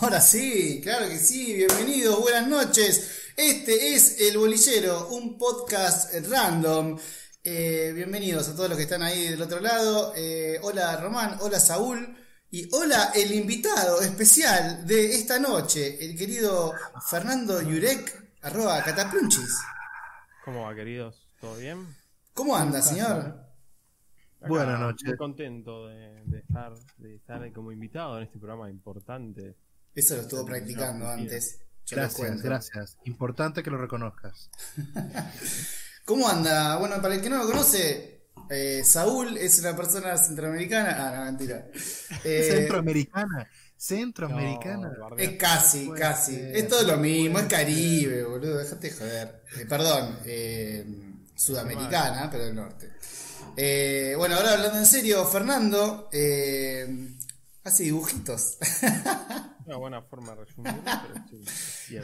Ahora sí, claro que sí, bienvenidos, buenas noches. Este es El Bolillero, un podcast random. Eh, bienvenidos a todos los que están ahí del otro lado. Eh, hola Román, hola Saúl y hola el invitado especial de esta noche, el querido Fernando Yurek, arroba cataplunchis. ¿Cómo va, queridos? ¿Todo bien? ¿Cómo anda, señor? Acá, Buenas noches. Muy contento de, de estar, de estar como invitado en este programa importante. Eso lo estuvo practicando No, antes. yo Gracias, cuento. gracias. Importante que lo reconozcas. ¿Cómo anda? Bueno, para el que no lo conoce, eh, Saúl es una persona centroamericana. Ah, no, mentira. Eh, Centroamericana. Centroamericana. No, es casi, casi. ser, Es todo lo mismo, es. Caribe, boludo, déjate de joder. Eh, perdón, eh, sudamericana, pero del norte. Eh, bueno, ahora hablando en serio, Fernando eh, hace dibujitos. Una buena forma de resumirlo, pero sí.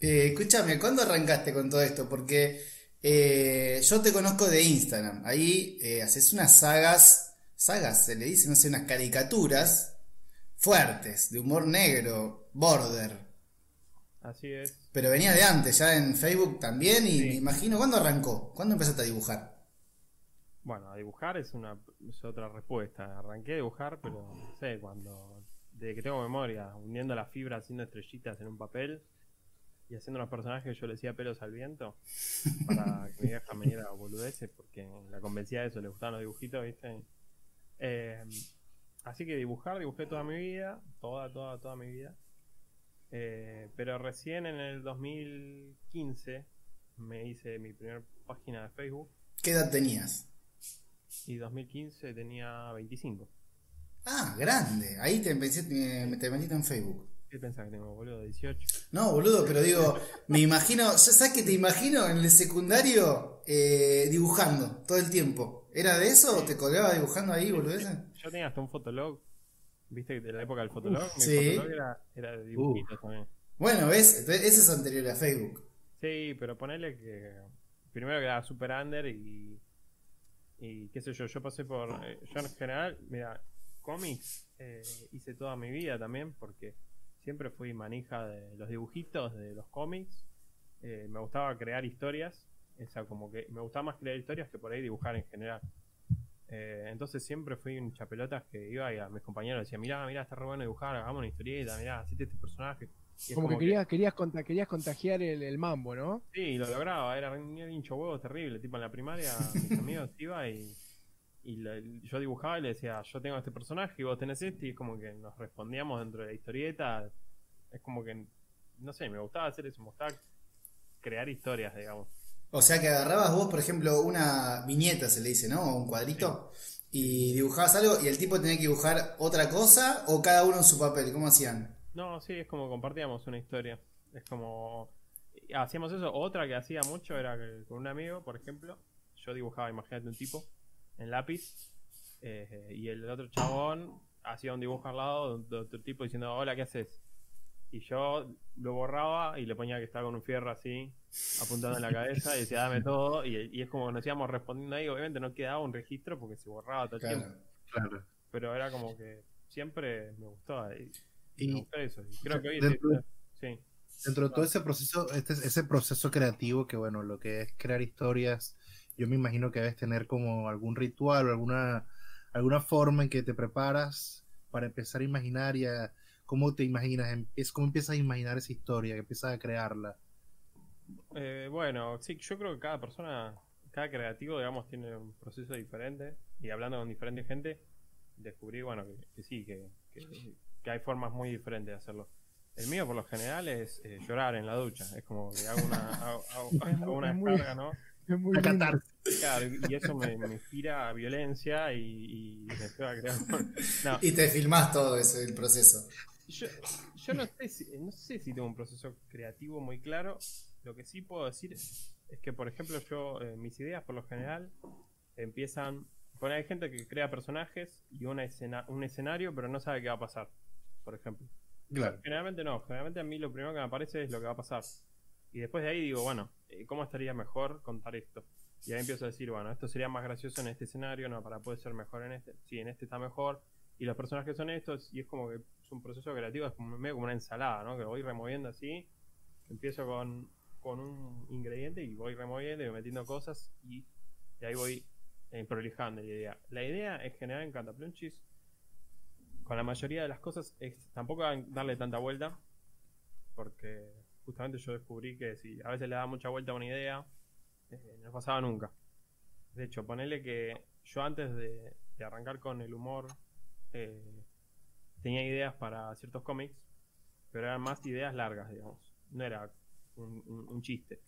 Eh, escúchame, ¿cuándo arrancaste con todo esto? Porque eh, yo te conozco de Instagram. Ahí eh, haces unas sagas, sagas se le dice, no sé, unas caricaturas fuertes, de humor negro, border. Así es. Pero venía de antes, ya en Facebook también, y Sí. me imagino, ¿cuándo arrancó? ¿Cuándo empezaste a dibujar? Bueno, a dibujar es una es otra respuesta. Arranqué a dibujar, pero no sé, cuando. Desde que tengo memoria, uniendo las fibras, haciendo estrellitas en un papel y haciendo unos personajes yo le decía pelos al viento para que mi vieja me diera boludeces porque la convencía de eso, le gustaban los dibujitos, ¿viste? Eh, así que dibujar, dibujé toda mi vida, toda, toda, toda mi vida. Eh, pero recién en el 2015 me hice mi primera página de Facebook ¿Qué edad tenías? Y 2015 tenía 25. Ah, grande. Ahí te, empecé, te, te metiste en Facebook. ¿Qué pensás que tengo, boludo? 18. No, boludo, pero digo, me imagino, ya sabes que te imagino en el secundario eh, dibujando todo el tiempo. ¿Era de eso o te colgaba dibujando ahí, boludeces? Yo tenía hasta un fotolog, ¿viste? De la época del fotolog. Mi sí. fotolog era, era de dibujitos también. Bueno, ¿ves? Entonces, Ese es anterior a Facebook. Sí, pero ponele que primero que era super under y y qué sé yo, yo pasé por eh, yo en general, mira, cómics eh, hice toda mi vida también porque siempre fui manija de los dibujitos, de los cómics, eh, me gustaba crear historias, o sea, como que me gustaba más crear historias que por ahí dibujar en general. Entonces siempre fui un chapelotas que iba y a mis compañeros decía, mirá, mirá, está re bueno dibujar, hagamos una historieta, mirá, hacete este personaje. Como que querías, querías, conta- querías contagiar el, el mambo, ¿no? Sí, lo lograba, era un hincho huevos terrible. Tipo en la primaria, mis amigos iba y, y lo- yo dibujaba y le decía, yo tengo este personaje y vos tenés este, y es como que nos respondíamos dentro de la historieta. Es como que, no sé, me gustaba hacer eso, me gustaba crear historias, digamos. O sea que agarrabas vos, por ejemplo, una viñeta, se le dice, ¿no? O un cuadrito. Y dibujabas algo y el tipo tenía que dibujar otra cosa o cada uno en su papel. ¿Cómo hacían? No, sí, es como compartíamos una historia. Es como. Hacíamos eso. Otra que hacía mucho era que con un amigo, por ejemplo, yo dibujaba, imagínate un tipo, en lápiz, eh, y el otro chabón hacía un dibujo al lado de otro tipo diciendo, hola, ¿qué haces? Y yo lo borraba y le ponía que estaba con un fierro así, apuntando en la cabeza, y decía, dame todo. Y, y es como que nos íbamos respondiendo ahí. Obviamente no quedaba un registro porque se borraba todo el Claro. tiempo. Claro. Pero era como que siempre me gustó. Y, eso. Creo que hoy dentro sí. dentro de todo ese proceso, este, ese proceso creativo, que bueno, lo que es crear historias, yo me imagino que debes tener como algún ritual o alguna, alguna forma en que te preparas para empezar a imaginar y a, cómo te imaginas, empiezas, cómo empiezas a imaginar esa historia, que empiezas a crearla. Eh, bueno, sí, yo creo que cada persona, cada creativo, digamos, tiene un proceso diferente. Y hablando con diferente gente, descubrí, bueno, que, que sí, que, que- que hay formas muy diferentes de hacerlo. El mío, por lo general, es eh, llorar en la ducha. Es como que hago una, hago, hago- hago una descarga, ¿no? Es muy. Claro, y eso me, me inspira a violencia y, y me a crear. No, Y te filmás todo ese el proceso. Yo, yo no sé si no sé si tengo un proceso creativo muy claro. Lo que sí puedo decir es que, por ejemplo, yo eh, mis ideas por lo general empiezan. Bueno, hay gente que crea personajes y una escena, un escenario, pero no sabe qué va a pasar. Por ejemplo. Claro. Generalmente no. Generalmente a mí lo primero que me aparece es lo que va a pasar. Y después de ahí digo, bueno, eh, ¿cómo estaría mejor contar esto? Y ahí empiezo a decir, bueno, esto sería más gracioso en este escenario, no, para poder ser mejor en este. Sí, en este está mejor. Y los personajes son estos, y es como que un proceso creativo, es como, medio como una ensalada, ¿no? Que voy removiendo así. Empiezo con, con un ingrediente y voy removiendo y metiendo cosas y, y ahí voy eh, prolijando la idea. La idea es generar en Cataplunchis, con la mayoría de las cosas, es tampoco darle tanta vuelta, porque justamente yo descubrí que si a veces le da mucha vuelta a una idea, eh, no pasaba nunca. De hecho, ponele que yo antes de, de arrancar con el humor, eh, tenía ideas para ciertos cómics, pero eran más ideas largas, digamos. No era un, un- un chiste.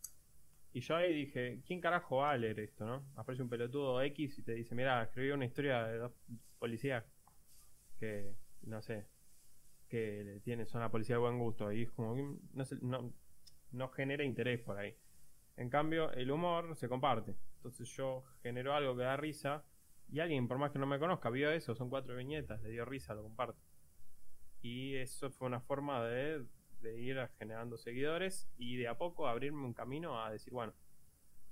Y yo ahí dije, ¿quién carajo va a leer esto, no? Aparece un pelotudo X y te dice, mira, escribí una historia de dos policías que, no sé, que le tienen, son la policía de buen gusto. Y es como, que no, no, no genera interés por ahí. En cambio, el humor se comparte. Entonces yo genero algo que da risa y alguien, por más que no me conozca, vio eso, son cuatro viñetas, le dio risa, lo comparto. Y eso fue una forma de, de ir generando seguidores y de a poco abrirme un camino a decir, bueno,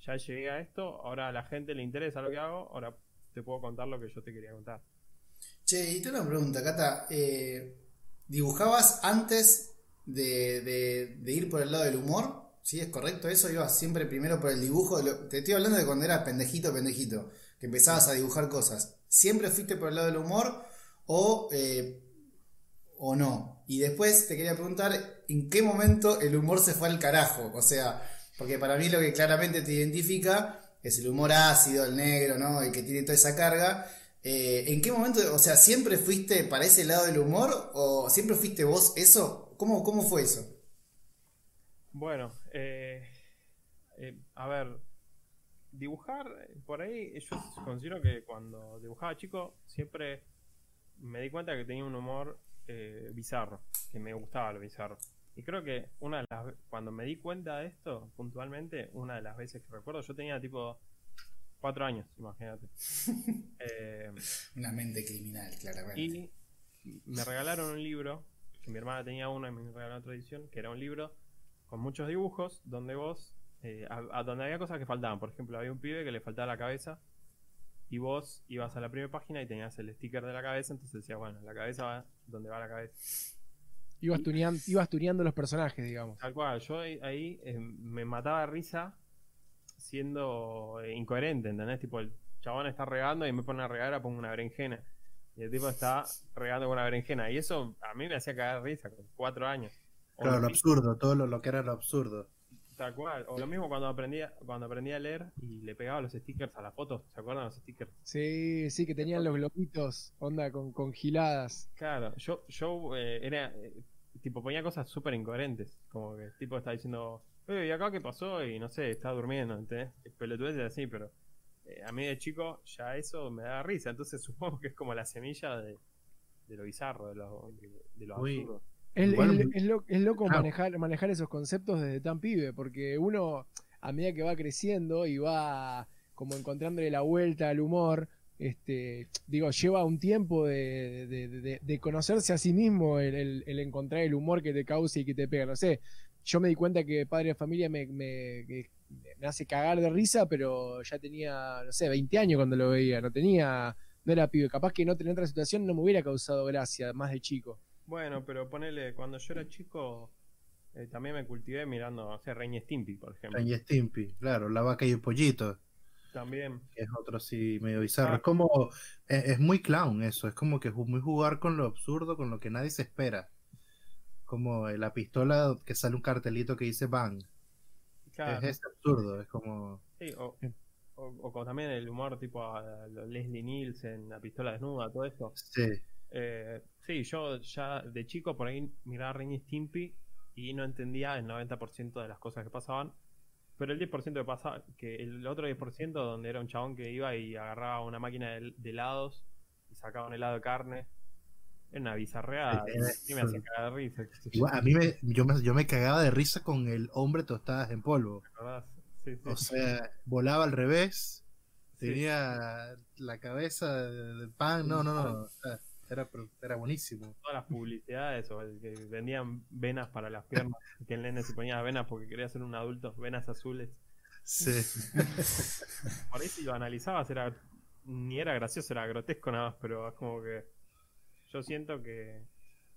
ya llegué a esto, ahora a la gente le interesa lo que hago, ahora te puedo contar lo que yo te quería contar. Che, y te una pregunta, Cata. eh, ¿Dibujabas antes de, de- ir por el lado del humor? ¿Sí es correcto eso? ¿Ibas siempre primero por el dibujo? Te estoy hablando de cuando eras pendejito, pendejito, que empezabas a dibujar cosas. ¿Siempre fuiste por el lado del humor o, eh, o no? Y después te quería preguntar, ¿en qué momento el humor se fue al carajo? O sea, porque para mí lo que claramente te identifica es el humor ácido, el negro, ¿no? El que tiene toda esa carga. Eh, ¿En qué momento, o sea, siempre fuiste para ese lado del humor o siempre fuiste vos eso? ¿Cómo, cómo fue eso? Bueno, eh, eh, a ver, dibujar, eh, por ahí yo considero que cuando dibujaba chico siempre me di cuenta que tenía un humor bizarro, que me gustaba lo bizarro. Y creo que una de las cuando me di cuenta de esto, puntualmente, una de las veces que recuerdo, yo tenía tipo cuatro años, imagínate. Eh, Una mente criminal, claramente. y me regalaron un libro, que mi hermana tenía uno y me regalaron otra edición, que era un libro con muchos dibujos donde vos, eh, a, a donde había cosas que faltaban. Por ejemplo, había un pibe que le faltaba la cabeza y vos ibas a la primera página y tenías el sticker de la cabeza, entonces decías, bueno, la cabeza va donde va la cabeza. Ibas, tunean- ibas tuneando los personajes, digamos. Tal cual, yo ahí, ahí, eh, me mataba de risa siendo eh, incoherente, ¿entendés? Tipo, el chabón está regando y me pone a regar, pongo una berenjena. Y el tipo está regando con una berenjena. Y eso a mí me hacía cagar risa con cuatro años. O Claro, lo mismo- absurdo, todo lo, lo que era lo absurdo. Tal cual. O lo mismo cuando aprendía, cuando aprendí a leer y le pegaba los stickers a las fotos. ¿Se acuerdan los stickers? Sí, sí, que tenían los globitos, onda con, con giladas. Claro, yo, yo eh, era eh, tipo ponía cosas súper incoherentes, como que el tipo está diciendo, "Eh, ¿y acá qué pasó? Y no sé, está durmiendo, ¿entendés? Pelotudeces así, pero eh, a mí de chico ya eso me da risa, entonces supongo que es como la semilla de, de lo bizarro, de lo, de, de lo Uy. absurdo. Es, Igual- es- es lo- es loco Claro. manejar, manejar esos conceptos desde tan pibe, porque uno, a medida que va creciendo y va como encontrándole la vuelta al humor, este, digo, lleva un tiempo de, de- de- de conocerse a sí mismo el, el- el encontrar el humor que te causa y que te pega. No sé, yo me di cuenta que Padre de Familia me, me, me hace cagar de risa, pero ya tenía, no sé, 20 años cuando lo veía, no tenía, no era pibe. Capaz que no tener otra situación no me hubiera causado gracia, más de chico. Bueno, pero ponele, cuando yo era chico eh, también me cultivé mirando, o sea, Reñ Stimpy, por ejemplo. Ren y Stimpy, claro, la vaca y el pollito, También. es otro así medio bizarro. Ah. Es como, es, es muy clown eso, es como que es muy jugar con lo absurdo, con lo que nadie se espera. Como eh, la pistola que sale un cartelito que dice bang. Claro. Es ese absurdo, es como... Sí, o, o, o como también el humor tipo a, lo Leslie Nielsen, la pistola desnuda, todo eso. Sí, Eh, sí, yo ya de chico por ahí miraba Ren y Stimpy y no entendía el 90% de las cosas que pasaban. Pero el 10% que pasaba, que el otro 10% donde era un chabón que iba y agarraba una máquina de, de helados y sacaba un helado de carne. Era una bizarreada. Y me hacía cagar de risa. Igual, a mí me, yo, me, yo me cagaba de risa con el hombre tostadas en polvo. Sí, sí. O sea, volaba al revés, tenía la cabeza del pan, no, no, no, o sea, era, era buenísimo. todas las publicidades o el que vendían venas para las piernas, que el nene se ponía venas porque quería ser un adulto, venas azules. Sí, Por ahí si lo analizabas era ni era gracioso, era grotesco nada más, pero es como que yo siento que,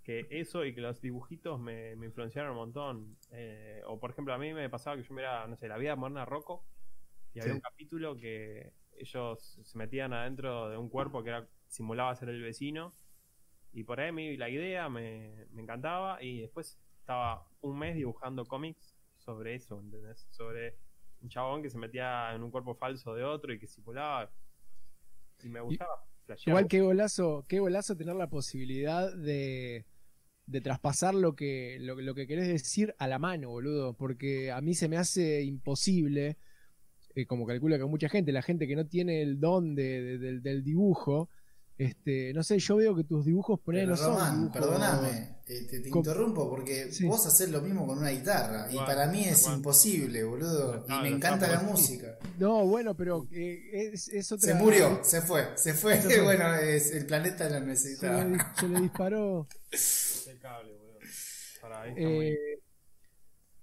que eso y que los dibujitos me, me influenciaron un montón. Eh, o por ejemplo, a mí me pasaba que yo miraba, no sé, La vida de Rocco y había Sí. un capítulo que ellos se metían adentro de un cuerpo que era simulaba ser el vecino y por ahí me, la idea me, me encantaba y después estaba un mes dibujando cómics sobre eso, ¿entendés? Sobre un chabón que se metía en un cuerpo falso de otro y que simulaba y me gustaba. Flashear. Igual qué golazo, qué golazo tener la posibilidad de, de traspasar lo que, lo, lo que querés decir a la mano, boludo. Porque a mí se me hace imposible, eh, como calculo que mucha gente, la gente que no tiene el don de- de- del, del dibujo, este, no sé, yo veo que tus dibujos Román, dibujos- perdóname, eh, te, interrumpo porque Sí. vos haces lo mismo con una guitarra y para mí es imposible, boludo. Y me encanta la por- música. No, bueno, pero eh, es, es otra. Se murió, se fue, se fue. Se fue. bueno, es, el planeta lo Se le, necesitaba. se le disparó. Impecable, boludo. Para ahí está muy- Eh,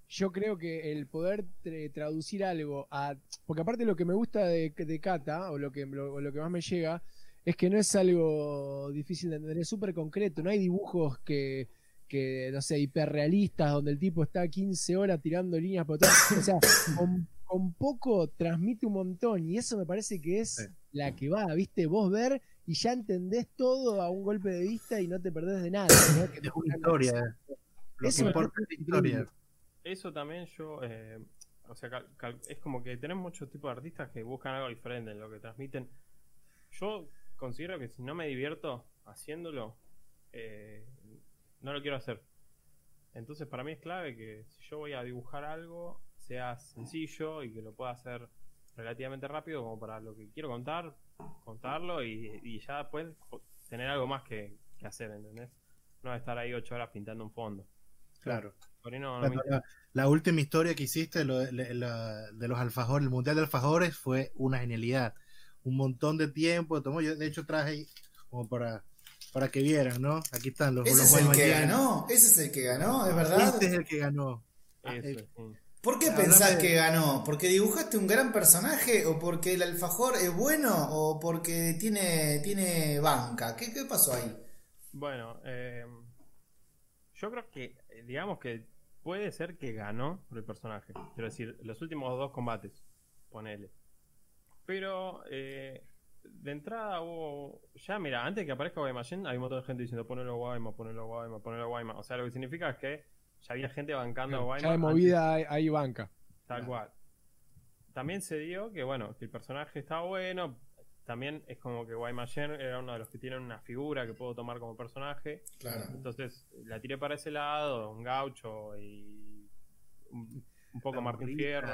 yo creo que el poder tra- traducir algo a. Porque aparte lo que me gusta de, de Kata, o lo que, lo, o lo que más me llega, es que no es algo difícil de entender, es súper concreto. No hay dibujos que, que, no sé, hiperrealistas, donde el tipo está 15 horas tirando líneas por todas. O sea, con, con poco transmite un montón. Y eso me parece que es Sí. la que va, ¿viste? Vos ver y ya entendés todo a un golpe de vista y no te perdés de nada. ¿no? Que te Es una historia. Lo Eso que importa es la historia. Eso también yo, eh, o sea, cal- cal- es como que tenemos muchos tipos de artistas que buscan algo diferente en lo que transmiten. Yo considero que si no me divierto haciéndolo, eh, no lo quiero hacer. Entonces para mí es clave que si yo voy a dibujar algo, sea sencillo y que lo pueda hacer relativamente rápido como para lo que quiero contar, contarlo y, y ya después tener algo más que, que hacer, ¿entendés? No estar ahí ocho horas pintando un fondo. Claro. No, no La, la- la última historia que hiciste lo- la- la- de los alfajores, el mundial de alfajores, fue una genialidad. Un montón de tiempo. Tomó, yo de hecho traje ahí como para, para que vieran, ¿no? Aquí están los, Ese los es el que ganó, ese es el que ganó, es verdad. Este es el que ganó. Ah, Eso, sí. ¿Por qué Hablame pensás de- que ganó? ¿Porque dibujaste un gran personaje o porque el alfajor es bueno o porque tiene, tiene banca? ¿Qué, qué pasó ahí? Bueno, eh, yo creo que, digamos que puede ser que ganó por el personaje. Quiero decir, los últimos dos combates, ponele. Pero eh, de entrada hubo. Ya, mira, antes que aparezca Guaymallén, hay un montón de gente diciendo ponelo Guayma, ponelo Guayma, ponelo Guayma. O sea, lo que significa es que ya había gente bancando a Guayma. Ya de antes- movida hay, hay banca. Tal cual. También se dio que, bueno, que el personaje está bueno. También es como que Guaymallén era uno de los que tienen una figura que puedo tomar como personaje. Claro. Entonces la tiré para ese lado, un gaucho y un, un poco la Martín Fierro.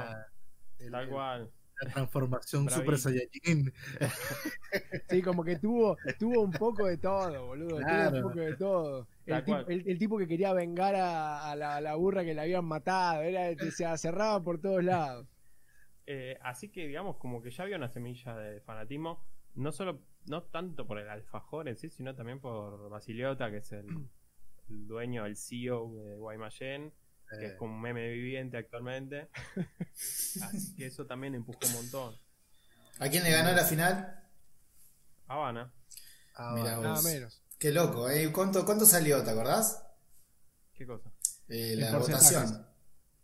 el- Tal cual. La transformación Bravito. Super Saiyajin. Sí, como que tuvo, tuvo un poco de todo, boludo. Claro. Tuvo un poco de todo. El, el- el tipo que quería vengar a, a la, a la burra que le habían matado. Era, se cerraba por todos lados. Eh, así que digamos como que ya había una semilla de fanatismo, no solo, no tanto por el alfajor en sí, sino también por Basiliota, que es el, el dueño, el CEO de Guaymallén, que es Eh, como un meme viviente actualmente. Así que eso también empujó un montón. ¿A quién le ganó la final? Habana, ah, Mira bueno. vos. Nada menos. Qué loco, ¿eh? ¿Cuánto, ¿Cuánto salió, te acordás? ¿qué cosa? Eh, la votación.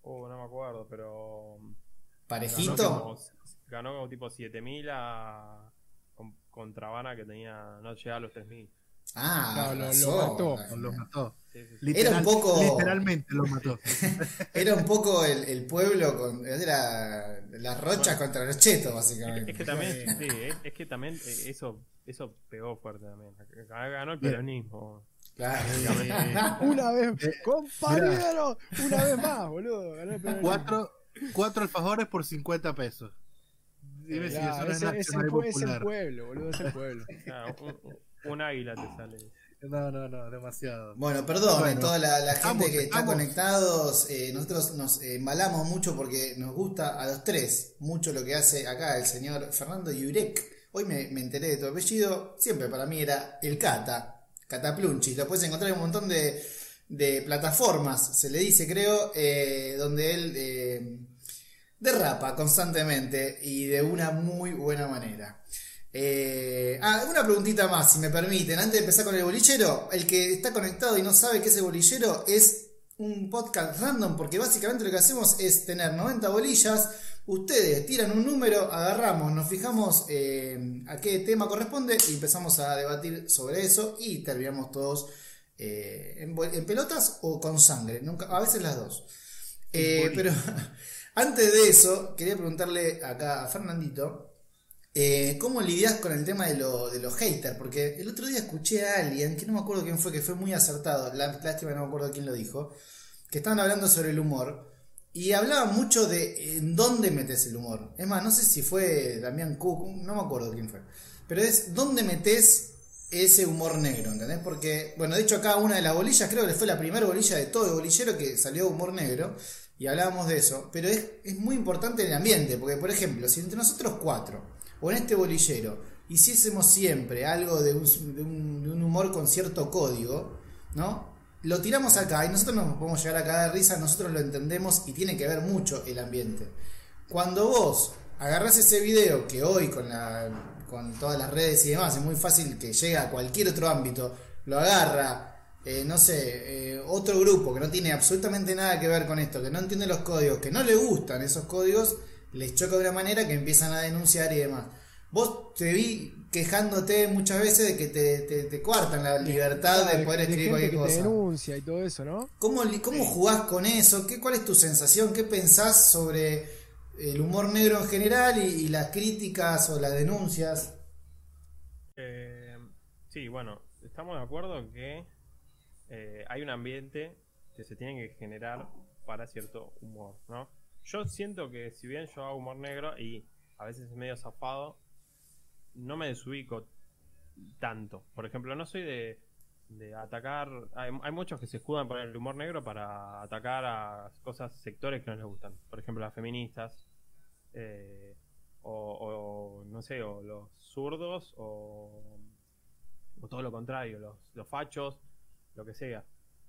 Oh, no me acuerdo, pero Ganó ¿Parejito? como, ganó como tipo 7000 a con- contra Habana que tenía no llegaba a los 3000. Ah, Claro, lo- lo mató. Lo mató. Literal- Era un poco- Literalmente lo mató. Era un poco el, el pueblo con. Era las rochas Bueno. contra los chetos, Es, básicamente. es que también, sí, es, es que también eh, eso eso pegó fuerte también. Ganó el peronismo. Claro. Una vez, Eh, compañero, una vez más, boludo. Ganó el peronismo. Cuatro, cuatro alfajores por 50 pesos. Dime si eso no es ese- es, el, pueblo, boludo, es el pueblo. Claro, un- un águila te sale. No, no, no, demasiado. Bueno, perdón, Bueno, toda la, la gente estamos, que está conectados, eh, nosotros nos eh, embalamos mucho porque nos gusta a los tres mucho lo que hace acá el señor Fernando Yurek. Hoy me, me enteré de tu apellido, siempre para mí era el Cata, Cataplunchis. Lo puedes encontrar en un montón de, de plataformas, se le dice creo, eh, donde él eh, derrapa constantemente y de una muy buena manera. Eh, ah, una preguntita más, si me permiten, antes de empezar con el bolillero. El que está conectado y no sabe qué es el bolillero es un podcast random, porque básicamente lo que hacemos es tener 90 bolillas. Ustedes tiran un número, agarramos, nos fijamos eh, a qué tema corresponde y empezamos a debatir sobre eso y terminamos todos eh, en, en pelotas o con sangre. Nunca, a veces las dos. Pero antes de eso, quería preguntarle acá a Fernandito. Eh, ¿Cómo lidias con el tema de, lo- de los haters? Porque el otro día escuché a alguien, que no me acuerdo quién fue, que fue muy acertado, lá- lástima no me acuerdo quién lo dijo, que estaban hablando sobre el humor y hablaban mucho de en dónde metes el humor. Es más, no sé si fue Damián Cook, no me acuerdo quién fue, pero es dónde metes ese humor negro, ¿entendés? Porque, bueno, de hecho acá una de las bolillas, creo que fue la primera bolilla de todo el bolillero que salió humor negro, y hablábamos de eso, pero es, es muy importante en el ambiente, porque por ejemplo, si entre nosotros cuatro, o en este bolillero, hiciésemos siempre algo de un, humor con cierto código, ¿no? Lo tiramos acá y nosotros nos podemos llegar a caer de risa, nosotros lo entendemos y tiene que ver mucho el ambiente. Cuando vos agarrás ese video que hoy con, la, con todas las redes y demás es muy fácil que llegue a cualquier otro ámbito, lo agarra, eh, no sé, eh, otro grupo que no tiene absolutamente nada que ver con esto, que no entiende los códigos, que no le gustan esos códigos, les choca de una manera que empiezan a denunciar y demás. Vos te vi quejándote muchas veces de que te, te, te coartan la libertad de poder escribir gente cualquier que te cosa. denuncia y todo eso, ¿no? ¿Cómo, cómo jugás con eso? ¿Qué, ¿Cuál es tu sensación? ¿Qué pensás sobre el humor negro en general y, y las críticas o las denuncias? Eh, sí, bueno, estamos de acuerdo que eh, hay un ambiente que se tiene que generar para cierto humor, ¿no? Yo siento que si bien yo hago humor negro y a veces es medio zafado, no me desubico tanto. Por ejemplo, no soy de, atacar... Hay, hay muchos que se escudan por el humor negro para atacar a cosas, sectores que no les gustan. Por ejemplo, las feministas. eh, o, no sé, o los zurdos, o, todo lo contrario, los fachos, lo que sea.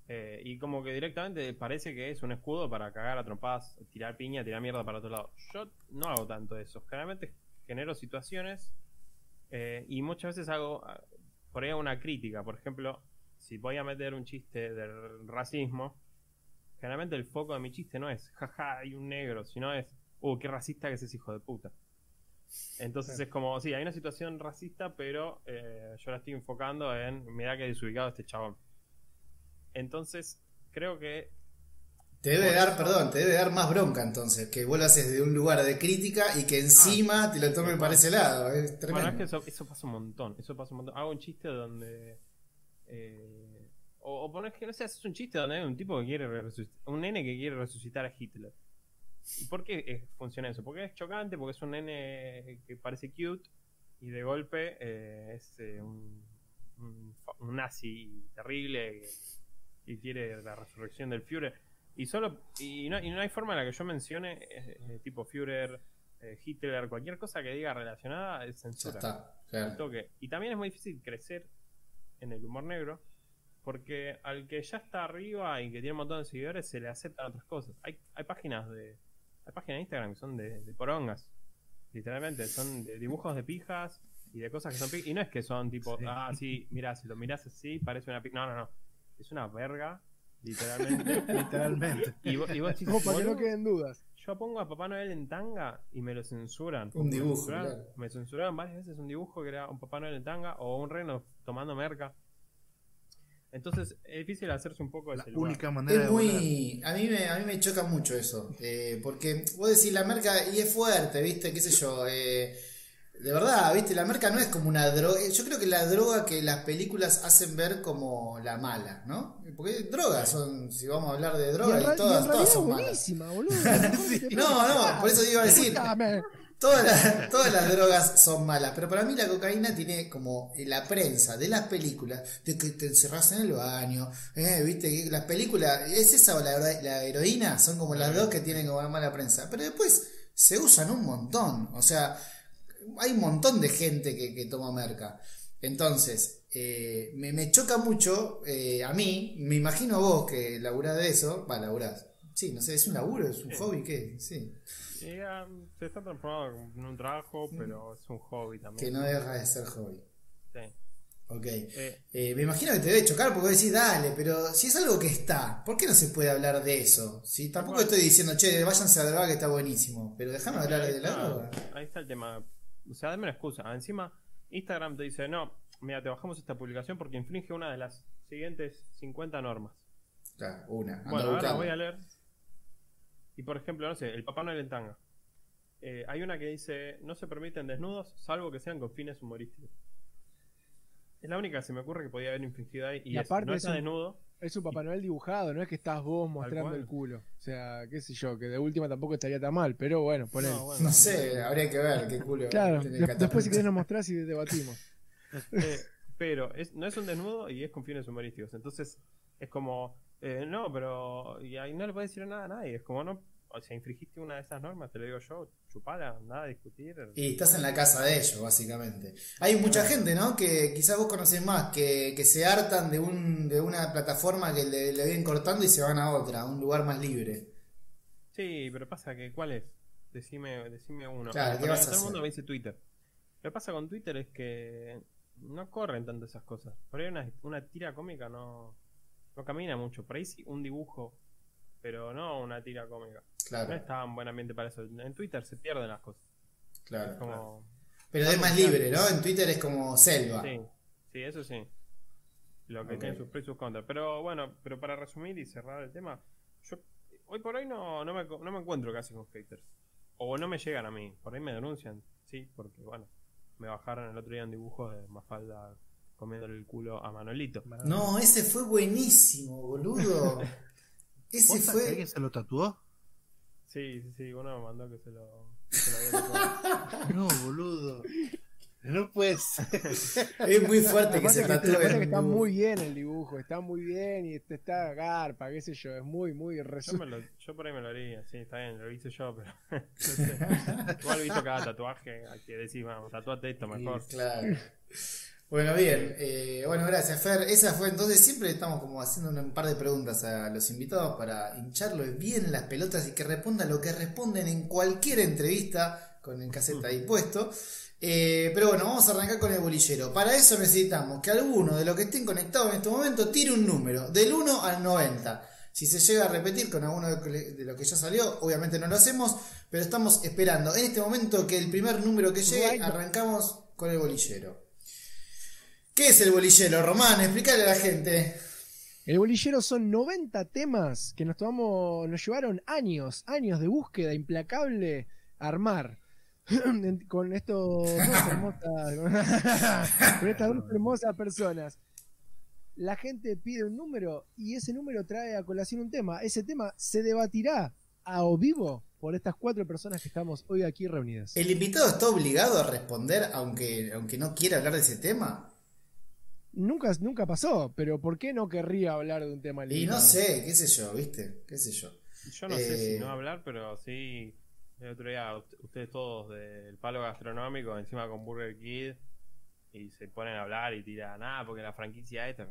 Eh, y como que directamente parece que es un escudo para cagar a trompadas, tirar piña, tirar mierda para otro lado. Yo no hago tanto eso. Generalmente genero situaciones eh, y muchas veces hago ah, por ahí una crítica. Por ejemplo, si voy a meter un chiste del racismo, generalmente el foco de mi chiste no es jaja, hay un negro, sino es uh, qué racista que es ese hijo de puta. Entonces es como, sí, hay una situación racista, pero eh, yo la estoy enfocando en, mira que desubicado este chabón. Entonces, creo que Te debe dar, perdón, te debe dar más bronca entonces, que vos lo haces de un lugar de crítica y que encima te lo tomen para ese lado. Es tremendo. Bueno, es que eso, eso pasa un montón. Eso pasa un montón. Hago un chiste donde. eh, o, o pones que no sé, haces un chiste donde hay un tipo que quiere resucitar. Un nene que quiere resucitar a Hitler. ¿Y por qué eh, funciona eso? Porque es chocante, porque es un nene que parece cute y de golpe eh, es eh, un, un nazi terrible que, que quiere la resurrección del Führer. Y solo y no, y no hay forma en la que yo mencione eh, eh, tipo Führer, eh, Hitler, cualquier cosa que diga relacionada es censura. está. Claro. toque. Y también es muy difícil crecer en el humor negro porque al que ya está arriba y que tiene un montón de seguidores se le aceptan otras cosas. Hay, hay páginas de hay páginas de Instagram que son de, de porongas. Literalmente, son de dibujos de pijas y de cosas que son pijas. Y no es que son tipo, Sí. ah, sí, mira, si lo miras así parece una pija. No, no, no. Es una verga, literalmente. Literalmente. y, vos, y vos decís, Como para que no "Boludo, queden dudas. yo pongo a Papá Noel en tanga y me lo censuran. Un dibujo, Me censuraron, claro. me censuraron varias veces un dibujo que era un Papá Noel en tanga o un reno tomando merca. Entonces es difícil hacerse un poco de La ese lugar. única manera Es de muy. A mí, me, a mí me choca mucho eso. eh, porque vos decís la marca y es fuerte, ¿viste? ¿Qué sé yo? eh, de verdad, ¿viste? La marca no es como una droga. Yo creo que la droga que las películas hacen ver como la mala, ¿no? Porque drogas son. Si vamos a hablar de drogas, y, todas, todas son malas. boludo. No, no, por eso te iba a decir. Todas las, todas las drogas son malas, pero para mí la cocaína tiene como la prensa de las películas, de que te encerras en el baño, eh, viste, las películas, es esa o la, la heroína, son como las dos que tienen como la mala prensa, pero después se usan un montón, o sea, hay un montón de gente que, que toma merca. Entonces, eh, me, me choca mucho eh, a mí, me imagino vos que laburás de eso, va, laburás, sí, no sé, es un laburo, es un Sí. hobby, ¿qué? Sí. Ah, se está transformando en un trabajo, pero es un hobby también. Mm. Que no deja de ser hobby. Sí. Ok. Eh, Eh, me imagino que te debe chocar porque decís, dale, pero si es algo que está, ¿por qué no se puede hablar de eso? Si tampoco Bueno. estoy diciendo, che, váyanse a drogar que está buenísimo, pero déjame hablar de la droga. Ahí está el tema. O sea, dame una excusa. Encima, Instagram te dice, no, mira, te bajamos esta publicación porque infringe una de las siguientes 50 normas. Claro, una. anda Bueno, ahora voy a leer. Y por ejemplo, no sé, el Papá Noel en tanga. Eh, hay una que dice, no se permiten desnudos salvo que sean con fines humorísticos. Es la única que se me ocurre que podía haber infringido ahí. Y, Y es, aparte no es está un- desnudo. Es un Papá Noel dibujado, no es que estás vos mostrando el culo. O sea, qué sé yo, que de última tampoco estaría tan mal, pero bueno, ponele. No, bueno. No sé, habría que ver qué culo. claro, después si querés nos mostrás y debatimos. Eh, pero es, no es un desnudo y es con fines humorísticos. Entonces es como, eh, no, pero. Y ahí no le puedes decir nada a nadie. Es como, no. O sea, infringiste una de esas normas, te lo digo yo, chupala, nada a discutir. Y estás en la casa de ellos, básicamente. Hay mucha gente, ¿no? Que quizás vos conocés más, que, que se hartan de, un, de una plataforma que le, le vienen cortando y se van a otra, a un lugar más libre. Sí, pero pasa que, ¿cuál es? Decime, decime uno. Claro, ¿qué porque vas a todo el mundo me dice Twitter. Lo que pasa con Twitter es que no corren tanto esas cosas. Por ahí una, una tira cómica no, no camina mucho. Por ahí sí un dibujo, pero no una tira cómica. No Claro, es tan buen ambiente para eso. En Twitter se pierden las cosas. claro. Es como... Pero es más libre, ¿no? En Twitter es como selva. Sí, sí, eso sí. Lo que Ok. tiene sus pros y sus contras. Pero bueno, pero para resumir y cerrar el tema, yo hoy por hoy no, no, me, no me encuentro casi con haters. O no me llegan a mí. Por ahí me denuncian, sí, porque bueno, me bajaron el otro día un dibujo de Mafalda comiéndole el culo a Manolito. No, ese fue buenísimo, boludo. Ese ¿Posta que fue. alguien se lo tatuó? Sí, sí, sí, uno me mandó que se lo, que se lo había. No, boludo. No puede ser. Es muy fuerte que se tatúe. que está muy bien el dibujo, está muy bien y este está garpa, qué sé yo, es muy, muy Yo, resumen. me lo- yo por ahí me lo haría, sí, está bien, lo hice yo, pero no sé. Igual visto cada tatuaje, hay que decir, vamos, tatuate esto mejor. Claro. Bueno, bien. eh, bueno, gracias, Fer. Esa fue entonces. Siempre estamos como haciendo un par de preguntas a los invitados para hincharlos bien las pelotas y que respondan lo que responden en cualquier entrevista con el cassette ahí puesto. Eh, pero bueno, vamos a arrancar con el bolillero. Para eso necesitamos que alguno de los que estén conectados en este momento tire un número, del 1 al 90. Si se llega a repetir con alguno de lo que ya salió, obviamente no lo hacemos, pero estamos esperando en este momento que el primer número que llegue, arrancamos con el bolillero. ¿Qué es el bolillero, Román? Explícale a la gente. El bolillero son 90 temas que nos tomamos, nos llevaron años, años de búsqueda implacable a armar. con estos dos hermosas, con estas dos hermosas personas. La gente pide un número y ese número trae a colación un tema. Ese tema se debatirá a o vivo por estas cuatro personas que estamos hoy aquí reunidas. ¿El invitado está obligado a responder aunque, aunque no quiera hablar de ese tema? Nunca, nunca pasó, pero ¿por qué no querría hablar de un tema Y limitado? no sé, qué sé yo, ¿viste? ¿Qué sé yo? Yo no sé si Eh, no hablar, pero sí. El otro día, ust- ustedes todos del palo gastronómico, encima con Burger Kid, y se ponen a hablar y tiran, nada, porque la franquicia esta.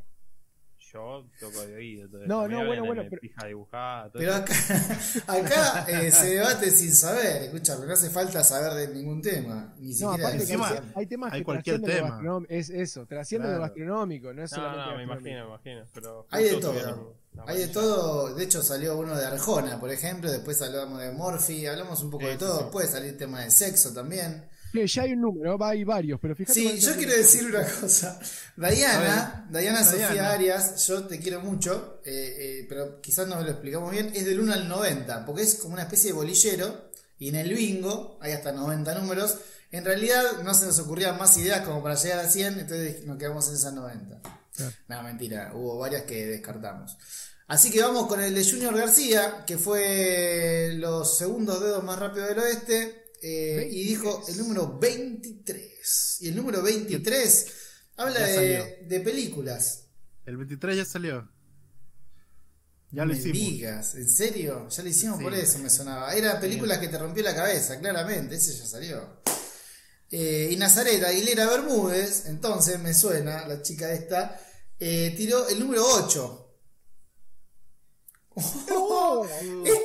Yo toco de oído. Todo No, eso. no, bueno, bueno, pero- pija dibujada, todo Pero eso. acá, acá eh, se debate sin saber, escúchame, no hace falta saber de ningún tema, ni No, siquiera aparte que encima, hay, temas hay que cualquier tema. Es eso, trasciende lo gastronómico, no es No, solamente no, me imagino, me imagino. Pero Hay de todo, Hay de todo, de hecho salió uno de Arjona, por ejemplo, después hablamos de Morphy, hablamos un poco Sí, de sí, todo, sí. puede salir tema de sexo también. Sí, ya hay un número, va, hay varios, pero fíjate. Sí, yo quiero decir una cosa. Diana, Diana Sofía Diana. Arias, yo te quiero mucho, eh, eh, pero quizás no lo explicamos bien, es del 1 al 90, porque es como una especie de bolillero, y en el bingo hay hasta 90 números. En realidad no se nos ocurrían más ideas como para llegar a 100, entonces nos quedamos en esas 90. Claro. No, mentira, hubo varias que descartamos. Así que vamos con el de Junior García, que fue los segundos dedos más rápidos del oeste, eh, y dijo el número 23. Y el número 23 habla de, de películas. El 23 ya salió. Ya No lo me hicimos. digas, ¿en serio? Ya lo hicimos Sí. por eso, me sonaba. Era películas que te rompió la cabeza, claramente, ese ya salió. Eh, y Nazaret Aguilera Bermúdez, entonces me suena, la chica esta, eh, tiró el número 8. Oh,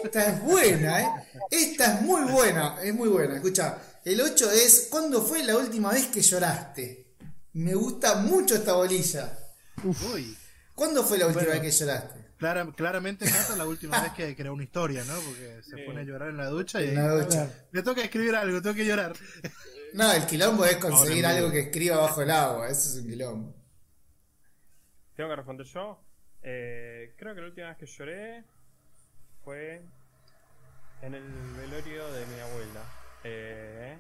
esta es buena, ¿eh? Esta es muy buena, es muy buena. Escucha, el 8 es ¿Cuándo fue la última vez que lloraste? Me gusta mucho esta bolilla. Uy. ¿Cuándo fue la última Bueno. vez que lloraste? Clara- claramente Cata la última vez que creó una historia, ¿no? Porque se pone a llorar en la ducha y En la ducha. me toca escribir algo, tengo que llorar. No, el quilombo es conseguir Ahora algo que escriba bajo el agua. Eso es un quilombo. Tengo que responder yo. Eh, creo que la última vez que lloré fue en el velorio de mi abuela. Eh,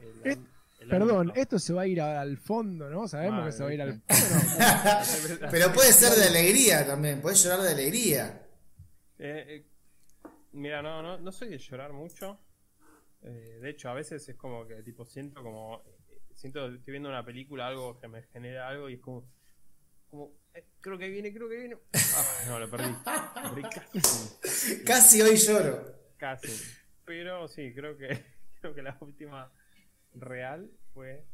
el Eh, el Perdón, año- esto se va a ir al fondo, ¿no? Sabemos Madre que se va a ir al fondo. Pero puede ser de alegría también. Puedes llorar de alegría. Eh, eh, mira, no, no, no soy de llorar mucho. Eh, de hecho, a veces es como que tipo siento como siento que estoy viendo una película, algo que me genera algo y es como como creo que viene, creo que viene. Ah, no, lo perdí. Lo perdí casi, Casi hoy lloro. casi. Pero sí, creo que creo que la última real fue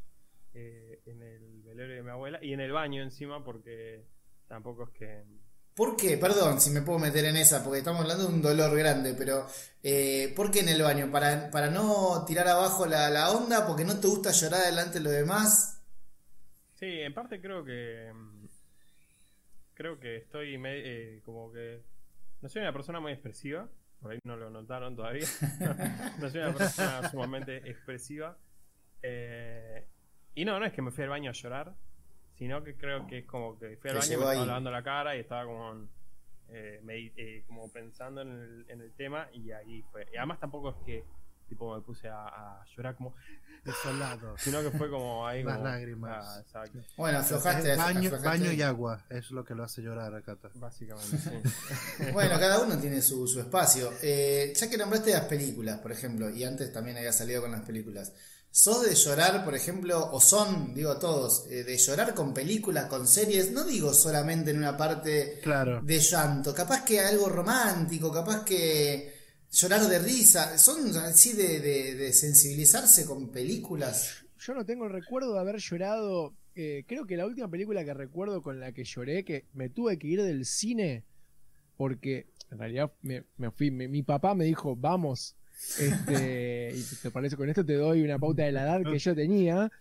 eh, en el velorio de mi abuela y en el baño encima porque tampoco es que ¿Por qué? Perdón si me puedo meter en esa, porque estamos hablando de un dolor grande, pero eh, ¿por qué en el baño? ¿Para, para no tirar abajo la, la onda? ¿Porque no te gusta llorar delante de los demás? Sí, en parte creo que. Creo que estoy me- eh, como que. No soy una persona muy expresiva. Por ahí no lo notaron todavía. no soy una persona sumamente expresiva. Eh, y no, no es que me fui al baño a llorar. Sino que creo que es como que fui al baño me ahí. estaba lavando la cara y estaba como. eh, medi- eh, como pensando en el, en el tema y ahí fue. Y además tampoco es que tipo me puse a, a llorar como Desolado. sino que fue como ahí Las como lágrimas. Ah, exacto Bueno, aflojaste. Baño, aflojaste. baño y agua es lo que lo hace llorar a Cata. Básicamente, sí. Bueno, cada uno tiene su, su espacio. Eh, ya que nombraste las películas, por ejemplo, y antes también había salido con las películas. ¿Sos de llorar, por ejemplo, o son, digo todos, eh, de llorar con películas, con series? No digo solamente en una parte Claro. de llanto, capaz que algo romántico, capaz que llorar de risa. ¿Son así de, de- de sensibilizarse con películas? Yo no tengo el recuerdo de haber llorado. eh, creo que la última película que recuerdo con la que lloré, que me tuve que ir del cine, porque en realidad me, me fui. me- mi papá me dijo, vamos. Este, y te parece con esto te doy una pauta de la edad que yo tenía,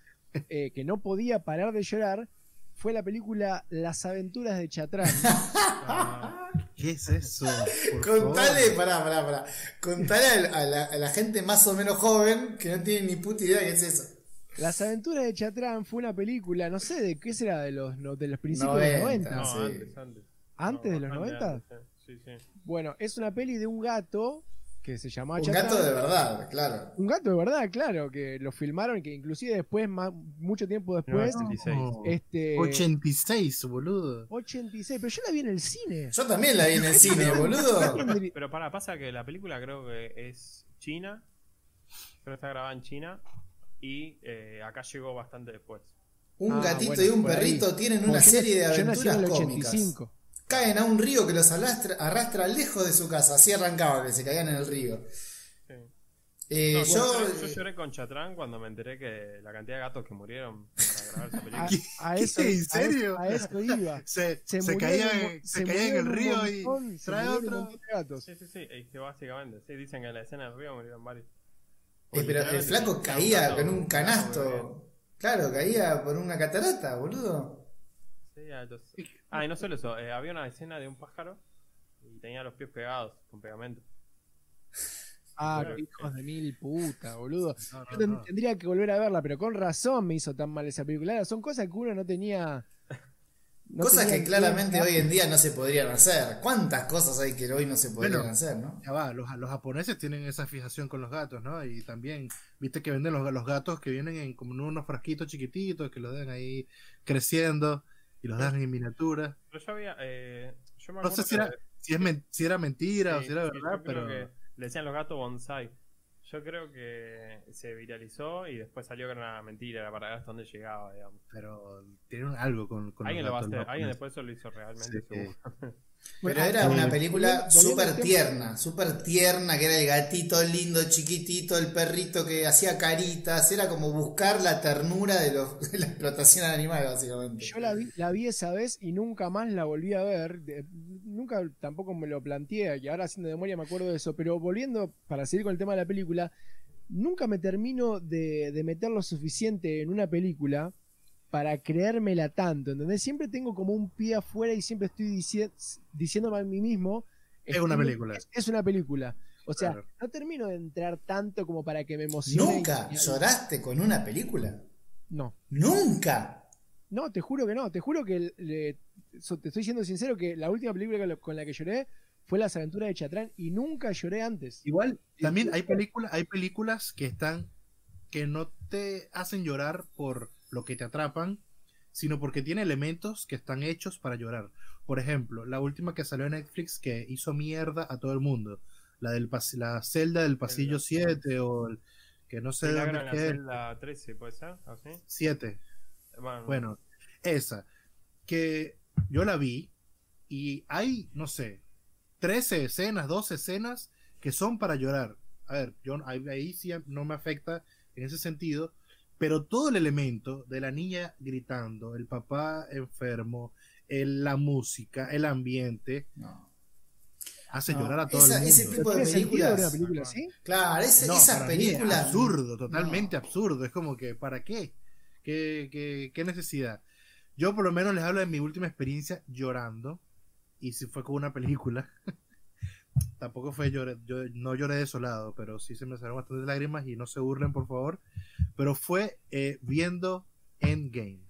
eh, que no podía parar de llorar. Fue la película Las aventuras de Chatrán. Ah, ¿Qué es eso? Contale, favor. pará, pará, pará. Contale a la, a gente más o menos joven que no tiene ni puta idea qué es eso. Las aventuras de Chatrán fue una película, no sé de qué será, de los, no- de los principios de los 90. 90. no, sí. antes, antes. ¿Antes de los bastante 90? antes, Sí, sí. Bueno, es una peli de un gato que se llamaba Un gato de verdad, claro. Un gato de verdad, claro, que lo filmaron, que inclusive después, más, mucho tiempo después, 86. No. este... 86, boludo. 86, pero yo la vi en el cine. Yo también la vi en el cine, boludo. Pero, para, pasa que la película creo que es China. Creo que está grabada en China. Y eh, acá llegó bastante después. Un Ah, gatito bueno, y un por ahí. perrito tienen una serie de yo nací en aventuras el cómicas. 85. Caen a un río que los arrastra, arrastra lejos de su casa. Así arrancaban, que se caían en el río. Sí. Eh, No, yo, yo, yo eh, lloré con Chatrán cuando me enteré que la cantidad de gatos que murieron para grabar esa película. A, a eso, ¿En a eso- serio? A eso, iba. Se, Se, se caía, mo- se caía en el río y montón, trae otro. gatos. Sí, sí, sí, es que básicamente, sí, dicen que en la escena del río murieron varios. eh, pero el flaco caía con un canasto. Claro, caía por una catarata, boludo. Sí, Ah, y no solo eso, eh, había una escena de un pájaro y tenía los pies pegados con pegamento. Ah, qué hijos de mil puta, boludo. No, no, Yo ten- no. tendría que volver a verla, pero con razón me hizo tan mal esa película. Ahora, Son cosas que uno no tenía. no cosas tenía que en claramente hoy en día no se podrían hacer. ¿Cuántas cosas hay que hoy no se podrían Bueno. hacer, no? Ya va, los, los japoneses tienen esa fijación con los gatos, ¿no? Y también, viste que venden los, los gatos que vienen en como en unos frasquitos chiquititos que los dan ahí creciendo y los dan en miniatura. Pero yo había. Eh, yo me No sé si era, si, es men- si era mentira o si era sí, verdad, pero que le decían los gatos bonsai. Yo creo que se viralizó y después salió que era una mentira, era para ver hasta dónde llegaba, digamos. pero tienen algo con, con Alguien los lo va a gatos hacer, alguien después eso lo hizo realmente, Sí. Pero era eh, una película súper tierna, súper tierna, que era el gatito lindo, chiquitito, el perrito que hacía caritas, era como buscar la ternura de, los, de la explotación animal, básicamente. Yo la vi, la vi esa vez y nunca más la volví a ver. De- nunca tampoco me lo planteé, y ahora haciendo memoria me acuerdo de eso. Pero volviendo, para seguir con el tema de la película, nunca me termino de, de meter lo suficiente en una película para creérmela tanto. ¿Entendés? Siempre tengo como un pie afuera y siempre estoy dici- diciéndome a mí mismo. Es una película. Es, es una película. O sea, Claro. no termino de entrar tanto como para que me emocione. ¿Nunca y- lloraste con una película? No. ¿Nunca? No, te juro que no, te juro que le- so- te estoy siendo sincero que la última película con la- con la que lloré fue Las aventuras de Chatrán y nunca lloré antes. Igual, también hay películas, hay películas que están, que no te hacen llorar por lo que te atrapan, sino porque tiene elementos que están hechos para llorar. Por ejemplo, la última que salió en Netflix que hizo mierda a todo el mundo, la del pas- la celda del pasillo Celda. 7 o el que no sé dónde la es, celda 13, ¿puede ser? ¿Así? 7. Bueno, Bueno, esa. Que yo la vi y hay, no sé, 13 escenas, 12 escenas que son para llorar. A ver, yo ahí, ahí sí no me afecta en ese sentido, pero todo el elemento de la niña gritando, el papá enfermo, el- la música, el ambiente, No. hace No, llorar a todo esa- el mundo. ese tipo de ¿Tiene sentido películas. película así? Claro, ese- No, esas mí es películas. absurdo, totalmente No. absurdo. Es como que, ¿para qué? ¿Qué, qué, qué necesidad? Yo por lo menos les hablo de mi última experiencia llorando. Y si fue con una película. Tampoco fue lloré, yo no lloré desolado, pero sí se me salieron bastantes lágrimas y no se burlen, por favor. Pero fue eh, viendo Endgame,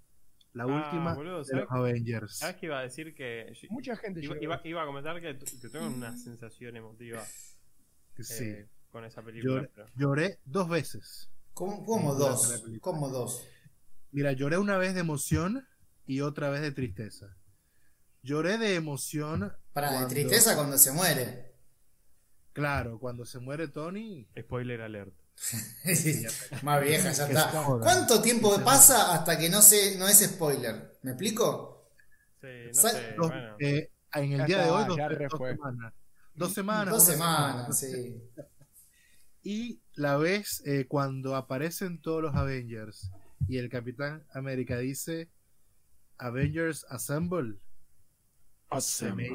la Ah, última boludo, de ¿sabes? los Avengers. ¿Sabes qué iba a decir? Que Mucha gente iba, lloró. iba- iba a comentar que, que tengo una sensación emotiva Sí. eh, con esa película. Lloré, pero- lloré dos veces. ¿Cómo, cómo dos? ¿Cómo dos? Mira, lloré una vez de emoción y otra vez de tristeza. Lloré de emoción. Para de cuando- tristeza cuando se muere. Claro, cuando se muere Tony. Spoiler alert. Más vieja, ya está. ¿Cuánto tiempo pasa hasta que no se, no es spoiler? ¿Me explico? Sí, no Sa- sé, Dos- bueno. eh, en el Ya día de hoy, dos, dos fue. semanas. Dos semanas. Dos semanas, semana. sí. Y la vez eh, cuando aparecen todos los Avengers y el Capitán América dice Avengers Assemble. Se me-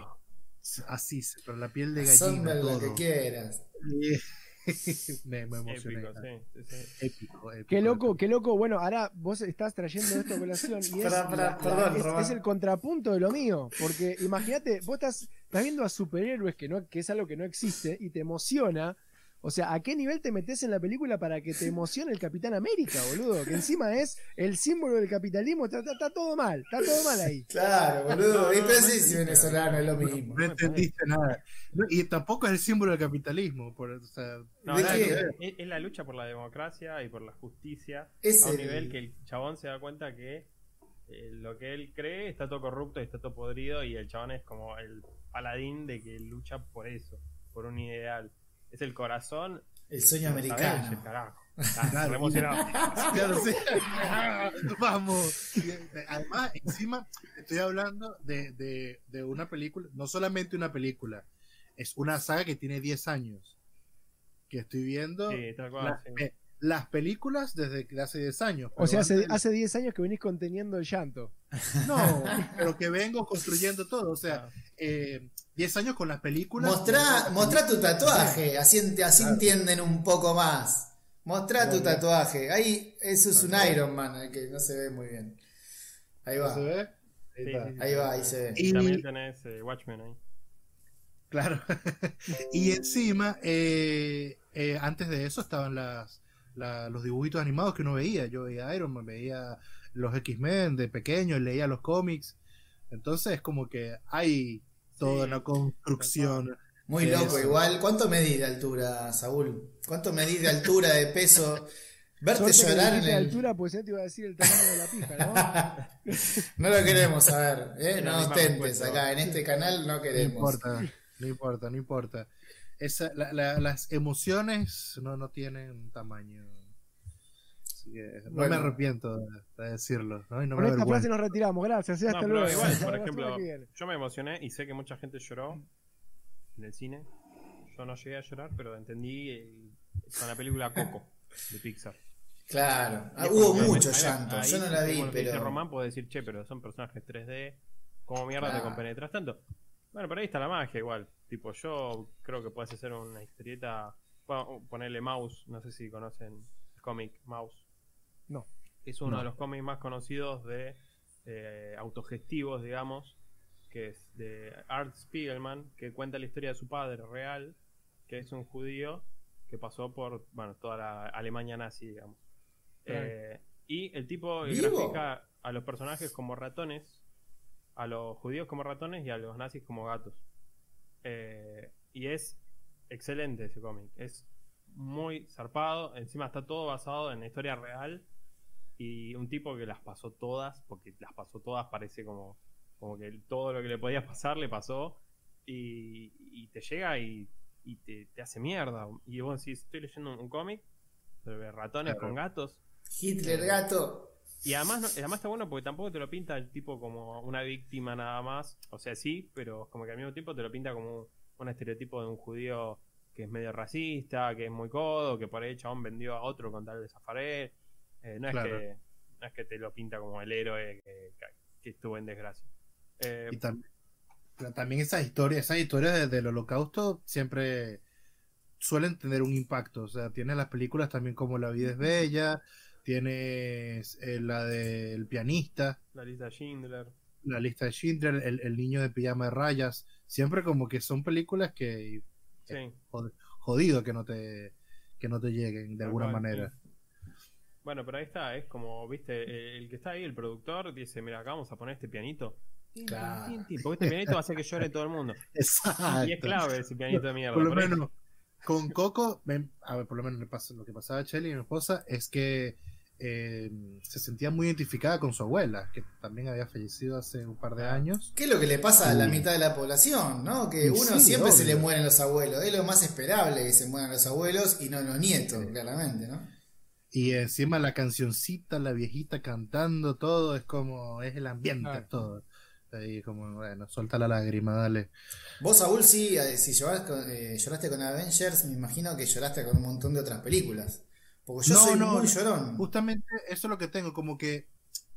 así, con la piel de gallina. lo que todo. quieras. me, me emocioné. Épico, sí. Épico, épico, Qué loco, épico. qué loco. Bueno, ahora vos estás trayendo esto a colación y es, Pará, pará, la- perdón, es- Román. es el contrapunto de lo mío. Porque imagínate, vos estás, estás viendo a superhéroes que, no, que es algo que no existe y te emociona. O sea, ¿a qué nivel te metes en la película para que te emocione el Capitán América, boludo? Que encima es el símbolo del capitalismo. Está, está- está todo mal, está todo mal ahí. Claro, boludo. Y pensé si venezolano es lo mismo. No entendiste nada. No, y tampoco es el símbolo del capitalismo. Por, o sea, No, es la lucha por la democracia y por la justicia Es a un el- nivel que el chabón se da cuenta que eh, lo que él cree está todo corrupto y está todo podrido y el chabón es como el paladín de que lucha por eso, por un ideal. Es el corazón El sueño americano. carajo. Ah, Claro. re emocionado. Claro, sí. Vamos. Eh, Además, encima, estoy hablando de, de, de una película, no solamente una película, es una saga que tiene 10 años. Que estoy viendo Sí, tal cual, las, sí. pe- las películas desde hace 10 años. O sea, hace 10 años que venís conteniendo el llanto. No, pero que vengo construyendo todo. O sea, Ah. eh, 10 años con las películas. Mostrá, mostrá tu tatuaje, así, así Claro. entienden un poco más. Mostrá tu Bueno. tatuaje. Ahí, eso es un. Iron Man, el que no se ve muy bien. Ahí va, ¿Se ve? Ahí Sí, está. sí, sí. ahí va, ahí se ve. Y- También tenés eh, Watchmen ahí. Claro. y encima, eh, eh, antes de eso estaban las, la- los dibujitos animados que uno veía. Yo veía Iron Man, veía los X-Men de pequeño, leía los cómics. Entonces, como que hay toda Sí, una construcción. Muy Eso. loco, igual. ¿Cuánto medís de altura, Saúl? ¿Cuánto medís de altura, de peso? Verte Suerte llorar en dijiste el. altura, pues ya te iba a decir el tamaño de la pija, ¿no? No lo queremos saber, ¿eh? No ostentes acá, en este canal no No queremos. importa, no importa, no importa. Esa, la- la- las emociones no, no tienen tamaño. Que no Bueno. me arrepiento de, de decirlo. ¿no? Y no Con me esta frase nos retiramos, gracias, eh, hasta pero luego. igual, por ejemplo, yo me emocioné y sé que mucha gente lloró en el cine. Yo no llegué a llorar, pero entendí eh, con la película Coco de Pixar. Claro. Ah, hubo como que mucho ahí- llanto. ahí Yo no la vi, que dice pero. Román puede decir, che, pero son personajes 3D. ¿Cómo mierda te compenetras tanto? Bueno, pero ahí está la magia igual. Tipo, yo creo que puedes hacer una historieta. Bueno, ponerle Mouse, no sé si conocen el cómic Mouse. No. Es uno No. de los cómics más conocidos de eh, autogestivos, digamos, que es de Art Spiegelman, que cuenta la historia de su padre real, que es un judío que pasó por, bueno, toda la Alemania nazi, digamos. Eh, y el tipo ¿Vivo? grafica a los personajes como ratones, a los judíos como ratones y a los nazis como gatos. Eh, y es excelente ese cómic. Es muy zarpado. Encima está todo basado en la historia real. Y un tipo que las pasó todas, porque las pasó todas, parece como, como que todo lo que le podía pasar le pasó. Y, y te llega y, y te, te hace mierda. Y vos decís, estoy leyendo un, un cómic sobre ratones Claro. con gatos. Hitler gato. Y además, no- además está bueno porque tampoco te lo pinta el tipo como una víctima nada más. O sea, sí, pero como que al mismo tiempo te lo pinta como un, un estereotipo de un judío que es medio racista, que es muy codo, que por ahí el chabón vendió a otro con tal de zafar él. Eh, no, Claro. es que, no es que te lo pinta como el héroe que, que estuvo en desgracia. Eh, Y tam- también esas historias, esas historias de- del holocausto siempre suelen tener un impacto. O sea, tienes las películas también como La vida es bella, tienes eh, la del pianista, la lista de Schindler. la lista de Schindler, el, el niño de pijama de rayas. Siempre como que son películas que Sí. jod- jodido que no te que no te lleguen de alguna manera. sí. Bueno, pero ahí está, es como, viste, el que está ahí, el productor, dice, mira, acá vamos a poner este pianito. Porque este pianito va a hacer que llore todo el mundo. Exacto. Y es clave ese pianito de mierda. Por lo por ahí- menos con Coco, a ver, por lo menos lo que pasaba a Shelly, mi esposa, es que eh, se sentía muy identificada con su abuela, que también había fallecido hace un par de años. ¿Qué es lo que le pasa a la Sí. mitad de la población? ¿no? Que Sí, uno sí, siempre se le mueren los abuelos. Es lo más esperable que se mueran los abuelos y no los nietos, claramente, ¿no? Y encima la cancioncita, la viejita cantando, todo es como, es el ambiente, Claro. todo. Ahí como, bueno, suelta la lágrima, dale. Vos, Saúl, sí, eh, si lloraste con, eh, lloraste con Avengers, me imagino que lloraste con un montón de otras películas. Porque yo No, soy no, muy no. llorón. Justamente eso es lo que tengo, como que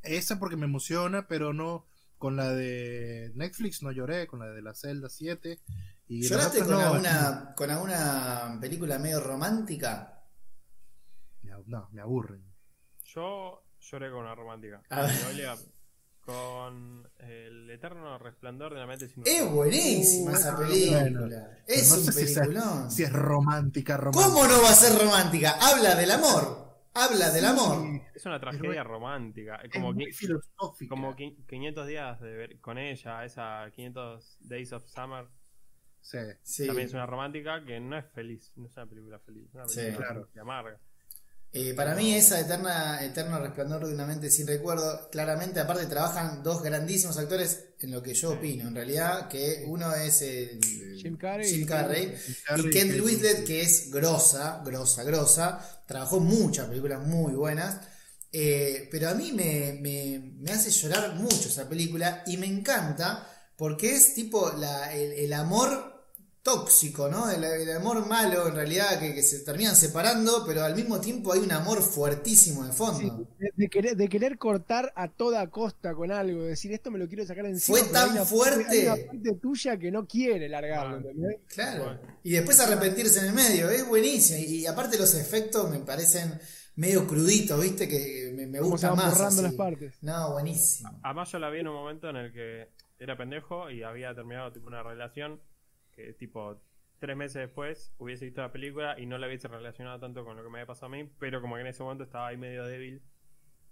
esa porque me emociona, pero no con la de Netflix no lloré, con la de la Zelda 7. Y las ¿Lloraste otras con, no, alguna, con alguna película medio romántica? No, me aburren. Yo lloré con una romántica. A ver. Noelia, con el eterno resplandor de la mente sin Es buenísima Uh, esa bueno. película. Es Pero no un sé si, es romántica, romántica. ¿Cómo no va a ser romántica? Habla del amor. Habla del Sí, amor. Es una tragedia romántica. Es Como, muy que- filosófica. como qui- 500 días de ver con ella, esa 500 Days of Summer. Sí. Sí. También es una romántica que no es feliz. No es una película feliz. Es una Sí. película Claro. que amarga. Eh, para mí esa eterna, eterno resplandor de una mente sin recuerdo, claramente aparte trabajan dos grandísimos actores en lo que yo opino, en realidad, que uno es el, Jim Carrey Jim y- Carrey, Carrey, y Ken que- Winslet, que es grosa, grosa, grosa, trabajó muchas películas muy buenas, eh, pero a mí me, me- me hace llorar mucho esa película y me encanta porque es tipo la- el, el amor tóxico, ¿no? El, el amor malo en realidad que, que se terminan separando, pero al mismo tiempo hay un amor fuertísimo de fondo. Sí, de, de querer, de querer cortar a toda costa con algo, decir esto me lo quiero sacar encima. Fue hay tan una- fuerte. Hay una parte tuya que no quiere largarlo, Ah. Claro. Bueno. Y después arrepentirse en el medio, es buenísimo. Y, y aparte los efectos me parecen medio cruditos, ¿viste? Que me, gusta más. así. las partes. No, buenísimo. Además yo la vi en un momento en el que era pendejo y había terminado tipo una relación que tipo tres meses después hubiese visto la película y no la hubiese relacionado tanto con lo que me había pasado a mí, pero como que en ese momento estaba ahí medio débil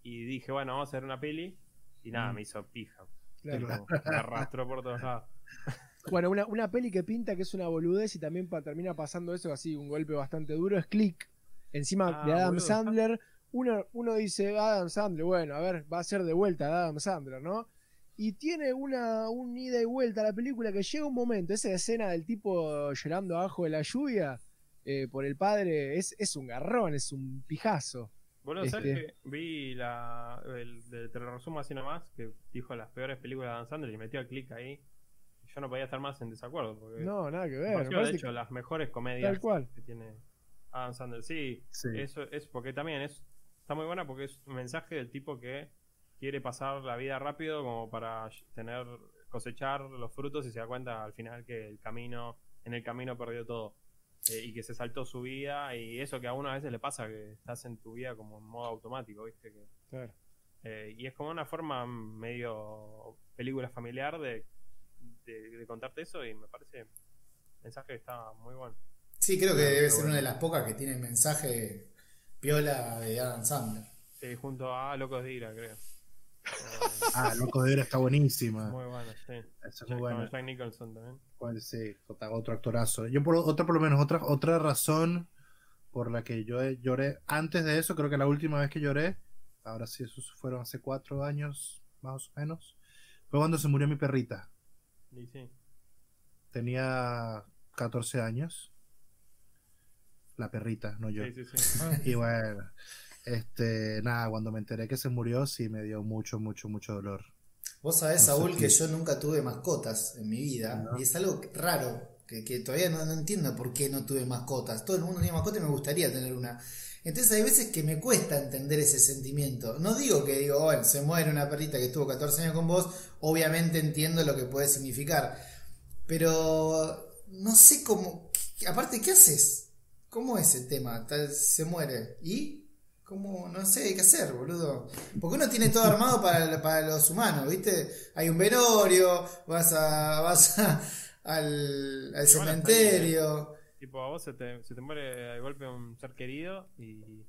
y dije, bueno, vamos a hacer una peli y nada, Mm. me hizo pija. Claro. Me arrastró por todos lados. Bueno, una, una peli que pinta que es una boludez y también pa- termina pasando eso así, un golpe bastante duro, es Click. Encima Ah, de Adam boludo. Sandler, uno, uno dice Adam Sandler, bueno, a ver, va a ser de vuelta Adam Sandler, ¿no? Y tiene una un ida y vuelta a la película que llega un momento, esa escena del tipo llorando abajo de la lluvia eh, por el padre, es, es un garrón, es un pijazo. Boludo, ¿sabes Este- que vi la. El, de- te lo resumo así nomás, que dijo las peores películas de Adam Sandler y metió el clic ahí. Y yo no podía estar más en desacuerdo. Porque No, nada que ver. pareció, de hecho, que- las mejores comedias Tal cual. que tiene Adam Sandler. Sí, Sí. eso es porque también es está muy buena porque es un mensaje del tipo que quiere pasar la vida rápido como para tener cosechar los frutos y se da cuenta al final que el camino en el camino perdió todo Eh, y que se saltó su vida y eso que a uno a veces le pasa que estás en tu vida como en modo automático viste que Claro. eh, y es como una forma medio película familiar de, de, de contarte eso y me parece el mensaje está muy bueno Sí, creo que debe ser una de las pocas que tiene mensaje piola de Adam Sandler. Sí, junto a Locos de Ira creo Ah, Loco de Ira está buenísima. muy bueno sí Esa es muy Con buena. Jack Nicholson también Cuál sí, otra- otro actorazo. Yo por otra por lo menos otra otra razón por la que yo lloré antes de eso, creo que la última vez que lloré, ahora sí, eso fueron hace cuatro años más o menos, fue cuando se murió mi perrita. y sí Tenía 14 años. La perrita, no yo. sí sí sí Y bueno, este, nada, cuando me enteré que se murió, sí me dio mucho, mucho, mucho dolor. Vos sabés, No Saúl, que yo nunca tuve mascotas en mi vida. Y es algo raro, que, que todavía no, no entiendo por qué no tuve mascotas. Todo el mundo tiene mascotas y me gustaría tener una. Entonces hay veces que me cuesta entender ese sentimiento. No digo que digo, bueno, se muere una perrita que estuvo 14 años con vos, obviamente entiendo lo que puede significar. Pero no sé cómo... Aparte, ¿qué haces? ¿Cómo es el tema? Tal- Se muere. ¿Y? ¿Cómo? No sé qué hacer, boludo. Porque uno tiene todo armado para, para los humanos, ¿viste? Hay un velorio, vas a, vas a- al, al cementerio. tipo a vos se te, se te muere de golpe un ser querido y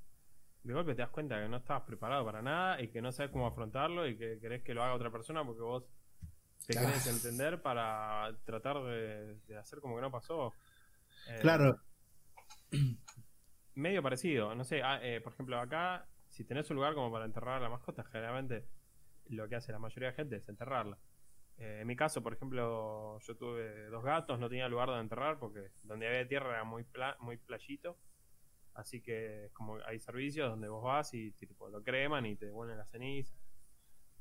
de golpe te das cuenta que no estabas preparado para nada y que no sabes cómo afrontarlo y que querés que lo haga otra persona porque vos te Claro. querés entender para tratar de, de hacer como que no pasó. Eh, Claro, medio parecido. No sé, ah, eh, por ejemplo, acá, si tenés un lugar como para enterrar a la mascota, generalmente lo que hace la mayoría de gente es enterrarla. Eh, en mi caso, por ejemplo, yo tuve dos gatos, no tenía lugar donde enterrar porque donde había tierra era muy, pla- muy playito. Así que es como hay servicios donde vos vas y tipo, lo creman y te devuelven la ceniza.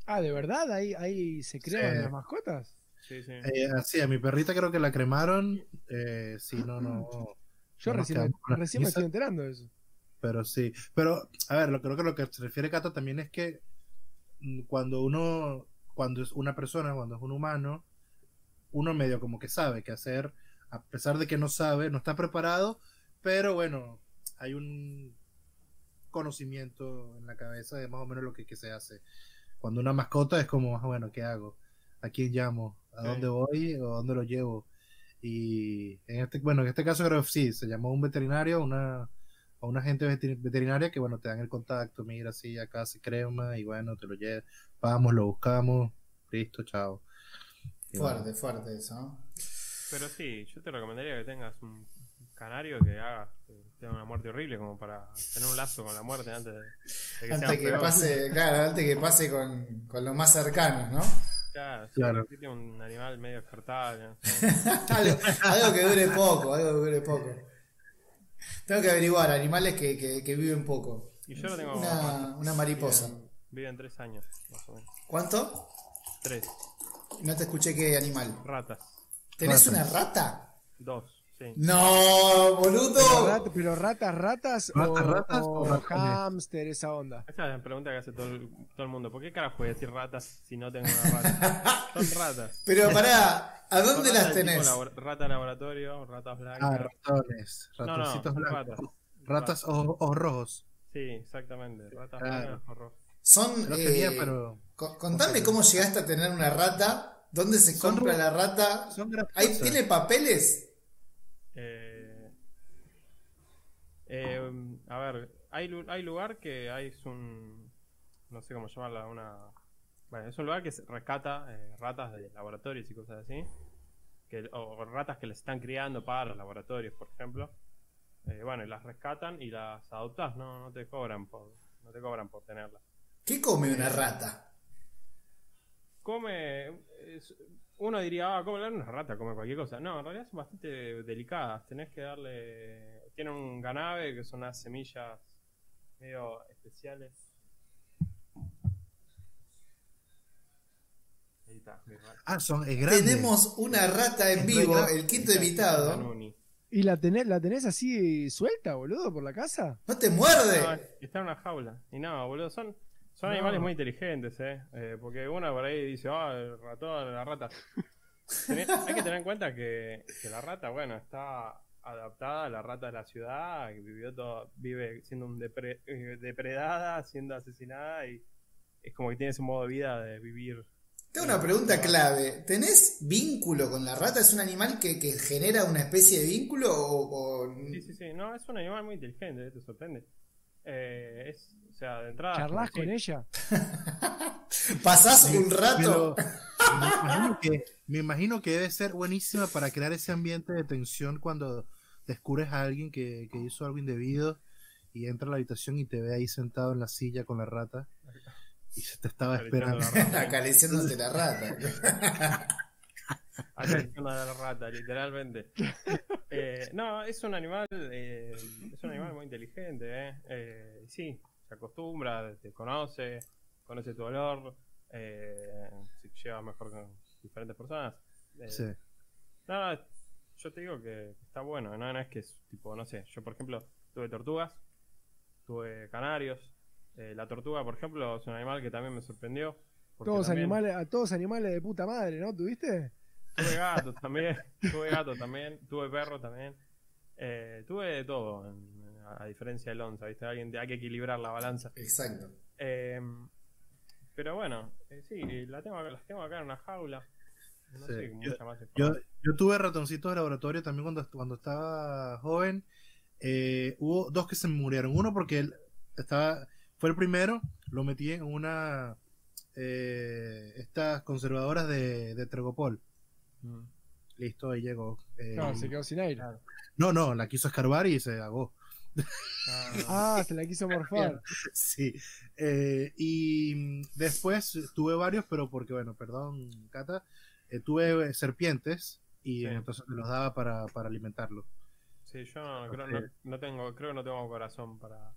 Ah, ¿de verdad? ¿Ahí, ahí se crean Sí. las mascotas? Sí, sí. eh, así, a mi perrita creo que la cremaron. Eh, sí, no, no. Yo No recién, me, recién estoy enterando de eso. Pero sí. Pero, a ver, lo, creo que lo que se refiere Cata también es que mm, cuando uno, cuando es una persona, cuando es un humano, uno medio como que sabe qué hacer, a pesar de que no sabe, no está preparado, pero bueno, hay un conocimiento en la cabeza de más o menos lo que, que se hace. Cuando una mascota es como, ah, bueno, ¿qué hago? ¿A quién llamo? ¿A dónde voy? ¿O a dónde lo llevo? Y en este, bueno, en este caso creo que sí, se llamó a un veterinario, una, a una agente veter- veterinaria que bueno, te dan el contacto, mira, sí, acá se crema y bueno, te lo llevas, vamos, lo buscamos, listo, chao. Y bueno, Fuerte, fuerte eso, ¿no? Pero sí, yo te recomendaría que tengas un canario que haga que tenga una muerte horrible como para tener un lazo con la muerte antes de, de que sea Antes que peor. pase, claro, antes que pase con, con los más cercanos, ¿no? Claro, un animal medio descartable. ¿no? algo, algo que dure poco, algo que dure poco. Tengo que averiguar animales que, que, que viven poco. Y yo lo tengo. Una, una mariposa. Viven, viven tres años, más o menos. ¿Cuánto? Tres. No te escuché qué animal. Ratas. ¿Tenés una rata? Dos, sí. No, Pero, boludo. rat- pero ratas, ratas, ¿Ratas, o, ratas o o hámster, esa onda. Esa es la pregunta que hace todo el, todo el mundo. ¿Por qué carajo voy a decir ratas si no tengo una rata? Son ratas. Pero pará, ¿a dónde las tenés? labor- Rata laboratorio, ratas blancas. Ah, ratones, no, no, ratoncitos blancos, ratas. ratas ojos, ojos rojos. Sí, exactamente. Ratas Claro. blancas o rojas. Son. Los eh, tenía, pero co- Contame cómo llegaste a tener una rata. ¿Dónde se compra la rata? son ¿Ahí tiene papeles? Eh, eh, a ver, hay, lu- hay lugar que hay es un. No sé cómo llamarla, una. Bueno, es un lugar que rescata eh, ratas de laboratorios y cosas así. Que, o ratas que les están criando para los laboratorios, por ejemplo. Eh, bueno, y las rescatan y las adoptas, no, no te cobran por, no te cobran por tenerlas. ¿Qué come una rata? Come. es- uno diría, ah, come una rata, come cualquier cosa. No, en realidad son bastante delicadas. Tenés que darle. Tienen un ganave que son unas semillas medio especiales. Ahí está. Ah, son, es grande. Tenemos una rata en vivo, el quinto invitado. ¿Y la tenés, la tenés así suelta, boludo, por la casa? ¿No te No, muerde? está en una jaula. Y no, boludo, son, son No. animales muy inteligentes, ¿eh? Eh, Porque uno por ahí dice, ah, el ratón, la rata. Tenés- hay que tener en cuenta que, que la rata, bueno, está adaptada a la rata de la ciudad, que vivió todo, vive siendo un depre- eh, depredada, siendo asesinada y es como que tiene ese modo de vida de vivir. Tengo una pregunta clave. ¿Tenés vínculo con la rata? ¿Es un animal que, que genera una especie de vínculo o, o- Sí, sí, sí, no, es un animal muy inteligente, ¿eh? te sorprende. Eh, es, o sea, de entrada. ¿Charlas con sí, ella? pasás un rato? Pero me imagino, que, me imagino que debe ser buenísima para crear ese ambiente de tensión cuando descubres a alguien que, que hizo algo indebido y entra a la habitación y te ve ahí sentado en la silla con la rata y se te estaba acariciando esperando. la rata. Acariciándote la rata. Acariciando a la rata, literalmente. Eh, no, es un animal, eh, es un animal muy inteligente, ¿eh? Eh, sí, se acostumbra, te conoce, conoce tu olor, eh, se lleva mejor con diferentes personas. Eh, Sí. No, no, yo te digo que está bueno, no, no es que es tipo, no sé, yo por ejemplo tuve tortugas, tuve canarios, eh, la tortuga por ejemplo es un animal que también me sorprendió. Todos también- animales, a todos animales de puta madre, ¿no? ¿Tuviste? Tuve gatos también, tuve gato también, tuve perro también. Eh, tuve de todo, en- a diferencia del onza, ¿viste? Alguien, hay que equilibrar la balanza. Exacto. Eh, pero bueno, eh, sí, la tengo, acá- las tengo acá en una jaula. No Sí. sé, Yo- mucha más Yo, tuve ratoncitos de laboratorio también cuando, cuando estaba joven. Eh, hubo dos que se me murieron. Uno porque él estaba, fue el primero, lo metí en una eh, estas conservadoras de, de Tregopol. Mm. Listo, ahí llegó. Eh, No, se quedó sin aire. Claro. no, no, la quiso escarbar y se ahogó. Ah, Ah, se la quiso morfar. Sí. Eh, y después tuve varios, pero porque, bueno, perdón, Cata, eh, tuve serpientes y Sí. entonces me los daba para, para alimentarlo. sí, yo no, creo, Ok. no, no tengo, creo que no tengo corazón para.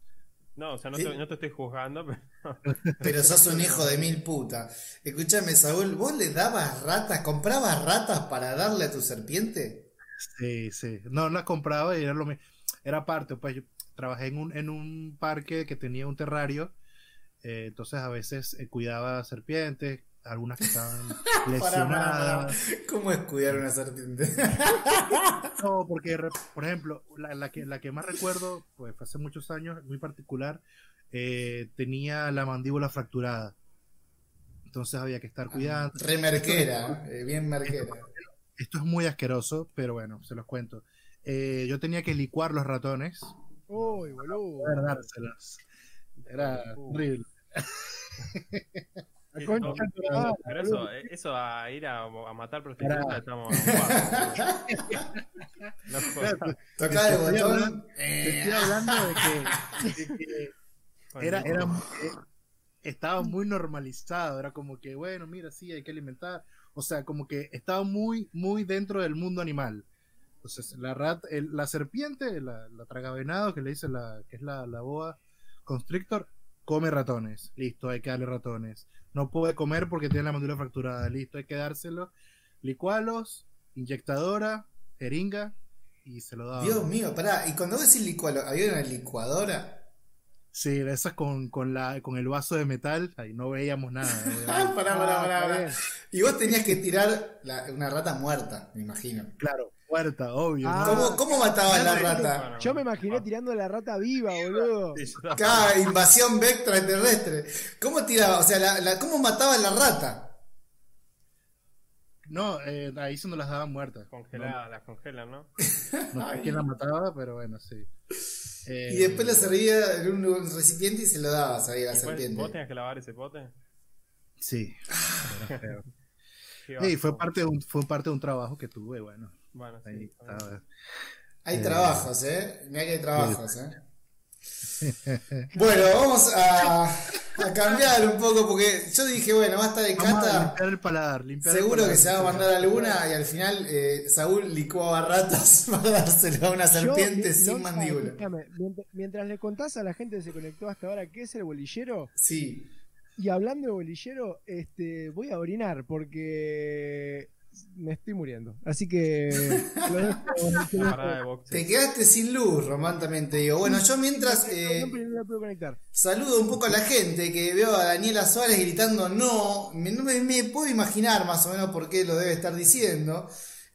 No, o sea, no Sí. te, no te estoy juzgando, pero. Pero sos un hijo de mil puta. Escúchame, Saúl, ¿vos le dabas ratas, comprabas ratas para darle a tu serpiente? Sí, sí. No, las compraba y era lo mi- Era parte, pues yo trabajé en un, en un parque que tenía un terrario, eh, entonces a veces eh, cuidaba serpientes, algunas que estaban lesionadas. ¿Cómo es cuidar una serpiente? No, porque, por ejemplo, la, la que, la que más recuerdo, pues fue hace muchos años, muy particular, eh, tenía la mandíbula fracturada. Entonces había que estar cuidando. Re merquera, eh, bien merquera. Esto es muy asqueroso, pero bueno, se los cuento. Eh, yo tenía que licuar los ratones, Uy, boludo. Era horrible. La concha no, pero, eso, eh, eso a ir a, a matar prostitutas estamos. el Te estoy botón. hablando- Te estoy eh, hablando de que, de que era, era, eh, estaba muy normalizado, era como que, bueno, mira, sí, hay que alimentar, o sea, como que estaba muy, muy dentro del mundo animal. Entonces, la rat, el- la serpiente, la, la tragavenado, que le dice la, que es la, la boa constrictor, come ratones, listo, hay que darle ratones. No puede comer porque tiene la mandíbula fracturada, listo, hay que dárselo, licualos, inyectadora, jeringa, y se lo daba. Dios mío, pará. Y cuando vos decís licuadora, ¿había una licuadora? Sí, de esas con, con, la, con el vaso de metal, ahí no veíamos nada. Ah, obviamente. pará, pará, Ah, pará, pará. Y vos tenías que tirar la- una rata muerta, me imagino. claro, puerta, obvio. Ah. ¿no? ¿Cómo, cómo matabas la rata? Yo me imaginé tirando la rata viva, boludo. Cada invasión extraterrestre. ¿Cómo tiraba? O sea, la, la- ¿cómo mataba la rata? No, eh, ahí se nos las daban muertas. Congeladas, las congelan, ¿no? No, no sé quién la mataba, pero bueno, sí. Eh, Y después la servía en un, un recipiente y se lo dabas ahí a la ¿Y vos- serpiente. ¿Vos tenías que lavar ese pote? Sí. Sí, fue parte, de un, fue parte de un trabajo que tuve, bueno. Bueno, sí. Ahí. Hay Eh. trabajos, ¿eh? Mira que hay trabajos, ¿eh? Bueno, vamos a, a cambiar un poco, porque yo dije, bueno, basta de Vamos a cata. limpiar el paladar. Limpiar el Seguro que paladar. se va a mandar alguna y al final eh, Saúl licuaba ratas para dárselo a una serpiente Yo, sin mandíbula. mientras, mientras le contás a la gente que se conectó hasta ahora qué es el bolillero, Sí. y hablando de bolillero, este, voy a orinar porque me estoy muriendo. Así que. Te quedaste sin luz, Román, también te digo. Bueno, yo mientras eh, saludo un poco a la gente que veo a Daniela Suárez gritando no. Me, no me, me puedo imaginar más o menos por qué lo debe estar diciendo.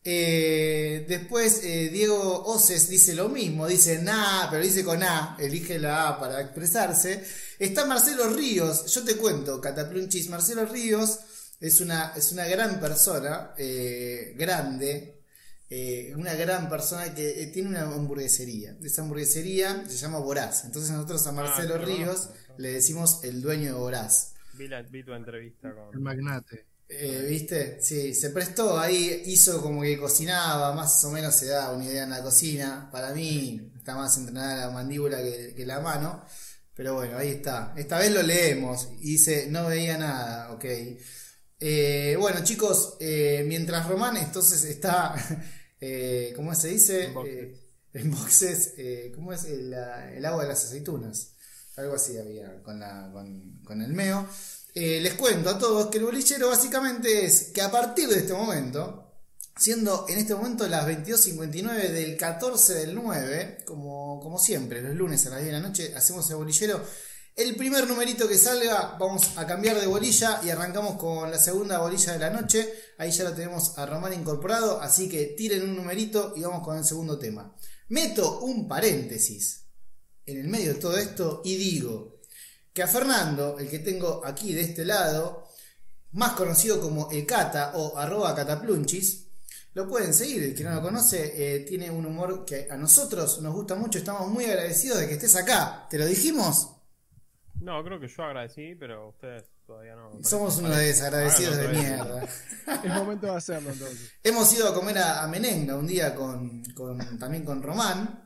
Eh, después eh, Diego Oces dice lo mismo, dice na, pero dice con A, elige la A para expresarse. Está Marcelo Ríos, yo te cuento, Cataplunchis, Marcelo Ríos es una, es una gran persona, eh, grande, eh, una gran persona que eh, tiene una hamburguesería. Esa hamburguesería se llama Voraz. Entonces nosotros a Marcelo Ah, bueno. Ríos le decimos el dueño de Voraz. Vi, la, vi tu entrevista El con. magnate. Eh, ¿Viste? Sí, se prestó ahí, hizo como que cocinaba, más o menos se da una idea en la cocina. Para mí está más entrenada la mandíbula que, que la mano. Pero bueno, ahí está. Esta vez lo leemos. Y dice, no veía nada, ok. Eh, bueno, chicos, eh, mientras Román entonces está, eh, ¿cómo se dice? En boxes. Eh, en boxes, eh, ¿cómo es? El, agua de las aceitunas. Algo así había con, la, con, con el meo. Les cuento a todos que el bolillero básicamente es que a partir de este momento, siendo en este momento las 22.59 del 14 del 9, como, como siempre, los lunes a las 10 de la noche, hacemos el bolillero. El primer numerito que salga, vamos a cambiar de bolilla y arrancamos con la segunda bolilla de la noche. Ahí ya lo tenemos a Román incorporado, así que tiren un numerito y vamos con el segundo tema. Meto un paréntesis en el medio de todo esto y digo que a Fernando, el que tengo aquí de este lado, más conocido como el Cata o arroba cataplunchis, lo pueden seguir, el que no lo conoce, eh, tiene un humor que a nosotros nos gusta mucho, estamos muy agradecidos de que estés acá. ¿Te lo dijimos? No, creo que yo agradecí, pero ustedes todavía no. Somos unos desagradecidos de mierda. Es momento de hacerlo entonces. Hemos ido a comer a, a Menenga un día con, con- también con Román.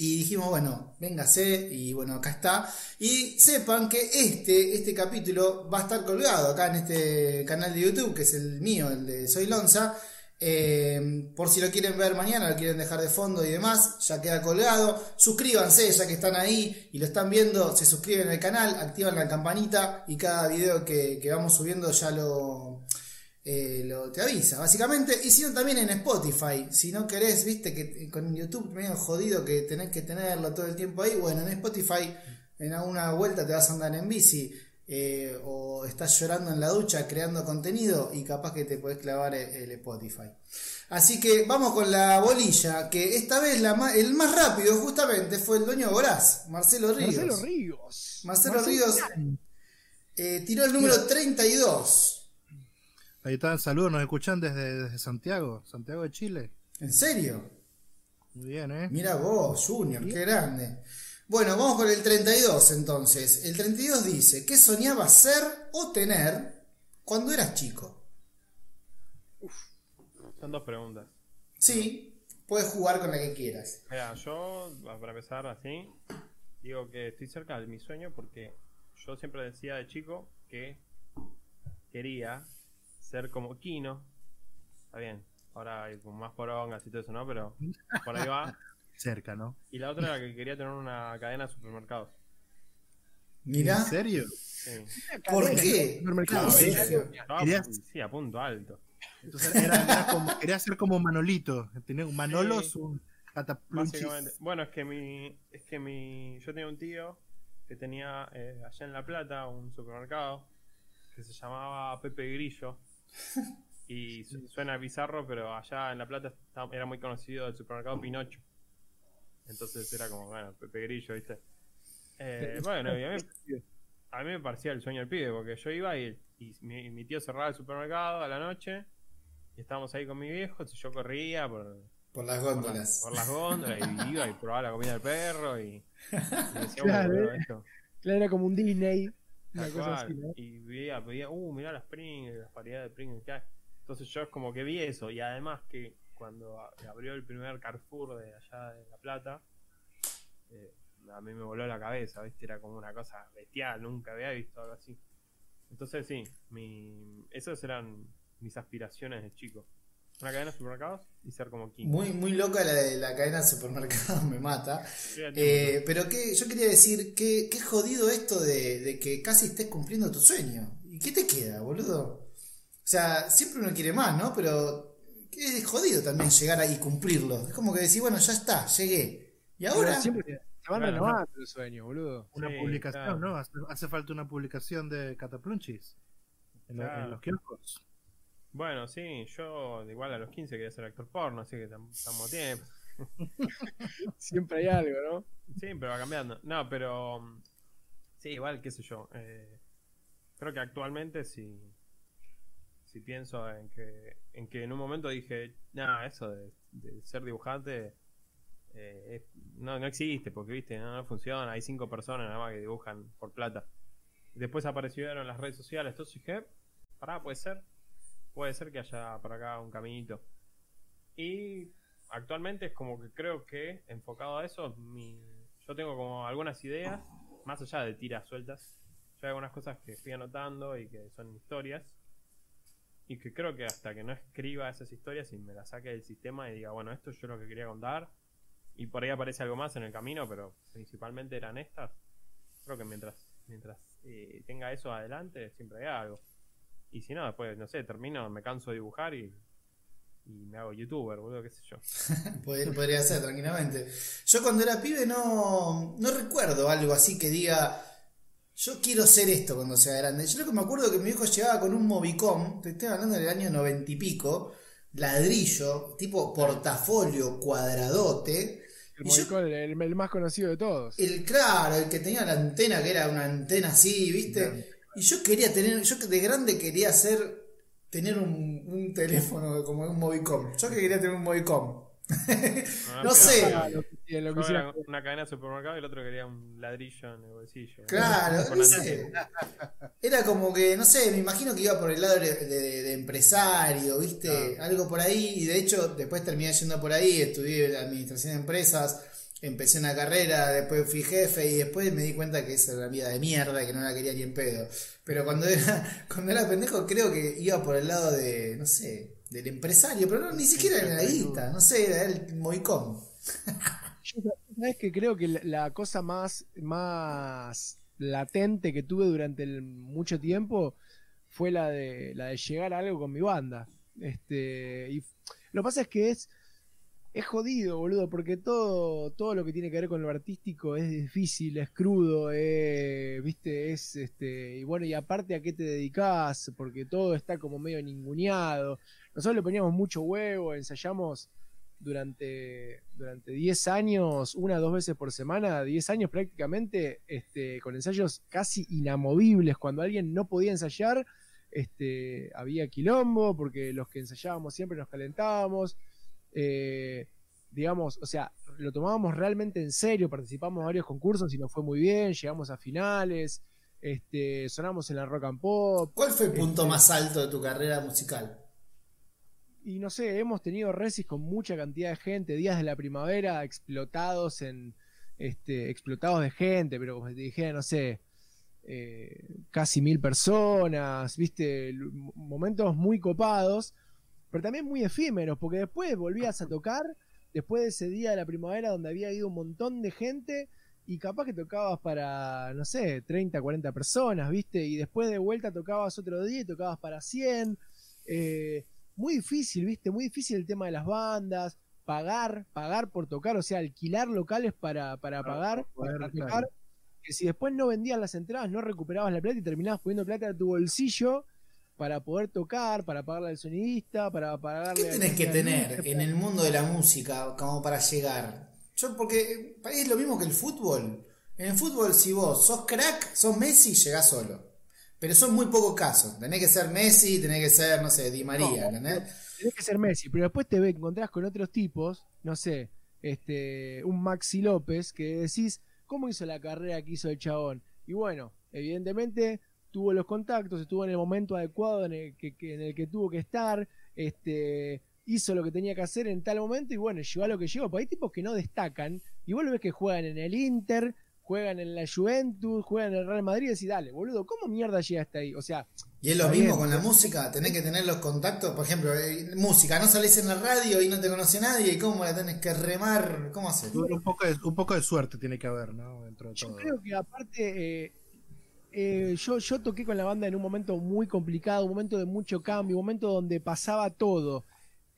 Y dijimos, bueno, véngase, y bueno, acá está. Y sepan que este, este capítulo va a estar colgado acá en este canal de YouTube, que es el mío, el de Soy Lonza. Eh, por si lo quieren ver mañana, lo quieren dejar de fondo y demás, ya queda colgado. Suscríbanse, ya que están ahí y lo están viendo, se suscriben al canal, activan la campanita y cada video que, que vamos subiendo ya lo, eh, lo, te avisa, básicamente. Y si no, también en Spotify. Si no querés, viste que con YouTube medio jodido que tenés que tenerlo todo el tiempo ahí. Bueno, en Spotify, en alguna vuelta te vas a andar en bici. Eh, o estás llorando en la ducha creando contenido y capaz que te podés clavar el, el Spotify. Así que vamos con la bolilla, que esta vez la el más rápido justamente fue el dueño Voraz, Marcelo Ríos. Marcelo Ríos. Marcelo Ríos eh, tiró el número 32. Ahí está, saludos, nos escuchan desde, desde Santiago, Santiago de Chile. ¿En serio? Muy bien, ¿eh? Mira vos, Junior, qué grande. Bueno, vamos con el 32 entonces. El 32 dice, ¿qué soñabas ser o tener cuando eras chico? Son dos preguntas. Sí, puedes jugar con la que quieras. Mira, yo, para empezar así, digo que estoy cerca de mi sueño porque yo siempre decía de chico que quería ser como Kino. Está bien, ahora hay más porongas y todo eso, ¿no? Pero por ahí va. Cerca, ¿no? Y la otra era que quería tener una cadena de supermercados. Mira, ¿En serio? Sí. ¿por qué? Supermercado, ¿Qué ¿Querías? sí, a punto alto. Entonces era, era como, quería ser como Manolito. Tenía un Manolo, Sí. su cataplunchis. Básicamente. Bueno, es que mi. Es que mi. Yo tenía un tío que tenía eh, allá en La Plata un supermercado que se llamaba Pepe Grillo. Y su- suena bizarro, pero allá en La Plata era muy conocido el supermercado Pinocho. Entonces era como, bueno, Pepe Grillo, ¿viste? Eh, bueno, y a mí, a mí me parecía el sueño del pibe, porque yo iba y, y mi, mi tío cerraba el supermercado a la noche y estábamos ahí con mi viejo, entonces yo corría por, Por las por, góndolas. las- por las góndolas y iba y probaba la comida del perro y, y decía, Claro, "Bueno, eh. esto, Claro, era como un Disney. Una tal cosa cual". así, ¿no? Y veía, veía, uh, mirá las Pringles, las variedades de Pringles que hay. Entonces yo es como que vi eso y además que cuando abrió el primer Carrefour de allá de La Plata, eh, a mí me voló la cabeza, ¿viste? Era como una cosa bestial, nunca había visto algo así. Entonces sí, mi, esas eran mis aspiraciones de chico. Una cadena de supermercados y ser como King. Muy, muy loca la de la cadena de supermercados, me mata. Eh, pero que yo quería decir que qué jodido esto de, de que casi estés cumpliendo tu sueño. ¿Y qué te queda, boludo? O sea, siempre uno quiere más, ¿no? Pero es jodido también llegar ahí y cumplirlo. Es como que decir, bueno, ya está, llegué. Y ahora, Pero siempre te, te van Claro, renovando el sueño, boludo. Una Sí, publicación, claro. ¿no? Hace, hace falta una publicación de Cataplunchis en, lo- en Claro. los kioscos. Bueno, sí, yo igual a los 15 quería ser actor porno, así que tam- estamos tiempo. Siempre hay algo, ¿no? Sí, pero va cambiando. No, pero. mm, Sí, igual, qué sé yo. eh, creo que actualmente si. Si pienso en que. En que en un momento dije. Nada, eso de, ser dibujante. eh, es- no, no existe, porque viste, no, no funciona. Hay cinco personas nada más que dibujan por plata. Después aparecieron las redes sociales. Entonces dije. Pará, puede ser. Puede ser que haya por acá un caminito. Y actualmente es como que creo que enfocado a eso, mi, yo tengo como algunas ideas, más allá de tiras sueltas. Yo hay algunas cosas que fui anotando y que son historias. Y que creo que hasta que no escriba esas historias y me las saque del sistema y diga, bueno, esto yo lo que quería contar. Y por ahí aparece algo más en el camino, pero principalmente eran estas. Creo que mientras, mientras eh, tenga eso adelante, siempre hay algo. Y si no, después, no sé, termino, me canso de dibujar y, y me hago youtuber, boludo, qué sé yo. Pod- podría ser tranquilamente. Yo cuando era pibe no, no recuerdo algo así que diga, yo quiero ser esto cuando sea grande. Yo lo que me acuerdo que mi viejo llegaba con un Movicom, te estoy hablando del año noventa y pico, ladrillo, tipo portafolio cuadradote. El yo- Movicol, el, el más conocido de todos. El claro, el que tenía la antena, que era una antena así, ¿viste? Y yo quería tener, yo de grande quería hacer, tener un, un teléfono como un Movicom. Yo que quería tener un Movicom. Ah, No sé. Ah, lo que- lo que una cadena de supermercado y el otro quería un ladrillo en el bolsillo. Claro, no sé. Era como que, no sé, me imagino que iba por el lado de, de- de empresario, ¿viste? Algo por ahí. Y de hecho, después terminé yendo por ahí, estudié administración de empresas, empecé una carrera, después fui jefe y después me di cuenta que esa era una vida de mierda y que no la quería ni en pedo. Pero cuando era, cuando era pendejo, creo que iba por el lado de, no sé, del empresario, pero no, ni siquiera era la guita, no sé, era el Movicom. Yo, ¿sabes que Creo que la, cosa más, más latente que tuve durante el- mucho tiempo fue la de, la de llegar a algo con mi banda. Este, y lo que pasa es que es, es jodido, boludo, porque todo, todo lo que tiene que ver con lo artístico es difícil, es crudo, eh, viste, es este, y bueno, y aparte a qué te dedicás, porque todo está como medio ninguneado. Nosotros le poníamos mucho huevo, ensayamos durante, durante 10 años, una o dos veces por semana, 10 años prácticamente, este, con ensayos casi inamovibles. Cuando alguien no podía ensayar, este, había quilombo, porque los que ensayábamos siempre nos calentábamos. Eh, digamos, o sea, lo tomábamos realmente en serio, participamos en varios concursos y nos fue muy bien, llegamos a finales, este, sonamos en la rock and pop, ¿Cuál fue el punto Este- más alto de tu carrera musical? Y no sé, hemos tenido recis con mucha cantidad de gente, días de la primavera explotados en este, explotados de gente, pero como te dijera, no sé, eh, casi mil personas, viste, momentos muy copados, pero también muy efímeros, porque después volvías a tocar, después de ese día de la primavera donde había ido un montón de gente, y capaz que tocabas para, no sé, 30, 40 personas, viste, y después de vuelta tocabas otro día y tocabas para 100. Eh, muy difícil, viste, muy difícil el tema de las bandas, pagar, pagar por tocar, o sea, alquilar locales para, para Claro, pagar, para poder, para claro. tocar, que si después no vendías las entradas, no recuperabas la plata y terminabas poniendo plata a tu bolsillo para poder tocar, para pagarle al sonidista, para pagarle ¿Qué tenés que tener en el mundo de la música como para llegar? Yo, porque es lo mismo que el fútbol. En el fútbol, si vos sos crack, sos Messi, llegás solo. Pero son muy pocos casos. Tenés que ser Messi, tenés que ser, no sé, Di María, No, ¿entendés? Tenés que ser Messi, pero después te ve- encontrás con otros tipos, no sé, este, un Maxi López, que decís, ¿cómo hizo la carrera que hizo el chabón? Y bueno, evidentemente tuvo los contactos, estuvo en el momento adecuado en el que, que- en el que tuvo que estar, este, hizo lo que tenía que hacer en tal momento y bueno, llegó a lo que llegó. Porque hay tipos que no destacan y vos lo ves que juegan en el Inter, juegan en la Juventus, juegan en el Real Madrid y dale, boludo, ¿cómo mierda llegaste ahí? O sea, Y es lo mismo bien. con la música, tenés que tener los contactos, por ejemplo, eh, música, no salís en la radio y no te conoce nadie, ¿y cómo la tenés que remar? ¿Cómo haces? Un poco, de, un poco de suerte tiene que haber, ¿no? Dentro de yo todo. creo que aparte, eh, eh, yo, yo toqué con la banda en un momento muy complicado, un momento de mucho cambio, un momento donde pasaba todo.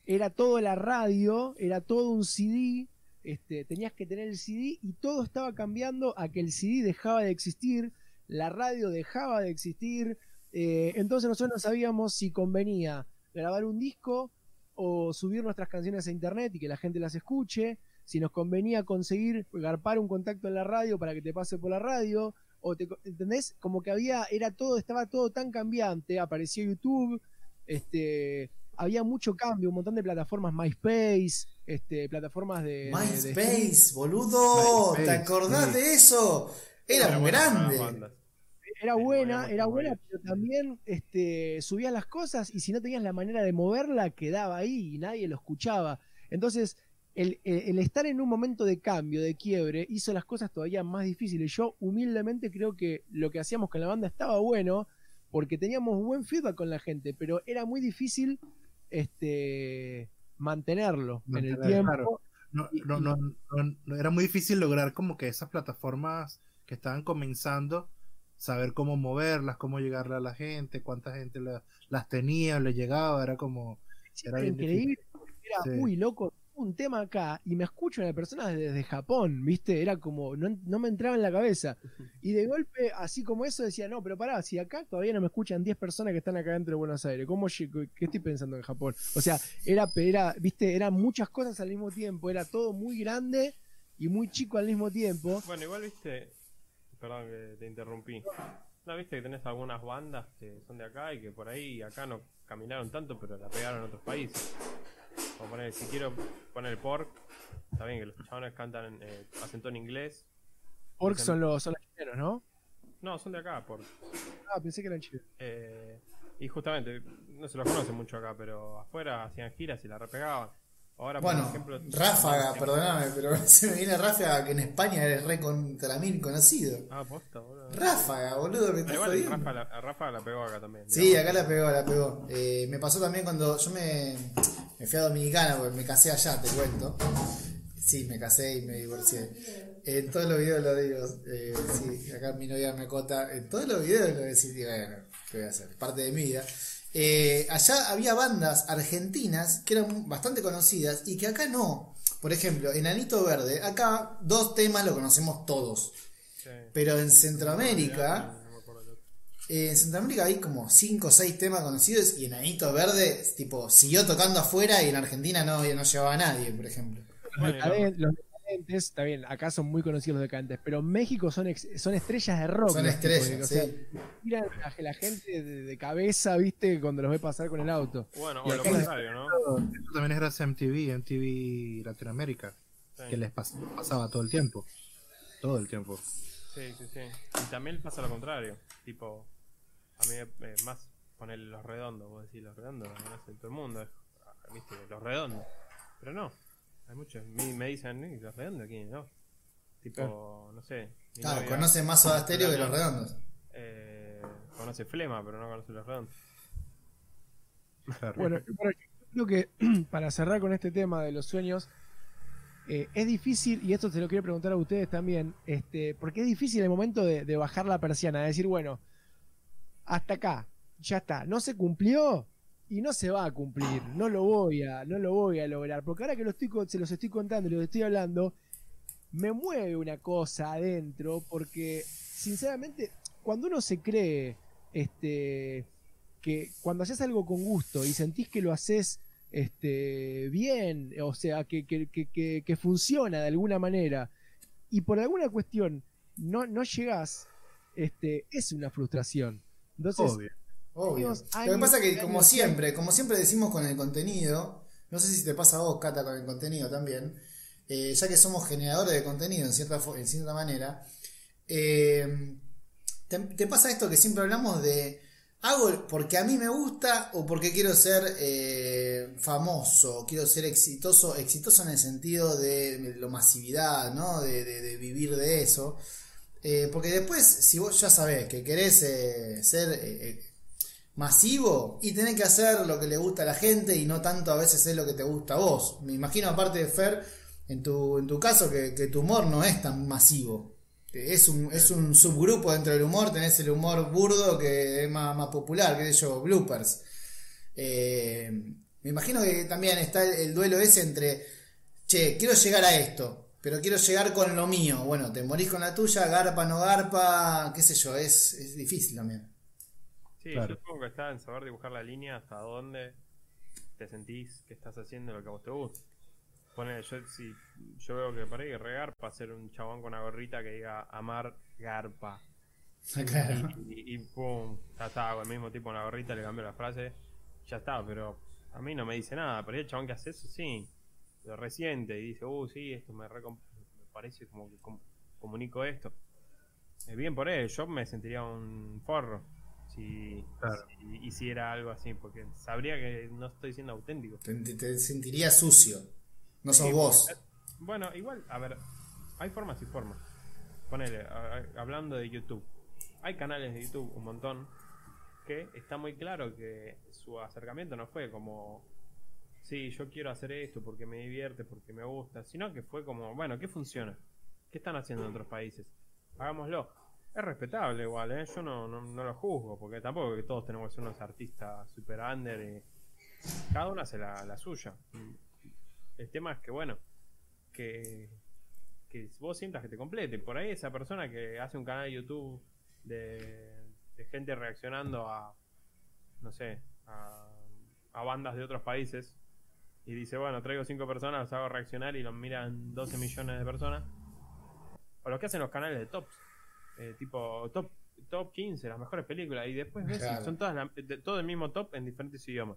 Era todo la radio, era todo un CD, este, tenías que tener el CD y todo estaba cambiando a que el CD dejaba de existir, la radio dejaba de existir, eh, entonces nosotros no sabíamos si convenía grabar un disco o subir nuestras canciones a internet y que la gente las escuche, si nos convenía conseguir garpar un contacto en la radio para que te pase por la radio, o te, ¿entendés? Como que había, era todo, estaba todo tan cambiante, apareció YouTube, este, había mucho cambio, un montón de plataformas, MySpace, este, plataformas de... MySpace, boludo, ¿te acordás sí. de eso? Era las grande. era buena, era buena, pero también este, subías las cosas y si no tenías la manera de moverla, quedaba ahí y nadie lo escuchaba. Entonces, el, el- el estar en un momento de cambio, de quiebre, hizo las cosas todavía más difíciles. Yo humildemente creo que lo que hacíamos con la banda estaba bueno porque teníamos buen feedback con la gente, pero era muy difícil este, mantenerlo en el tiempo. claro. No, no, no, no- no- era muy difícil lograr como que esas plataformas que estaban comenzando, saber cómo moverlas, cómo llegarle a la gente, cuánta gente la- las tenía, le llegaba, era como... Era Era increíble. Era, Sí. uy, loco, un tema acá y me escucho una persona desde Japón, ¿viste? Era como, no, no me entraba en la cabeza. Y de golpe, así como eso, decía, no, pero pará, si acá todavía no me escuchan 10 personas que están acá dentro de Buenos Aires, ¿cómo ¿qué estoy pensando en Japón? O sea, era, era, ¿viste? Eran muchas cosas al mismo tiempo, era todo muy grande y muy chico al mismo tiempo. Bueno, igual viste, perdón que te interrumpí. No, viste que tenés algunas bandas que son de acá y que por ahí acá no caminaron tanto, pero la pegaron en otros países. Poner, si quiero poner pork, está bien que los chabones cantan, eh, hacen todo en inglés. Pork son los, son los chilenos, ¿no? No, son de acá, pork. Ah, pensé que eran chilenos. Eh, y justamente, no se los conoce mucho acá, pero afuera hacían giras y la repegaban. Ahora, por Bueno, ejemplo. Ráfaga, perdóname, pero se me viene Ráfaga que en España es re contra mil conocido. Ah, posta, boludo. Ráfaga, boludo, me estás igual. Rafa la, a Rafa la pegó acá también. Sí, digamos. acá la pegó, la pegó. Eh, me pasó también cuando yo me, me fui a Dominicana, porque me casé allá, te cuento. Sí, me casé y me divorcié. En todos los videos lo digo, eh, sí, acá mi novia me cota. En todos los videos lo decís, bueno, ¿qué voy a hacer? Parte de mi vida. Eh, allá había bandas argentinas que eran bastante conocidas y que acá no. Por ejemplo, Enanito Verde, acá dos temas lo conocemos todos. Sí. Pero en Centroamérica, eh, en Centroamérica hay como 5 o 6 temas conocidos y Enanito Verde, tipo, siguió tocando afuera y en Argentina no, no llevaba a nadie, por ejemplo. Bueno, los decadentes, está bien, acá son muy conocidos los decadentes, pero en México son, ex- son estrellas de rock. Son estrellas, o sea, sí. miran a la gente de, de cabeza, viste, cuando los ve pasar con el auto. Bueno, Y o lo contrario, ¿no? Eso también es gracias a MTV, MTV Latinoamérica, Sí. que les pas- pasaba todo el tiempo. Todo el tiempo. Sí, sí, sí. Y también pasa lo contrario. Tipo, a mí eh, más poner los redondos. Vos decís los redondos, no sé, todo el mundo. es, Viste, los redondos. Pero no. Hay muchos. Me, dicen, "¿Y los redondos quién? No. Tipo, no sé. Claro, novia, conoce más Soda Stereo que los redondos. eh, conoce Flema, pero no conoce los redondos. Bueno, yo creo que para cerrar con este tema de los sueños, eh, es difícil, y esto se lo quiero preguntar a ustedes también, este, porque es difícil el momento de, de bajar la persiana, de decir, bueno, hasta acá, ya está, no se cumplió y no se va a cumplir, no lo voy a, no lo voy a lograr, porque ahora que lo estoy, se los estoy contando y los estoy hablando, me mueve una cosa adentro, porque sinceramente, cuando uno se cree, este, que cuando haces algo con gusto y sentís que lo haces este, bien, o sea, que, que- que funciona de alguna manera, y por alguna cuestión no, no llegás, este, es una frustración. Entonces, Obvio. Obvio. Lo que pasa que, años, como siempre, como siempre decimos con el contenido, no sé si te pasa a vos, Cata, con el contenido también, eh, ya que somos generadores de contenido en cierta, en cierta manera, eh, te, te pasa esto que siempre hablamos de ¿Hago porque a mí me gusta o porque quiero ser eh, famoso? Quiero ser exitoso, exitoso en el sentido de, la masividad, ¿no? De, vivir de eso. Porque después, si vos ya sabés que querés ser masivo y tenés que hacer lo que le gusta a la gente y no tanto a veces es lo que te gusta a vos. Me imagino aparte de Fer, en tu, en tu caso, que, que tu humor no es tan masivo. Es un, es un subgrupo dentro del humor, tenés el humor burdo que es más, popular, que es yo, bloopers. Eh, me imagino que también está el, duelo ese entre, che, quiero llegar a esto, pero quiero llegar con lo mío. Bueno, te morís con la tuya, garpa, no garpa, qué sé yo, es, es difícil también. Sí, yo supongo que está en saber dibujar la línea hasta dónde te sentís que estás haciendo lo que a vos te gusta. Yo, si, yo veo que por ahí regarpa ser un chabón con una gorrita que diga amar garpa. Y, pum, ya está, con el mismo tipo una gorrita, le cambio la frase, ya está, pero a mí no me dice nada, pero el chabón que hace eso, sí, lo resiente y dice, uh, sí, esto me, parece como que comunico esto. Es bien por él, yo me sentiría un forro si, hiciera algo así, porque sabría que no estoy siendo auténtico. Te, te sentiría sucio. No sos vos. Bueno, igual, a ver, hay formas y formas. Ponele, hablando de YouTube. Hay canales de YouTube, un montón, que está muy claro que su acercamiento no fue como, sí, yo quiero hacer esto porque me divierte, porque me gusta, sino que fue como, bueno, ¿qué funciona? ¿Qué están haciendo en otros países? Hagámoslo. Es respetable igual, ¿eh? yo no, no, lo juzgo, porque tampoco que todos tenemos que ser unos artistas super under y cada uno hace la, la suya. El tema es que, bueno, que, que vos sientas que te complete. Por ahí esa persona que hace un canal de YouTube de, gente reaccionando a, no sé, a, bandas de otros países y dice, bueno, traigo cinco personas, los hago reaccionar y los miran 12 millones de personas. O lo que hacen los canales de tops, eh, tipo top, top 15, las mejores películas, y después ves, son todas todo el mismo top en diferentes idiomas.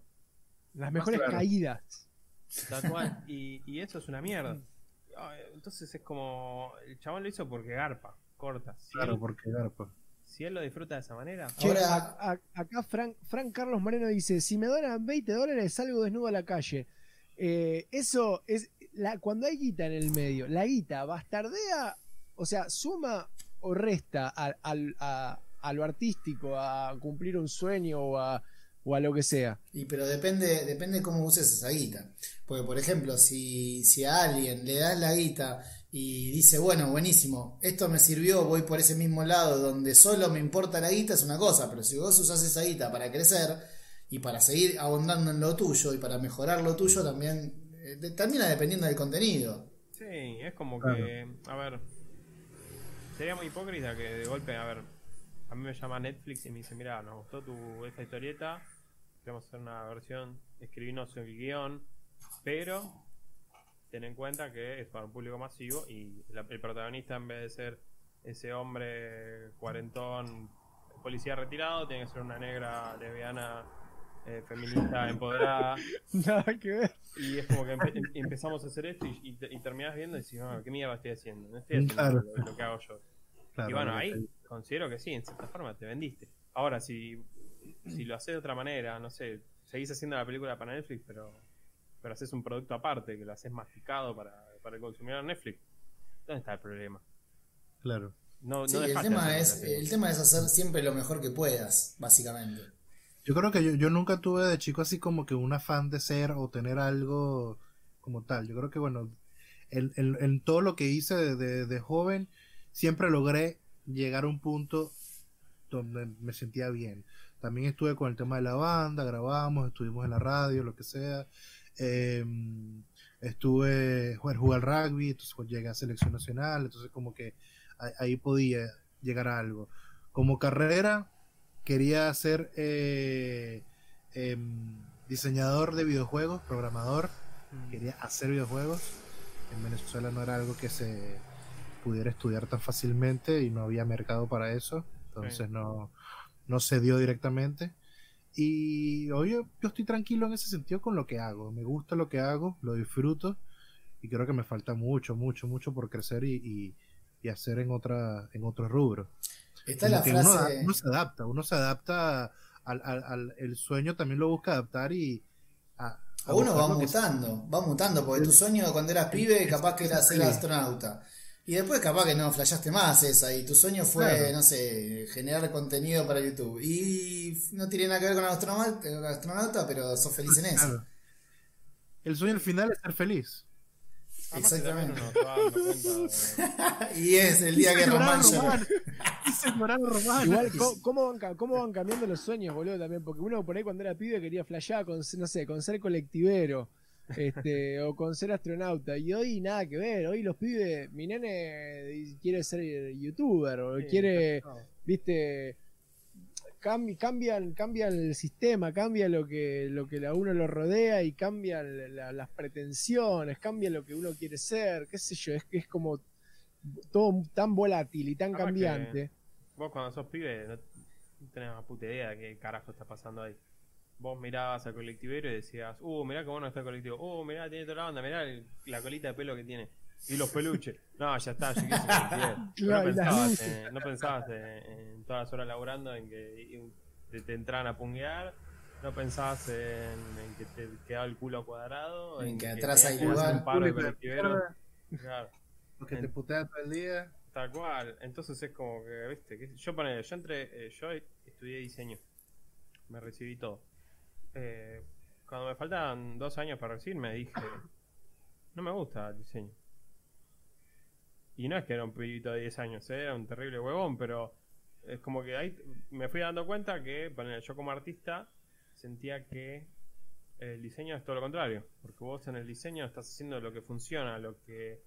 Las mejores caídas. Y, eso es una mierda. Entonces es como. El chabón lo hizo porque garpa, corta. claro, porque garpa. Si él lo disfruta de esa manera. acá Frank, Frank Carlos Moreno dice: Si me donan 20 dólares, salgo desnudo a la calle. Eh, eso es. La, cuando hay guita en el medio, la guita bastardea, o sea, suma o resta a lo artístico, a cumplir un sueño o a o a lo que sea. Y pero depende, depende cómo uses esa guita. Porque, por ejemplo, si, si a alguien le das la guita y dice, bueno, buenísimo, esto me sirvió, voy por ese mismo lado donde solo me importa la guita, es una cosa, pero si vos usas esa guita para crecer y para seguir abondando en lo tuyo y para mejorar lo tuyo, también eh, termina dependiendo del contenido. Sí, es como que, a ver, sería muy hipócrita que de golpe, a ver, a mí me llama Netflix y me dice, mira, nos gustó tu, esta historieta, queremos hacer una versión, escribinos el guion, pero ten en cuenta que es para un público masivo y el protagonista en vez de ser ese hombre cuarentón, policía retirado, tiene que ser una negra lesbiana eh, feminista empoderada. Nada que ver. Y es como que empezamos a hacer esto y, y, terminás viendo y decís, ah, ¿qué mierda estoy haciendo? No estoy haciendo lo, que hago yo. y bueno, ahí considero que sí, en cierta forma te vendiste. Ahora, si, si lo haces de otra manera, no sé, seguís haciendo la película para Netflix, pero, pero haces un producto aparte, que lo haces masticado para, para el consumidor Netflix, ¿dónde está el problema? Claro. No, sí, el, tema es, el tema es hacer siempre lo mejor que puedas, básicamente. Yo creo que yo, yo nunca tuve de chico así como que un afán de ser o tener algo como tal. Yo creo que, bueno, en, en, todo lo que hice de, de, joven, siempre logré llegar a un punto donde me sentía bien. También estuve con el tema de la banda, grabamos, estuvimos en la radio, lo que sea. Em, estuve jugar, jugar rugby, entonces pues, llegué a selección nacional, entonces como que ahí, podía llegar a algo. Como carrera, quería ser eh, em, diseñador de videojuegos, programador, mm. quería hacer videojuegos. En Venezuela no era algo que se pudiera estudiar tan fácilmente y no había mercado para eso, entonces no, no se dio directamente. Y hoy yo, estoy tranquilo en ese sentido con lo que hago, me gusta lo que hago, lo disfruto y creo que me falta mucho, mucho, mucho por crecer y, y, hacer en otra en otro rubro. Está la frase... uno, se adapta, uno se adapta al, al- al- el sueño también lo busca adaptar y a, uno va mutando, va mutando, porque tu sueño cuando eras pibe capaz que era ser astronauta. Y después capaz que no flashaste más esa, y tu sueño fue, Claro. no sé, generar contenido para YouTube. Y no tiene nada que ver con astronauta, astronauta pero sos feliz en eso. Claro. El sueño al final es ser feliz. Exactamente. Y es el día que Román lloró. Román. Igual, ¿cómo, cómo van, cómo van cambiando los sueños, boludo? También, porque uno por ahí cuando era pibe quería flashear con, no sé, con ser colectivero, este, o con ser astronauta. Y hoy nada que ver. Hoy los pibes, mi nene quiere ser youtuber, o Sí, quiere, no. viste, cambi- cambian, cambia el sistema, cambia lo que, lo que a uno lo rodea y cambian la- las pretensiones, cambia lo que uno quiere ser, qué sé yo, es que es como todo tan volátil y tan cambiante. Vos cuando sos pibe no tenés una puta idea de qué carajo está pasando ahí. Vos mirabas al colectivero y decías, uh, mirá qué bueno está el colectivo, uh, mirá, tiene toda la banda, mirá el- la colita de pelo que tiene. Y los peluches. No, ya está, yo. Claro, no, pensabas, no pensabas en, en todas las horas laburando en que te, te entraran a punguear. No pensabas en, en que te quedaba el culo cuadrado. En que atrás hay que hacer lugar. un paro de. Claro. Porque te putean todo el día. Tal cual, entonces es como que, viste, que yo ponele, yo entré, eh, yo estudié diseño, me recibí todo. Eh, cuando me faltaban dos años para recibirme dije, no me gusta el diseño. Y no es que era un pibito de 10 años, eh, era un terrible huevón, pero es como que ahí me fui dando cuenta que, yo como artista sentía que el diseño es todo lo contrario, porque vos en el diseño estás haciendo lo que funciona, lo que,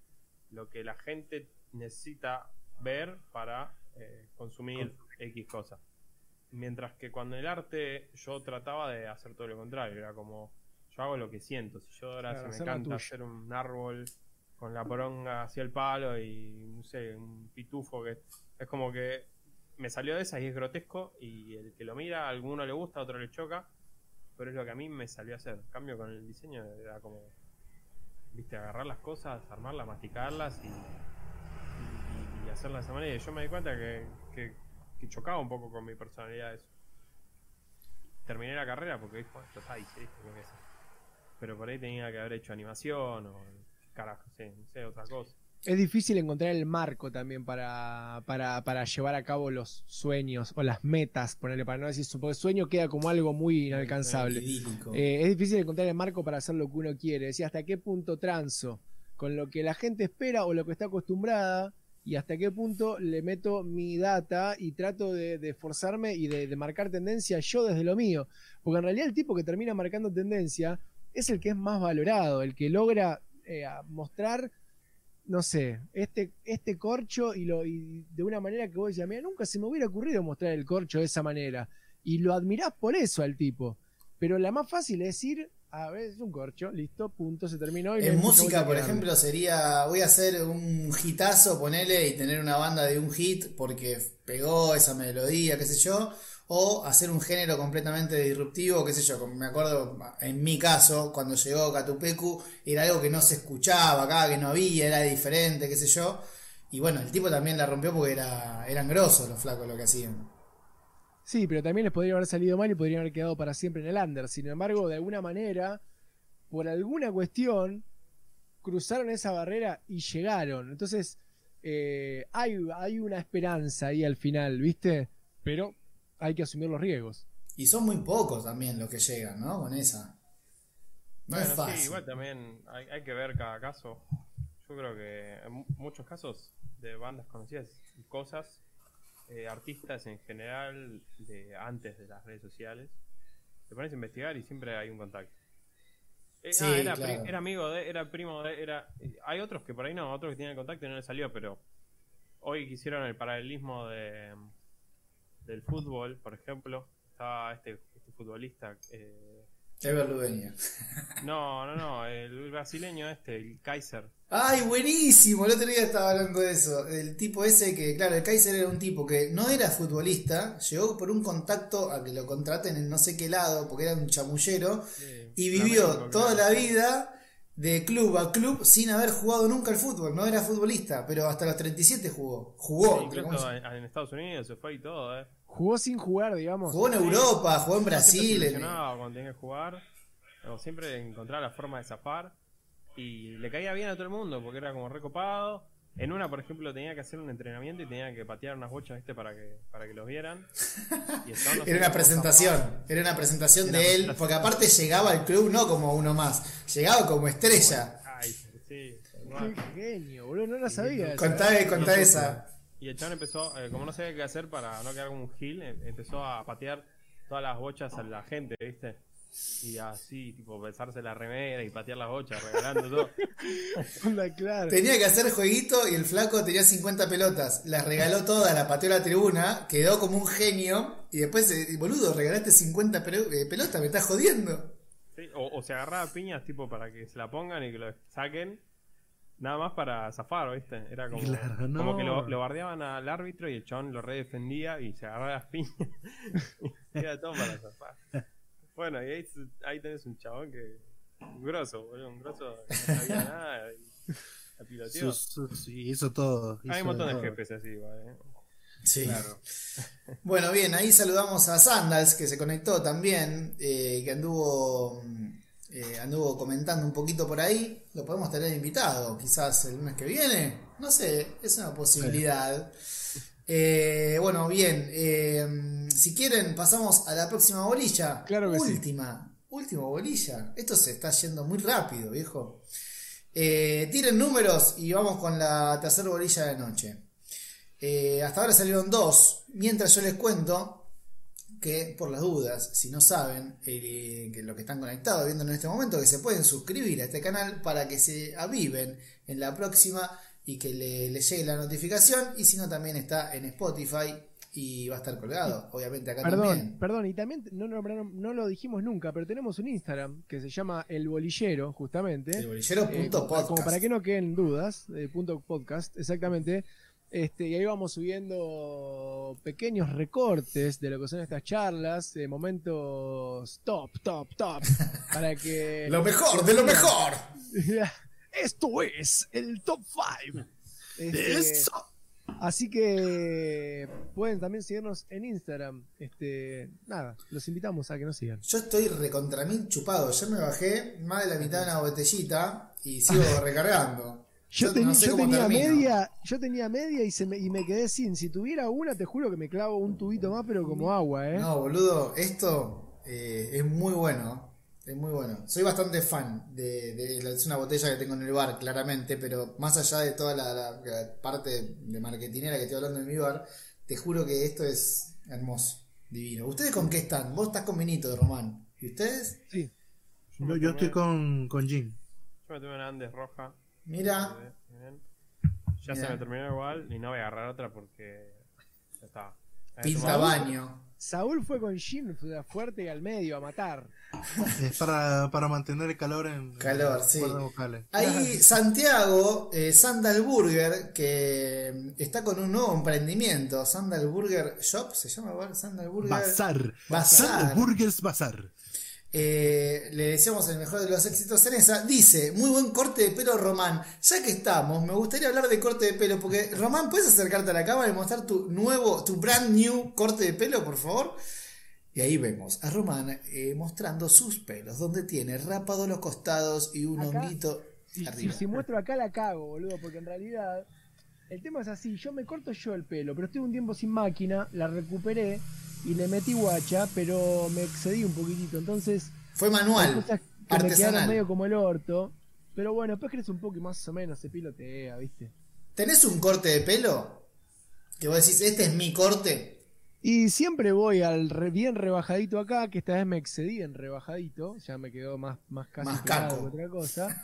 lo que la gente necesita ver para eh, consumir X cosa. Mientras que cuando el arte yo trataba de hacer todo lo contrario, era como yo hago lo que siento. Si yo ahora Claro, si me encanta hacer un árbol con la poronga hacia el palo y no sé, un pitufo que es como que me salió de esa y es grotesco y el que lo mira a alguno le gusta, a otro le choca, pero es lo que a mí me salió a hacer. Cambio con el diseño era como viste, agarrar las cosas, armarlas, masticarlas y, y, y hacerlas de esa manera. Y yo me di cuenta que, que, que chocaba un poco con mi personalidad eso. Terminé la carrera porque dijo, esto está ahí. Pero por ahí tenía que haber hecho animación o carajo, sí, no sé, otra cosa. Es difícil encontrar el marco también para, para, para llevar a cabo los sueños o las metas, ponerle para no decir su porque sueño queda como algo muy inalcanzable. Eh, es difícil encontrar el marco para hacer lo que uno quiere. Decir hasta qué punto transo con lo que la gente espera o lo que está acostumbrada y hasta qué punto le meto mi data y trato de, de esforzarme y de, de marcar tendencia yo desde lo mío. Porque en realidad el tipo que termina marcando tendencia es el que es más valorado, el que logra eh, a mostrar, no sé, este, este corcho y, lo, y de una manera que vos decías, mira, nunca se me hubiera ocurrido mostrar el corcho de esa manera. Y lo admirás por eso al tipo. Pero la más fácil es decir, a ver, es un corcho, listo, punto, se terminó. y En música, por ejemplo, sería voy a hacer un hitazo, ponele y tener una banda de un hit porque pegó esa melodía, qué sé yo, o hacer un género completamente disruptivo, qué sé yo, me acuerdo en mi caso, cuando llegó Catupecu, era algo que no se escuchaba acá, que no había, era diferente, qué sé yo, y bueno, el tipo también la rompió porque era, eran grosos los flacos lo que hacían. Sí, pero también les podría haber salido mal y podrían haber quedado para siempre en el under. Sin embargo, de alguna manera, por alguna cuestión, cruzaron esa barrera y llegaron. Entonces, eh, hay, hay una esperanza ahí al final, ¿viste? Pero hay que asumir los riesgos. Y son muy pocos también los que llegan, ¿no? Con esa. No es Bueno, fácil. sí, igual también hay, hay que ver cada caso. Yo creo que en mu- muchos casos de bandas conocidas y cosas, eh, artistas en general, de antes de las redes sociales, te pones a investigar y siempre hay un contacto. Eh, Sí, ah, era, claro. pri- era amigo de, era primo de, era. eh, Hay otros que por ahí no, otros que tienen el contacto y no les salió, pero hoy quisieron el paralelismo de del fútbol, por ejemplo. Estaba este, este futbolista. Eh, Ever no, no, no, el brasileño este, el Kaiser. Ay, buenísimo. El otro día estaba hablando de eso. El tipo ese que, claro, el Kaiser era un tipo que no era futbolista, llegó por un contacto a que lo contraten en no sé qué lado, porque era un chamullero, y vivió toda la vida de club a club sin haber jugado nunca al fútbol. No era futbolista, pero hasta los 37 jugó. Jugó. Sí, incluso en, en Estados Unidos se fue y todo, ¿eh? Jugó sin jugar, digamos. Jugó en Europa, jugó en Brasil. en- ilusionaba cuando tenía que jugar. Como siempre encontraba la forma de zafar. Y le caía bien a todo el mundo porque era como recopado. En una, por ejemplo, tenía que hacer un entrenamiento y tenía que patear unas bochas, ¿viste? Para que, para que los vieran. Y Era una presentación, era una presentación Era de él, porque aparte llegaba al club no como uno más, llegaba como estrella. Ay, sí, Qué genio, boludo, no la sabía. Contá, contá esa. Y el chabón empezó, eh, como no sabía qué hacer para no quedar como un gil, em- empezó a patear todas las bochas a la gente, ¿viste? Y así, tipo, besarse la remera y patear las bochas, regalando todo. Tenía que hacer jueguito y el flaco tenía 50 pelotas. Las regaló todas, la pateó a la tribuna, quedó como un genio. Y después, eh, boludo, regalaste 50 pelo- eh, pelotas, me estás jodiendo. Sí, O, o se agarraba piñas, tipo, para que se la pongan y que lo saquen. Nada más para zafar, ¿viste? Era como, Claro, no. como que lo, lo bardeaban al árbitro y el chabón lo redefendía y se agarraba las piñas. era todo para zafar. Bueno, y ahí, ahí tenés un chabón que. Un grosso, boludo, un grosso que no sabía nada y la sus- y hizo todo. Hay un montón de todo. jefes así, igual, ¿eh? Sí. Bueno, bien, ahí saludamos a Sandals, que se conectó también, eh, que anduvo, mm, eh, anduvo comentando un poquito por ahí. Lo podemos tener invitado, quizás el lunes que viene. No sé, es una posibilidad. Eh, bueno, bien, eh, si quieren pasamos a la próxima bolilla. Claro que sí. última, última bolilla. Esto se está yendo muy rápido, viejo. Eh, tiren números y vamos con la tercera bolilla de noche. Hasta ahora salieron dos. Mientras yo les cuento que, por las dudas, si no saben, que los que están conectados viendo en este momento, que se pueden suscribir a este canal para que se aviven en la próxima y que le, le llegue la notificación. Y si no, también está en Spotify y va a estar colgado, obviamente acá Perdón, también. perdón, y también no, nombraron- no lo dijimos nunca, pero tenemos un Instagram que se llama El Bolillero, justamente. El bolillero Eh, punto como, podcast. como para que no queden dudas, eh, punto podcast, exactamente. Este, y ahí vamos subiendo pequeños recortes de lo que son estas charlas, de momentos top, top, top, para que... Lo mejor, de lo mejor. Esto es el top 5. Eso. Así que pueden también seguirnos en Instagram. Este, nada, los invitamos a que nos sigan. Yo estoy recontra mil chupado. Yo me bajé más de la mitad de una botellita y sigo recargando. Yo, no sé tenía termino. media, yo tenía media y, se me, y me quedé sin. Si tuviera una, te juro que me clavo un tubito más, pero como agua, ¿eh? No, boludo, esto eh, es muy bueno. Es muy bueno. Soy bastante fan de, de- Es una botella que tengo en el bar, claramente, pero más allá de toda la, la- la parte de marketinera que estoy hablando en mi bar, te juro que esto es hermoso, divino. ¿Ustedes con qué están? Vos estás con vinito de Román. ¿Y ustedes? Sí. Yo, yo estoy con, con Jin. Yo me tomé una Andes roja. Mira. Ya Mira. se me terminó igual y no voy a agarrar otra porque ya está. Pinta tomado- baño. Saúl fue con Jin fue fuerte y al medio a matar. Es para, para mantener el calor en Calor, en sí. vocales. Ahí Santiago, eh, Sandal Burger, que está con un nuevo emprendimiento, Sandal Burger Shop, se llama igual Sandal Burger. Bazar. Bazar. Burgers Bazar. Eh, le deseamos el mejor de los éxitos en esa. Dice, muy buen corte de pelo Román. Ya que estamos, me gustaría hablar de corte de pelo, porque Román, ¿puedes acercarte a la cámara y mostrar tu nuevo, tu brand new corte de pelo, por favor? Y ahí vemos a Román eh, mostrando sus pelos, donde tiene rapado los costados y un Acá, honguito Si, si, arriba. si muestro acá la cago, boludo, porque en realidad el tema es así, yo me corto yo el pelo, pero estuve un tiempo sin máquina, la recuperé y le metí guacha, pero me excedí un poquitito, entonces Fue manual, me quedaron artesanal. medio como el orto, pero bueno, después crece un poco y más o menos se pilotea, ¿viste? ¿Tenés un corte de pelo? Que vos decís, este es mi corte. Y siempre voy al re- bien rebajadito acá, que esta vez me excedí en rebajadito, ya me quedó más, más casi Más caco. que otra cosa.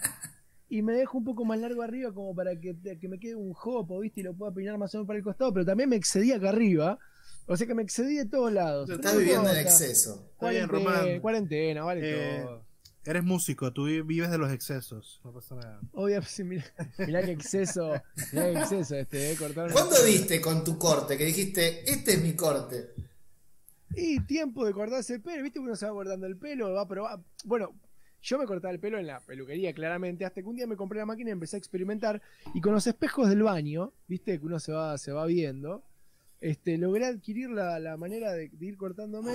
Y me dejo un poco más largo arriba como para que, que me quede un jopo, ¿viste? Y lo pueda peinar más o menos para el costado, pero también me excedí acá arriba. O sea que me excedí de todos lados. Estás viviendo en exceso. Está bien, Cuarentena, Román. cuarentena, vale Eh, todo. Eres músico, tú vi- vives de los excesos. No pasa nada. Obvio, sí, mirá, mirá qué exceso, mirá qué exceso este, eh, cortar una- ¿Cuándo diste con tu corte? Que dijiste, este es mi corte. Y tiempo de cortarse el pelo, ¿viste? Uno se va cortando el pelo, va a probar. Bueno, Yo me cortaba el pelo en la peluquería, claramente, hasta que un día me compré la máquina y empecé a experimentar. Y con los espejos del baño, viste, que uno se va, se va viendo, este, logré adquirir la, la manera de, de ir cortándome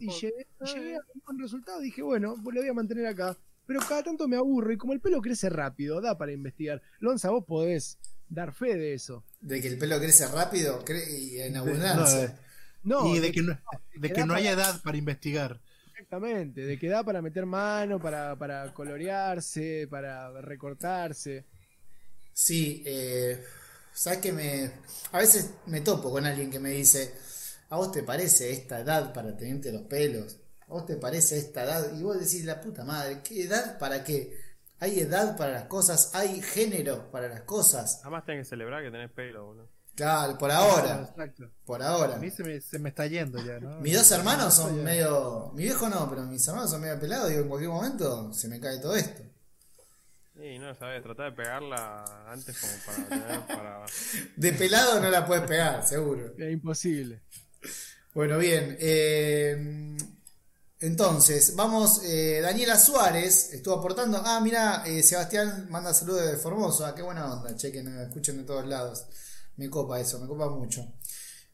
y llegué, llegué a un buen resultado. Dije, bueno, pues lo voy a mantener acá. Pero cada tanto me aburro y como el pelo crece rápido, da para investigar. Lonza, vos podés dar fe de eso. De que el pelo crece rápido cre- y en abundancia. No, y de de que no, de que no hay para- edad para investigar. Exactamente, de que da para meter mano, para, para colorearse, para recortarse. Sí, eh, sabes que me. A veces me topo con alguien que me dice: ¿A vos te parece esta edad para tenerte los pelos? ¿A vos te parece esta edad? Y vos decís: La puta madre, ¿qué edad para qué? Hay edad para las cosas, hay género para las cosas. Además tenés que celebrar que tenés pelo, boludo. Claro, por ahora, Exacto. por A ahora. mí se me, se me está yendo ya, ¿no? Mis dos hermanos son medio. Mi viejo no, pero mis hermanos son medio pelados. Digo, en cualquier momento se me cae todo esto. Y no sabes, tratá de pegarla antes como para tener para. De pelado no la puedes pegar, seguro. Es imposible. Bueno, bien. eh, entonces, vamos. eh, Daniela Suárez estuvo aportando. Ah, mira, eh, Sebastián manda saludos de Formoso. Ah, qué buena onda. Che, que nos escuchen de todos lados. Me copa eso, me copa mucho.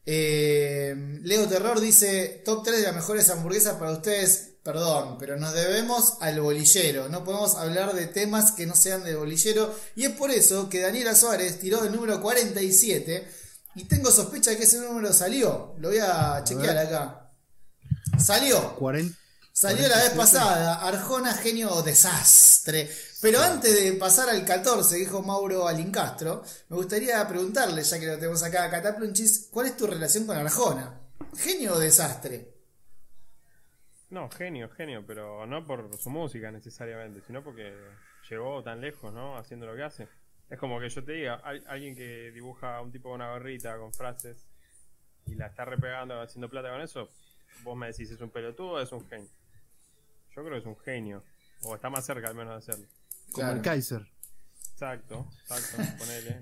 Eh, Leo Terror dice: Top 3 de las mejores hamburguesas para ustedes. Perdón, pero nos debemos al bolillero. No podemos hablar de temas que no sean del bolillero. Y es por eso que Daniela Suárez tiró el número 47. Y tengo sospecha de que ese número salió. Lo voy a chequear ver. acá. Salió. 40, Salió la vez 47. pasada. Arjona, genio o desastre. Pero antes de pasar al 14, dijo Mauro Alincastro, me gustaría preguntarle, ya que lo tenemos acá a Cataplunchis, ¿cuál es tu relación con Arjona? ¿Genio o desastre? No, genio, genio, pero no por su música necesariamente, sino porque llegó tan lejos, ¿no? Haciendo lo que hace. Es como que yo te diga, hay alguien que dibuja a un tipo con una gorrita con frases y la está repegando haciendo plata con eso, vos me decís, ¿es un pelotudo o es un genio? Yo creo que es un genio, o está más cerca al menos de hacerlo. como Claro. el Kaiser. Exacto, exacto, ponele.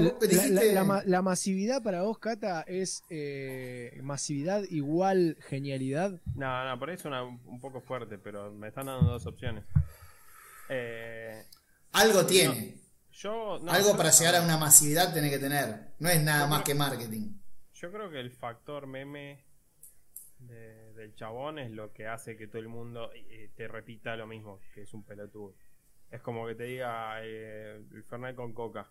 La, dijiste- la- la ma- la masividad para vos, Cata, es eh, masividad igual genialidad. No, no, por ahí suena un un poco fuerte, pero me están dando dos opciones. Eh, algo tiene. yo, no, algo yo- para llegar a una masividad tiene que tener. No es nada más que marketing. Yo creo que el factor meme de- del chabón es lo que hace que todo el mundo eh, te repita lo mismo, que es un pelotudo. Es como que te diga eh, el Fernet con coca.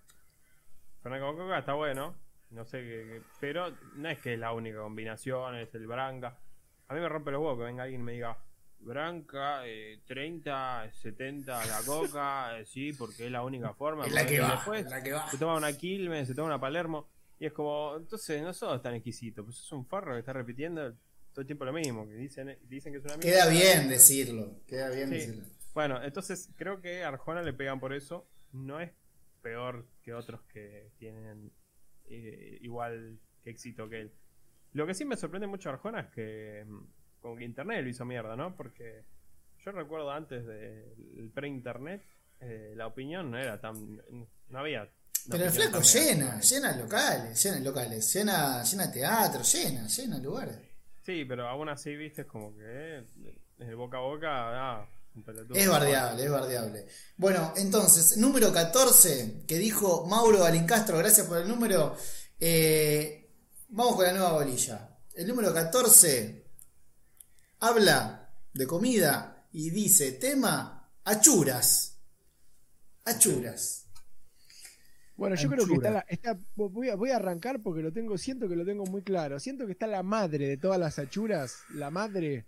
Fernet con coca está bueno, no sé qué, pero no es que es la única combinación, es el branca. A mí me rompe los huevos que venga alguien y me diga branca, eh, 30, 70 la coca, eh, sí, porque es la única forma. Es la que va, después es la que va. se toma una Quilmes, se toma una Palermo. Y es como, entonces no sos tan exquisito, pues sos un forro que está repitiendo todo el tiempo lo mismo, que dicen, dicen que es una Queda bien decirlo. Queda bien Sí. decirlo. Bueno, entonces creo que a Arjona le pegan por eso. No es peor que otros que tienen eh, igual que éxito que él. Lo que sí me sorprende mucho a Arjona es que mm, como que internet lo hizo mierda, ¿no? Porque yo recuerdo antes del pre-internet, eh, la opinión no era tan... no había... Pero el flaco llena, llena locales, llena locales, llena, llena teatro, llena, llena lugares. Sí, pero aún así, viste, es como que eh, boca a boca, ah. Es bardeable, es bardeable. Bueno, entonces, número 14, que dijo Mauro Alincastro, gracias por el número. Eh, vamos con la nueva bolilla. El número 14 habla de comida y dice tema achuras. Achuras. Bueno, yo creo que está, la- está voy, a, voy a arrancar porque lo tengo, siento que lo tengo muy claro. Siento que está la madre de todas las achuras, la madre,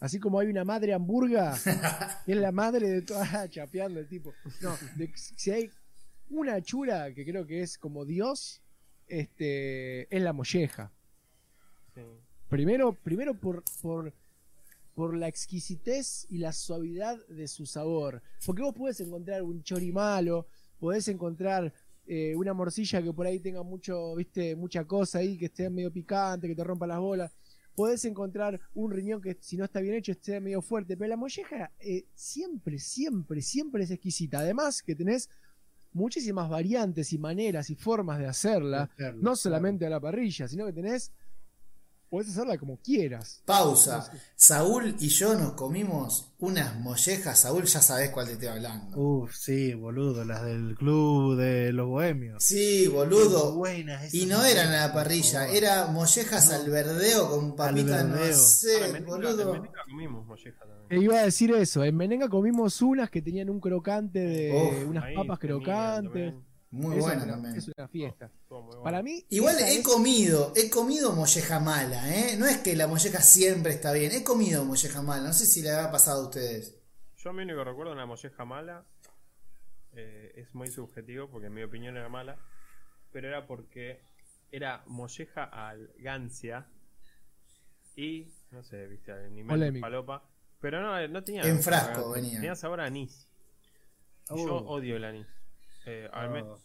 así como hay una madre hamburga, es la madre de todas, chapeando el tipo. No, de- si hay una achura que creo que es como Dios, este, es la molleja. Sí. Primero, primero por, por, por la exquisitez y la suavidad de su sabor. Porque vos podés encontrar un chori malo, podés encontrar eh, una morcilla que por ahí tenga mucho, viste, mucha cosa ahí, que esté medio picante, que te rompa las bolas. Podés encontrar un riñón que si no está bien hecho esté medio fuerte. Pero la molleja eh, siempre, siempre, siempre es exquisita. Además que tenés muchísimas variantes y maneras y formas de hacerla Hacerlo, no solamente a la parrilla, sino que tenés podés hacerla como quieras. Pausa. Saúl y yo nos comimos unas mollejas. Saúl, ya sabés cuál te estoy hablando. Uf, sí, boludo, las del club de los bohemios. Sí, boludo. Qué buenas Y no eran a la mollejas, parrilla, era mollejas al verdeo con papitas, no sé, en en boludo. Menenga comimos molleja también. E iba a decir eso, en Menenga comimos unas que tenían un crocante de Uf, unas Ahí papas crocantes. también. Muy una- también. Es una fiesta. Bueno. Para mí, Igual he es- comido, he comido molleja mala, ¿eh? No es que la molleja siempre está bien, he comido molleja mala, no sé si le ha pasado a ustedes. Yo mi único recuerdo de una molleja mala eh, es muy subjetivo porque en mi opinión era mala, pero era porque era molleja al gancia y no sé, viste, al Polémico. palopa, pero no, no tenía En sabor a frasco venía. Tenía sabor a anís. Oh. Yo odio el anís. Eh, al Oh.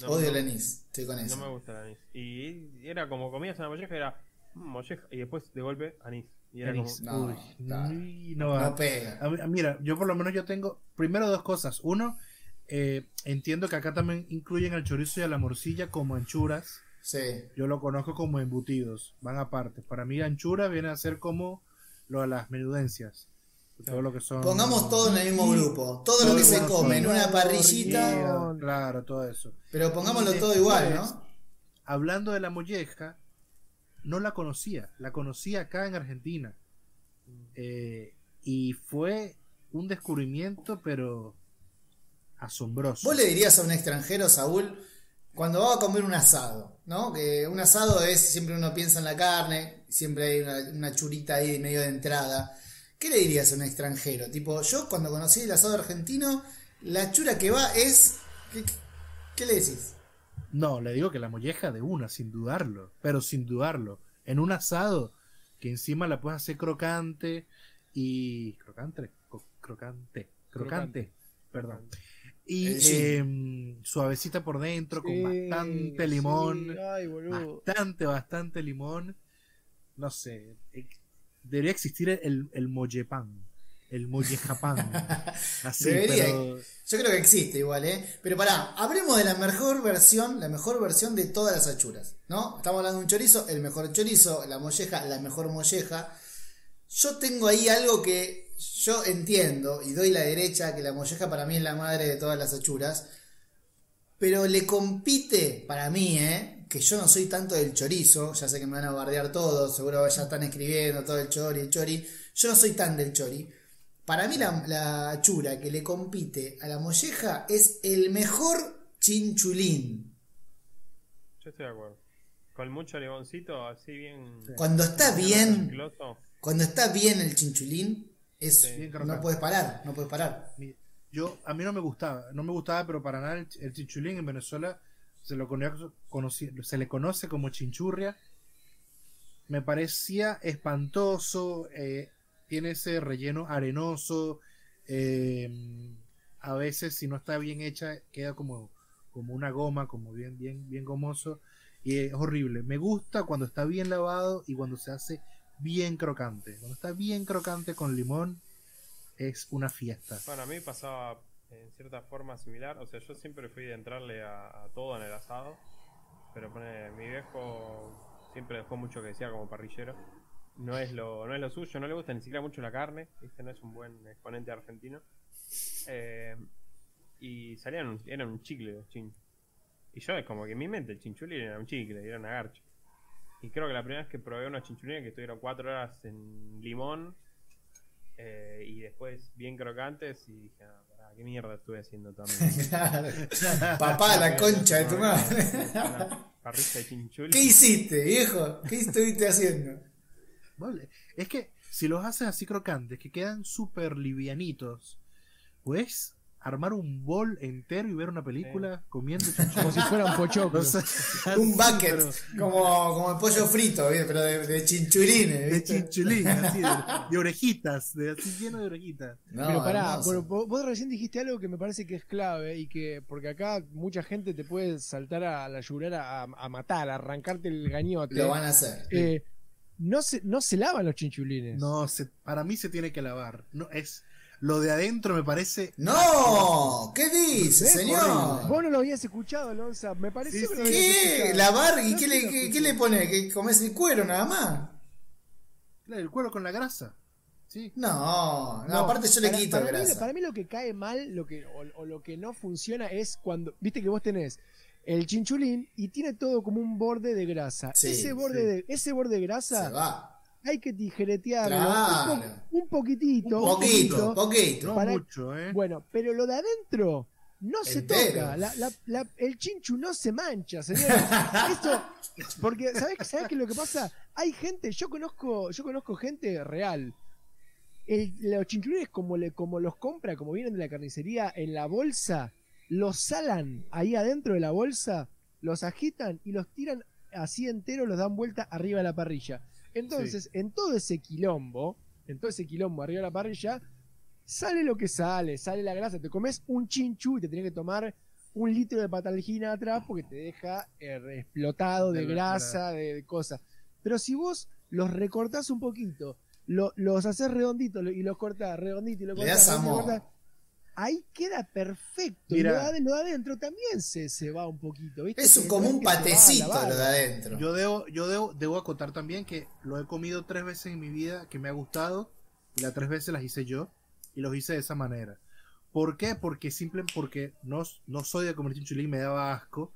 no, Odio no- el anís, estoy con No eso. me gusta el anís. Y era como comías una molleja, era molleja y después de golpe anís. Y era Anís. como, No, Uy, no va. No pega. A mira, yo por lo menos yo tengo primero dos cosas. Uno, eh, entiendo que acá también incluyen al chorizo y a la morcilla como anchuras. Sí. Yo lo conozco como embutidos, van aparte. Para mí anchura viene a ser como lo de las menudencias. Todo lo que son Pongamos todo en el mismo grupo, todo lo que se come en una parrillita, Claro, Claro, todo eso. pero pongámoslo todo igual, ¿no? Hablando de la molleja, no la conocía, la conocí acá en Argentina. Eh, y fue un descubrimiento, pero asombroso. Vos le dirías a un extranjero, Saúl, cuando va a comer un asado, ¿no? Que un asado es, siempre uno piensa en la carne, siempre hay una, una churita ahí medio de entrada. ¿Qué le dirías a un extranjero? Tipo, yo cuando conocí el asado argentino, la chura que va es... ¿Qué, qué- le decís? No, le digo que la molleja de una, sin dudarlo, pero sin dudarlo. En un asado, que encima la puedes hacer crocante y... Crocante, crocante, crocante, perdón. Y Eh, sí. em, suavecita por dentro, con Sí, bastante sí, limón. Ay, boludo. bastante, bastante limón. No sé. Debería existir el, el mollepan. El mollejapán. Así, Debería. pero. Yo creo que existe igual, ¿eh? Pero pará, hablemos de la mejor versión, la mejor versión de todas las achuras, ¿no? Estamos hablando de un chorizo, el mejor chorizo, la molleja, la mejor molleja. Yo tengo ahí algo que yo entiendo y doy la derecha, que la molleja para mí es la madre de todas las achuras, pero le compite para mí, ¿eh? Que yo no soy tanto del chorizo, ya sé que me van a bardear todos, seguro ya están escribiendo todo el chori, el chori. Yo no soy tan del chori. Para mí la, la chura que le compite a la molleja es el mejor chinchulín. Yo estoy de acuerdo. Con mucho limoncito, así bien. Cuando está bien, cuando está bien el chinchulín, es, Sí. No puedes parar, no puedes parar. Yo, a mí no me gustaba. No me gustaba, pero para nada el, el chinchulín en Venezuela se, lo conoce, se le conoce como chinchurria. Me parecía espantoso. eh, tiene ese relleno arenoso. eh, a veces, si no está bien hecha, queda como, como una goma, como bien, bien, bien gomoso. Y es horrible. Me gusta cuando está bien lavado y cuando se hace bien crocante. Cuando está bien crocante con limón, es una fiesta. Bueno, a mí pasaba en cierta forma similar. O sea, yo siempre fui de entrarle a, todo en el asado. Pero pone, mi viejo siempre dejó mucho que decía como parrillero. No es lo, no es lo suyo, no le gusta ni siquiera mucho la carne. ¿viste? No es un buen exponente argentino. Eh, y salían, eran un chicle los chinchos. Y yo es como que en mi mente el chinchulín era un chicle, era una garcha. Y creo que la primera vez que probé unos chinchulines que estuvieron cuatro horas en limón eh, y después bien crocantes y dije, ah, pará, qué mierda estuve haciendo también. Papá, la concha de tu madre. Una parrilla de. ¿Qué hiciste, viejo? ¿Qué estuviste haciendo? Vale. Es que si los haces así crocantes, que quedan súper livianitos, puedes armar un bol entero y ver una película comiendo Como si sea, Un así, bucket, pero como, como el pollo frito, pero de, de chinchulines. De chinchulín, así, de, de orejitas, de, así lleno de orejitas. No, Pero pará, vos recién dijiste algo que me parece que es clave y que, porque acá mucha gente te puede saltar a la yurera a, a matar, a arrancarte el gañote. Lo van a hacer. Eh, no, se, no se lavan los chinchulines. No, se, para mí se tiene que lavar. No, es, lo de adentro me parece. ¡No! ¿Qué dice, ¿Ves? señor? Vos no lo habías escuchado, Lonza. Me pareció Sí, que ¿Qué? ¿Lavar? ¿Y No qué le, qué, qué le pone? ¿Que comes el cuero nada más? El cuero con la grasa. Sí. No, no, No, aparte yo le para- quito para mí, grasa. para mí lo que cae mal lo que, o, o lo que no funciona es cuando, viste que vos tenés el chinchulín y tiene todo como un borde de grasa. Sí, ese, borde sí. de, ese borde de Se grasa va. Hay que tijeretearlo Claro. un, po- un poquitito. Un un poquito, poquito. No mucho, ¿eh? Bueno, pero lo de adentro no se Entero. toca. La- la- la- el chinchu no se mancha, señor. Esto, porque, ¿sabes, ¿sabes qué es lo que pasa? Hay gente, yo conozco, yo conozco gente real. El- los chinchulines como, le, como los compra, como vienen de la carnicería en la bolsa, los salan ahí adentro de la bolsa, los agitan y los tiran así enteros, los dan vuelta arriba de la parrilla. Entonces, en todo ese quilombo, en todo ese quilombo arriba de la parrilla, sale lo que sale, sale la grasa. Te comes un chinchu y te tenés que tomar un litro de patalgina atrás porque te deja eh, explotado de De grasa, de, de cosas. Pero si vos los recortás un poquito, lo- los haces redonditos y los cortás redondito y lo Le cortás, redondito ahí queda perfecto. Lo de, lo de adentro también se, se va un poquito. ¿viste? Es no como es un patecito lo de adentro. Yo debo, yo debo, debo acotar también que lo he comido tres veces en mi vida que me ha gustado y las tres veces las hice yo y los hice de esa manera. ¿Por qué? Porque simple, porque no, no soy de comer chinchulín, me daba asco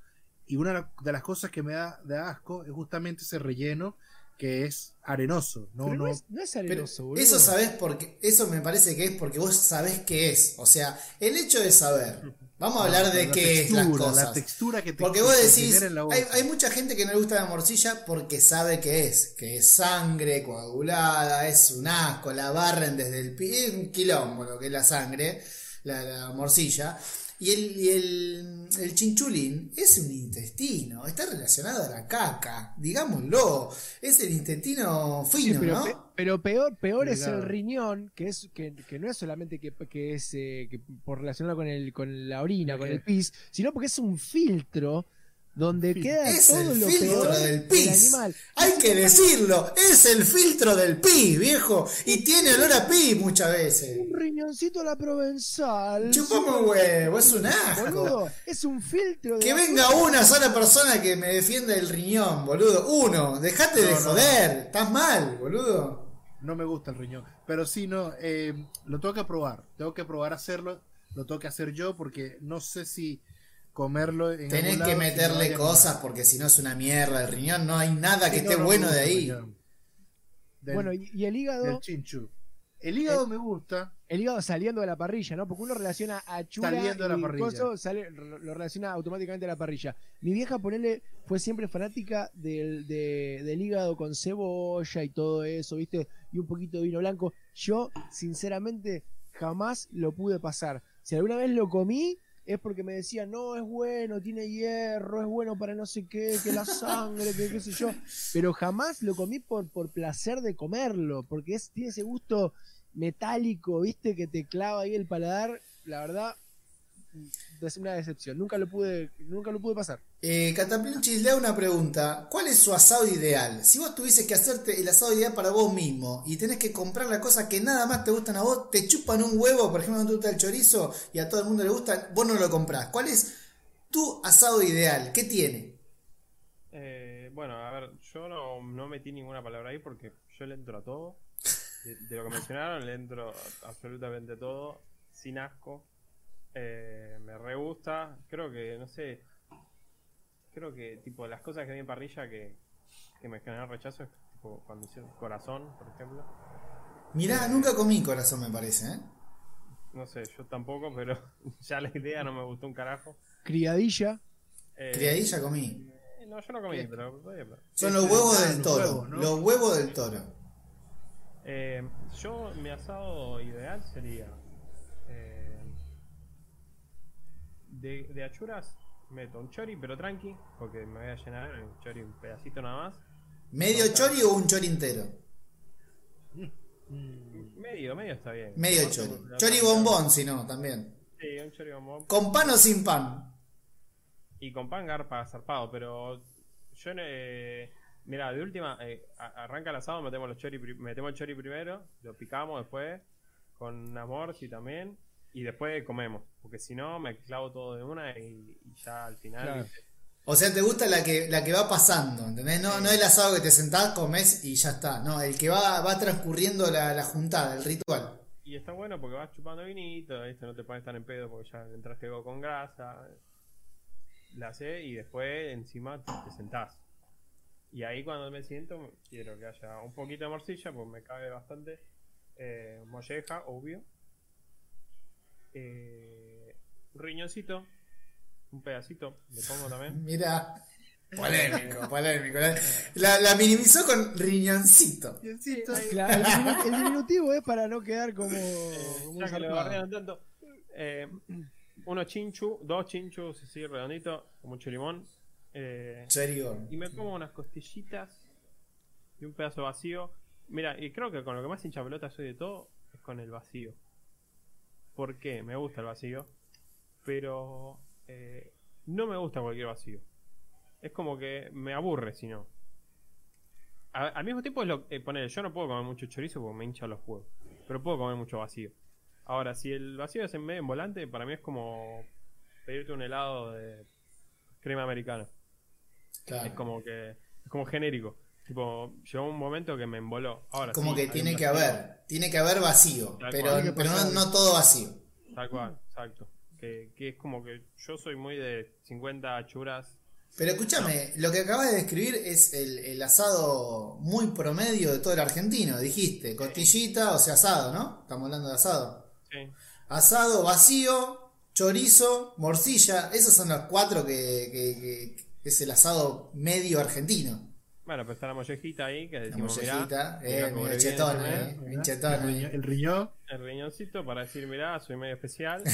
y una de las cosas que me da de asco es justamente ese relleno que es arenoso. No, Pero no, es, no es Pero arenoso, boludo. eso sabés porque eso me parece que es porque vos sabés qué es. O sea, el hecho de saber. Vamos a hablar de la qué es las cosas. La textura que te Porque que vos decís, hay, hay mucha gente que no le gusta la morcilla porque sabe qué es, que es sangre coagulada, es un asco, la barren desde el pie, es un quilombo lo que es la sangre, la, la morcilla. Y, el, y el, el chinchulín es un intestino, está relacionado a la caca, digámoslo, es el intestino Sí, fino, pero, ¿no? pe- pero peor, peor es el riñón, que es que, que no es solamente que, que es eh, que por relacionarlo con el con la orina, con el pis, sino porque es un filtro donde queda Es todo el lo filtro peor del pis. animal. Hay que decirlo, es el filtro del pis, viejo. Y tiene olor a pis muchas veces. Un riñoncito a la provenzal. Chupame huevo, es un asco. Boludo, es un filtro de Que venga una sola persona que me defienda el riñón, boludo. Uno, dejate de No, no. joder. Estás mal, boludo. No me gusta el riñón. Pero sí, no, eh, lo tengo que probar. Tengo que probar a hacerlo. Lo tengo que hacer yo porque no sé si comerlo en Tenés algún que meterle cosas porque si no es una mierda. El riñón no hay nada que Sí, esté no bueno gusta de ahí. Del, Bueno, y, y el hígado, del chinchu. El hígado me gusta. el hígado saliendo de la parrilla, ¿no? Porque uno relaciona a chura Saliendo de la y parrilla. coso, sale, lo lo relaciona automáticamente a la parrilla. Mi vieja, ponele, fue siempre fanática del, de- del hígado con cebolla y todo eso, ¿viste? Y un poquito de vino blanco. Yo, sinceramente, jamás lo pude pasar. Si alguna vez lo comí, es porque me decían, no, es bueno, tiene hierro, es bueno para no sé qué, que la sangre, que qué sé yo. Pero jamás lo comí por, por placer de comerlo, porque es, tiene ese gusto metálico, viste, que te clava ahí el paladar. La verdad, es una decepción. Nunca lo pude, nunca lo pude pasar. Eh, Cataplinchis le da una pregunta. ¿Cuál es su asado ideal? Si vos tuvieses que hacerte el asado ideal para vos mismo y tenés que comprar las cosas que nada más te gustan a vos, te chupan un huevo, por ejemplo, no te gusta el chorizo y a todo el mundo le gusta, vos no lo comprás. ¿Cuál es tu asado ideal? ¿Qué tiene? Eh, bueno, a ver, yo no, no metí ninguna palabra ahí porque yo le entro a todo. De, de lo que mencionaron, le entro a absolutamente todo, sin asco. Eh, me re gusta. Creo que, no sé, creo que tipo las cosas que en parrilla que, que me generan rechazo es tipo cuando hicieron corazón, por ejemplo. Mirá, nunca comí corazón, me parece, ¿eh? No sé, yo tampoco, pero ya la idea no me gustó un carajo. Criadilla. Eh, Criadilla comí. eh, No, yo no comí, pero... pero- Son los huevos Ah, del toro. huevos, ¿no? Los huevos del toro. Eh, yo, mi asado ideal sería. De, de achuras, meto un chori, pero tranqui, porque me voy a llenar un chori un pedacito nada más. ¿Medio chori o un chori entero? Medio, medio está bien. Medio chori. Chori bombón, si no, también. Sí, un chori bombón. ¿Con pan o sin pan? Y con pan garpa zarpado, pero yo eh, mira, de última, eh, arranca el asado, metemos los chori, metemos el chori primero, lo picamos después, con amor sí también, y después comemos, porque si no me clavo todo de una y, y ya al final. O sea, te gusta la que, la que va pasando, ¿entendés? No, no el asado que te sentás, comes y ya está. No, el que va, va transcurriendo la, la juntada, el ritual. Y está bueno porque vas chupando vinito, ¿viste? no te pones tan en pedo porque ya entraste con grasa. La hace y después encima te, te sentás. Y ahí cuando me siento, quiero que haya un poquito de morcilla, porque me cabe bastante. Eh, molleja, obvio. Eh, un riñoncito, un pedacito, le pongo también. Mira, polémico, polémico. La, la minimizó con riñoncito. Claro, el, diminu- el diminutivo es para no quedar como, Eh, ya que tanto. Eh, unos chinchu, dos chinchus así redonditos, con mucho limón. Eh, y me como unas costillitas y un pedazo vacío. Mira, y creo que con lo que más hincha pelota soy de todo es con el vacío. ¿Por qué? Me gusta el vacío, pero eh, no me gusta cualquier vacío. Es como que me aburre si no. A- Al mismo tiempo es lo eh, poner, yo no puedo comer mucho chorizo porque me hincha los huevos, pero puedo comer mucho vacío. Ahora, si el vacío es en medio en volante, para mí es como pedirte un helado de crema americana. Claro. Es como que. Es como genérico. Tipo, llegó un momento que me emboló. Ahora Como sí, que tiene que vacío, haber, tiene que haber vacío, Tal pero, cual. Pero no, todo vacío. Tal cual, exacto. Que, que es como que yo soy muy de 50 churas. Pero escúchame, lo que acabas de describir es el, el asado muy promedio de todo el argentino, dijiste, costillita, o sea, asado, ¿no? Estamos hablando de asado. Sí. Asado, vacío, chorizo, morcilla, esos son los cuatro que- que es el asado medio argentino. Bueno, pues está la mollejita ahí que La decimos, mirá, mollejita, mirá eh, eh, el, riñón, eh. el riñón. El riñoncito para decir, mirá, soy medio especial.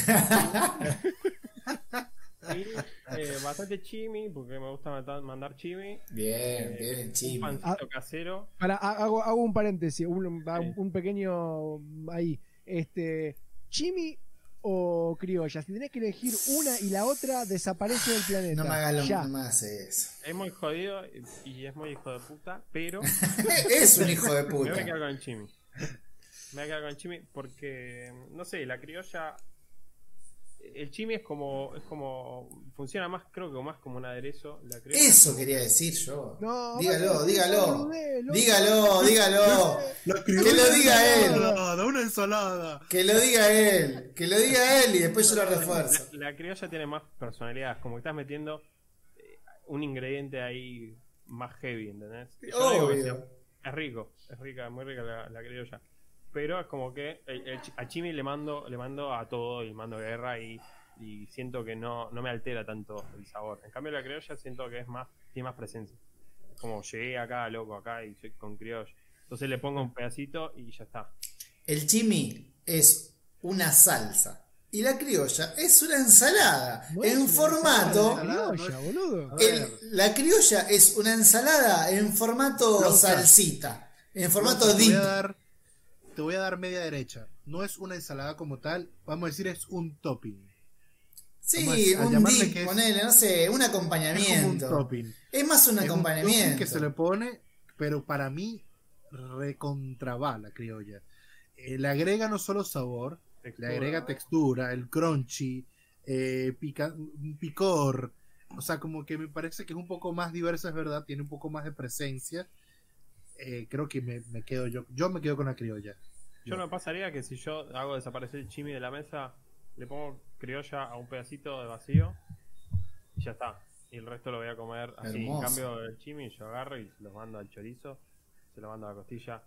y eh, bastante chimi, porque me gusta mandar chimi. Bien, Eh, bien, un chimi. pancito casero. Para, ha- hago, hago un paréntesis, un, un- Sí. un pequeño ahí. Este, Chimi o criolla, si tenés que elegir una y la otra, desaparece del planeta. No me hagas lo hagas eso. Es muy jodido y- es muy hijo de puta, pero es un hijo de Me voy a puta. quedar con chimi. Me voy a quedar con chimi porque, no sé, la criolla. El chimi es como. es como. funciona más, creo que más como un aderezo. La criolla Eso quería decir yo. No, dígalo, dígalo. Dígalo, dígalo. Que lo diga él. Ensalada, una ensalada. Que lo diga él. Que lo diga él y después yo lo refuerzo. La, la criolla tiene más personalidad, como que estás metiendo eh, un ingrediente ahí más heavy, ¿entendés? Yo no digo que Obvio. sea- es rico, es rica, es muy rica la, la criolla. Pero es como que el- el chi- a Chimi le mando, le mando a todo y mando guerra y, y siento que no, no me altera tanto el sabor. En cambio la criolla siento que es más, tiene más presencia. Como llegué acá, loco, acá y soy con criolla. Entonces le pongo un pedacito y ya está. El chimi es una salsa. Y la criolla es una ensalada. No en es formato. no criolla, es- boludo. El- la criolla es una ensalada en formato salsita. En formato dip. Te voy a dar media derecha. No es una ensalada como tal vamos a decir es un topping. Sí, a un dip, que es- ponele, no sé, un es como un acompañamiento. topping. Es más un Es un acompañamiento. topping que se le pone pero para mí recontraba la criolla Eh, le agrega no solo sabor le Textura. agrega textura el crunchy eh, pica- un picor. O sea como que me parece que es un poco más diversa es verdad tiene un poco más de presencia. Eh, creo que me, me quedo yo yo me quedo con la criolla Yo no pasaría que si yo hago desaparecer el chimi de la mesa, le pongo criolla a un pedacito de vacío y ya está. Y el resto lo voy a comer así. Hermoso. En cambio, el chimi yo agarro y se lo mando al chorizo, se lo mando a la costilla,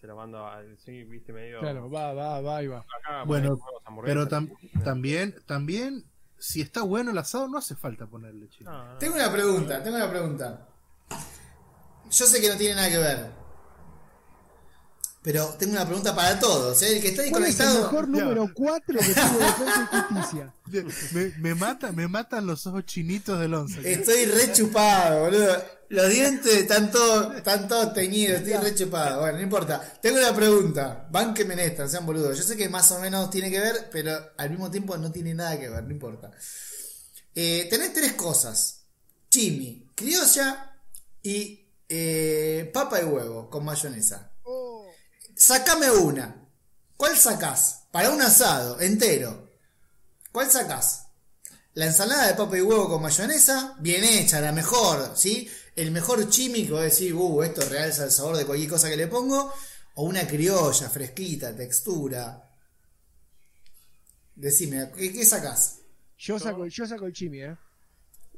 se lo mando al. Sí, viste, medio. Claro, va, va, va y va. Acá, Bueno. Pero tam- también, también, si está bueno el asado, no hace falta ponerle. No, no. Tengo una pregunta, tengo una pregunta. Yo sé que no tiene nada que ver. Pero tengo una pregunta para todos. ¿eh? El que está ahí ¿Cuál es el mejor número 4 que tuvo Defensa y Justicia? Me, me mata, me matan los ojos chinitos del once. Estoy re chupado, boludo. Los dientes están todos, están todos teñidos, estoy re chupado. Bueno, no importa. Tengo una pregunta. Bánquenme en esta, sean boludos. Yo sé que más o menos tiene que ver, pero al mismo tiempo no tiene nada que ver, no importa. Eh, tenés tres cosas: chimi, criolla y eh, papa y huevo con mayonesa. Sacame una. ¿Cuál sacás? Para un asado entero. ¿Cuál sacás? La ensalada de papa y huevo con mayonesa, bien hecha, la mejor, ¿sí? El mejor chimi que voy a decir, uh, esto realza el sabor de cualquier cosa que le pongo. O una criolla, fresquita, textura. Decime, ¿qué, qué sacás? Yo saco, yo saco el chimi, ¿eh?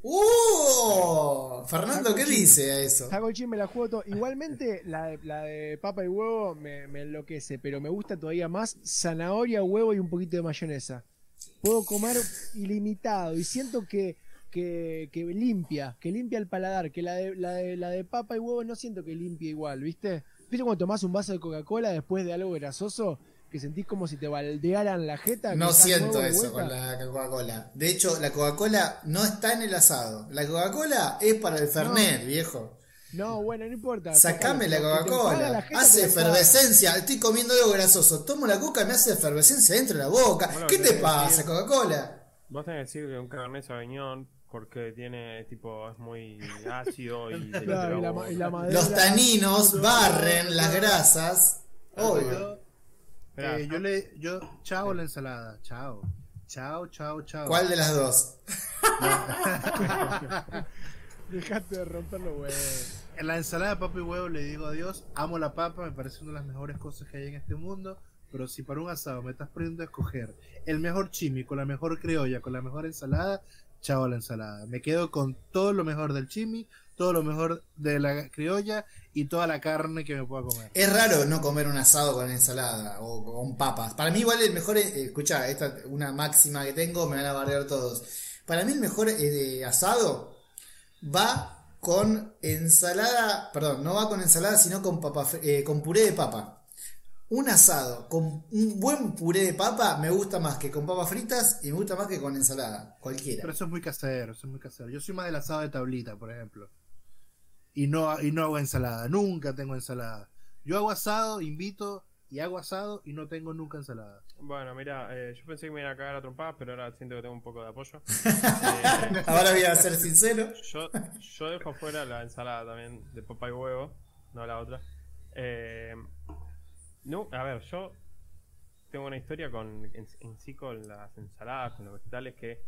¡Uh! Fernando, ¿qué dice a eso? Chimi, me la juego todo. Igualmente, la de, la de papa y huevo me, me enloquece, pero me gusta todavía más zanahoria, huevo y un poquito de mayonesa. Puedo comer ilimitado y siento que, que, que limpia, que limpia el paladar, que la de, la, de, la de papa y huevo no siento que limpie igual, ¿viste? ¿Viste cuando tomás un vaso de Coca-Cola después de algo grasoso? Que sentís como si te baldearan la jeta. No siento eso con la Coca-Cola. De hecho, la Coca-Cola no está en el asado. La Coca-Cola es para el Fernet, viejo. No, bueno, no importa. Sacame la Coca-Cola. Hace efervescencia. Estoy comiendo algo grasoso. Tomo la coca y me hace efervescencia dentro de la boca. Bueno, ¿Qué te pasa, Coca-Cola? Vos tenés que decir que un Cabernet Sauvignon porque tiene tipo es muy ácido y Claro, la y la madera- Los taninos barren las grasas. Obvio. Eh, yo le, yo, chao la ensalada, chao. Chao, chao, chao. ¿Cuál de las dos? Dejate de romper los huevos. En la ensalada de papa y huevo le digo adiós. Amo la papa, me parece una de las mejores cosas que hay en este mundo. Pero si para un asado me estás poniendo a escoger el mejor chimi con la mejor criolla, con la mejor ensalada, chao la ensalada. Me quedo con todo lo mejor del chimi, todo lo mejor de la criolla y toda la carne que me pueda comer. Es raro no comer un asado con ensalada o con papas. Para mí igual el mejor, eh, escucha, esta una máxima que tengo, me van a bardear todos. Para mí el mejor eh, asado va con ensalada, perdón, no va con ensalada, sino con papa, eh, con puré de papa. Un asado con un buen puré de papa me gusta más que con papas fritas y me gusta más que con ensalada, cualquiera. Pero eso es muy casero, eso es muy casero. Yo soy más del asado de tablita, por ejemplo. Y no, y no hago ensalada, nunca tengo ensalada. Yo hago asado, invito y hago asado y no tengo nunca ensalada. Bueno, mira, eh, yo pensé que me iban a cagar a trompadas, pero ahora siento que tengo un poco de apoyo. Eh, Ahora voy a ser sincero. yo, yo dejo fuera la ensalada también de papa y huevo, no la otra. Eh, no, a ver, yo tengo una historia con en, en sí con las ensaladas, con los vegetales que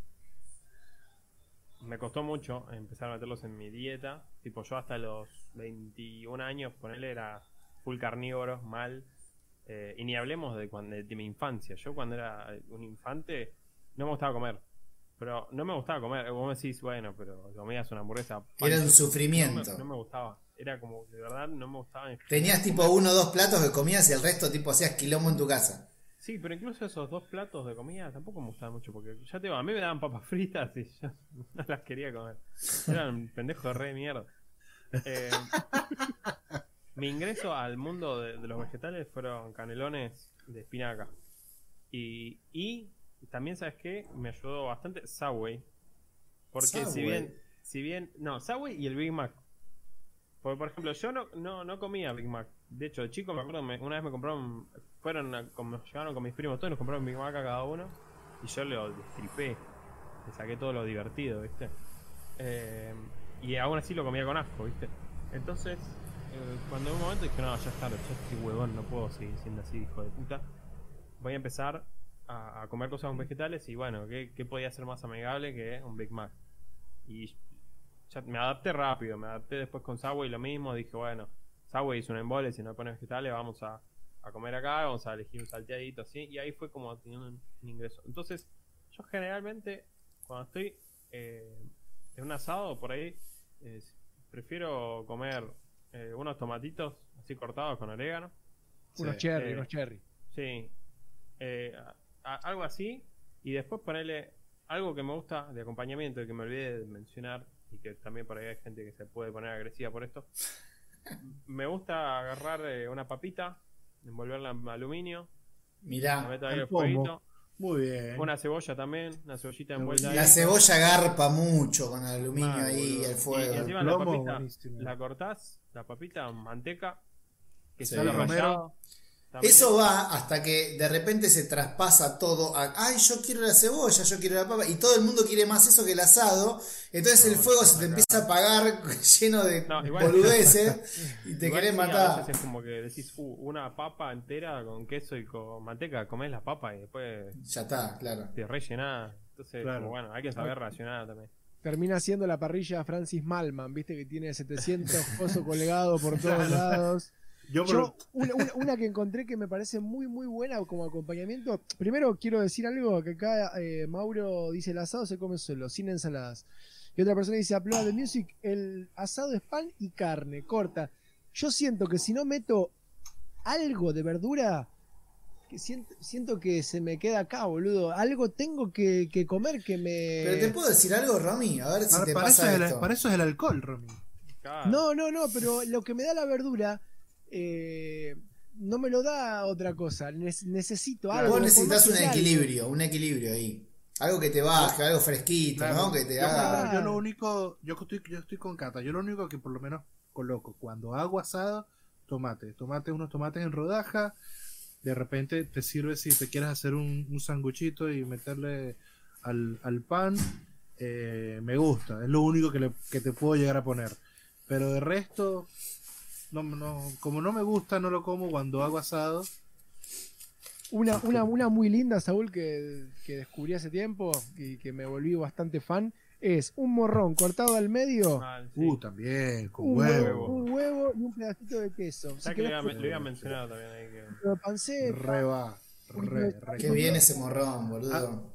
me costó mucho empezar a meterlos en mi dieta. Tipo, yo hasta los 21 años, ponele, era full carnívoro, mal. Eh, y ni hablemos de, cuando, de mi infancia. Yo cuando era un infante no me gustaba comer. Pero no me gustaba comer. Vos me decís, bueno, pero comías una hamburguesa. Era un sufrimiento. No me, no me gustaba. Era como, de verdad, no me gustaba. en Tenías tipo uno o dos platos que comías y el resto tipo hacías quilombo en tu casa. Sí, pero incluso esos dos platos de comida tampoco me gustaban mucho porque ya te digo, a mí me daban papas fritas y yo no las quería comer. Eran pendejos de re de mierda. Eh, mi ingreso al mundo de, de los vegetales fueron canelones de espinaca. Y, y también, ¿sabes qué? Me ayudó bastante Subway. Porque si bien, si bien, no, Subway y el Big Mac. Porque, por ejemplo, yo no, no, no comía Big Mac. De hecho, de chico me acuerdo, me- una vez me compraron, fueron, a- como llegaron con mis primos todos, nos compraron Big Mac a cada uno. Y yo lo destripé. Le saqué todo lo divertido, ¿viste? Eh, y aún así lo comía con asco, ¿viste? Entonces, eh, cuando en un momento dije, no, ya está, ya estoy huevón, no puedo seguir siendo así, hijo de puta. Voy a empezar a, a comer cosas con vegetales y bueno, ¿qué, qué podía ser más amigable que un Big Mac? Y ya me adapté rápido, me adapté después con Subway lo mismo, dije, bueno, Subway es un embole, si no pone vegetales, vamos a, a comer acá, vamos a elegir un salteadito así, y ahí fue como teniendo un, un ingreso. Entonces, yo generalmente, cuando estoy eh, en un asado por ahí, eh, prefiero comer eh, unos tomatitos así cortados con orégano. Unos Sí. cherry, Eh, unos cherry. Sí. A- algo así. Y después ponerle algo que me gusta de acompañamiento y que me olvidé de mencionar. Y que también por ahí hay gente que se puede poner agresiva por esto. me gusta agarrar eh, una papita, envolverla en aluminio, la Mirá, meto ahí al al pomo. fueguito. Muy bien. Una cebolla también, una cebollita envuelta la ahí. cebolla garpa mucho con el aluminio ahí, boludo. el Y fuego. encima la papita buenísimo. la cortás, la papita, manteca, que Sí. Romero. rallado. También. Eso va hasta que de repente se traspasa todo a, ay, yo quiero la cebolla, yo quiero la papa, y todo el mundo quiere más eso que el asado, entonces el No, fuego se te empieza a apagar lleno de No, igual- boludeces y te Igual querés sí, A matar. veces es como que decís, "Uh, una papa entera con queso y con manteca, comés la papa y después Ya está, claro. te rellenás Entonces, Claro. como, bueno, hay que saber racionar también. Termina siendo la parrilla Francis Malman, viste que tiene 700 pozos colgados por todos lados. Yo, Yo, una, una- una que encontré que me parece muy, muy buena como acompañamiento. Primero quiero decir algo: que acá eh, Mauro dice: el asado se come solo, sin ensaladas. Y otra persona dice: Upload the music, el asado es pan y carne, corta. Yo siento que si no meto algo de verdura, que siento, siento que se me queda acá, boludo. Algo tengo que, que comer que me. Pero te puedo decir algo, Romy, a ver si para, te para eso pasa es el, para eso es el alcohol, Romy. Claro. No, no, no, pero lo que me da la verdura eh, no me lo da otra cosa. Ne- necesito algo. Vos necesitas un equilibrio, un equilibrio ahí. Algo que te baje, algo fresquito, Claro. ¿no? Que te yo, haga. yo lo único, yo estoy, yo estoy con Cata, yo lo único que por lo menos coloco cuando hago asado, tomate, tomate, unos tomates en rodaja, de repente te sirve si te quieres hacer un, un sanguchito y meterle al, al pan, eh, me gusta, es lo único que, le- que te puedo llegar a poner. Pero de resto, no, no, como no me gusta, no lo como cuando hago asado. Una, una, una muy linda, Saúl, que, que descubrí hace tiempo y que me volví bastante fan, es un morrón cortado al medio, sí. Uh, también, con un huevo. huevo, un huevo y un pedacito de queso. Si ¿Sabes que iba, a- lo iba a mencionar también ahí? Que... panceta, Re va, re, re. Qué bien ese morrón, boludo.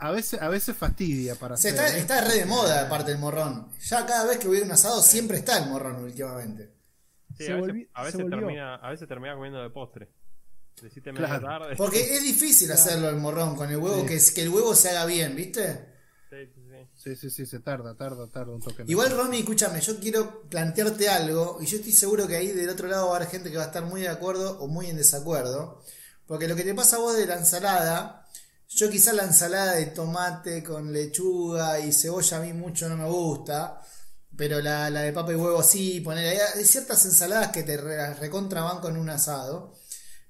A veces, a veces fastidia para Se hacer, está, ¿eh? está re de moda aparte el morrón. Ya cada vez que voy a un asado siempre está el morrón últimamente. Sí, Se a veces, a se veces volvió. termina, a veces termina comiendo de postre. Claro. tarde. Porque es difícil hacerlo el morrón con el huevo, Sí. que, es- que el huevo se haga bien, ¿viste? Sí, sí, sí. Sí, sí, sí, se tarda, tarda, tarda un toque. Igual, Romy, escúchame, yo quiero plantearte algo, y yo estoy seguro que ahí del otro lado va a haber gente que va a estar muy de acuerdo o muy en desacuerdo. Porque lo que te pasa a vos de la ensalada, yo quizás la ensalada de tomate con lechuga y cebolla a mí mucho no me gusta. Pero la, la de papa y huevo sí, poner hay ciertas ensaladas que te re- recontrabanco en un asado.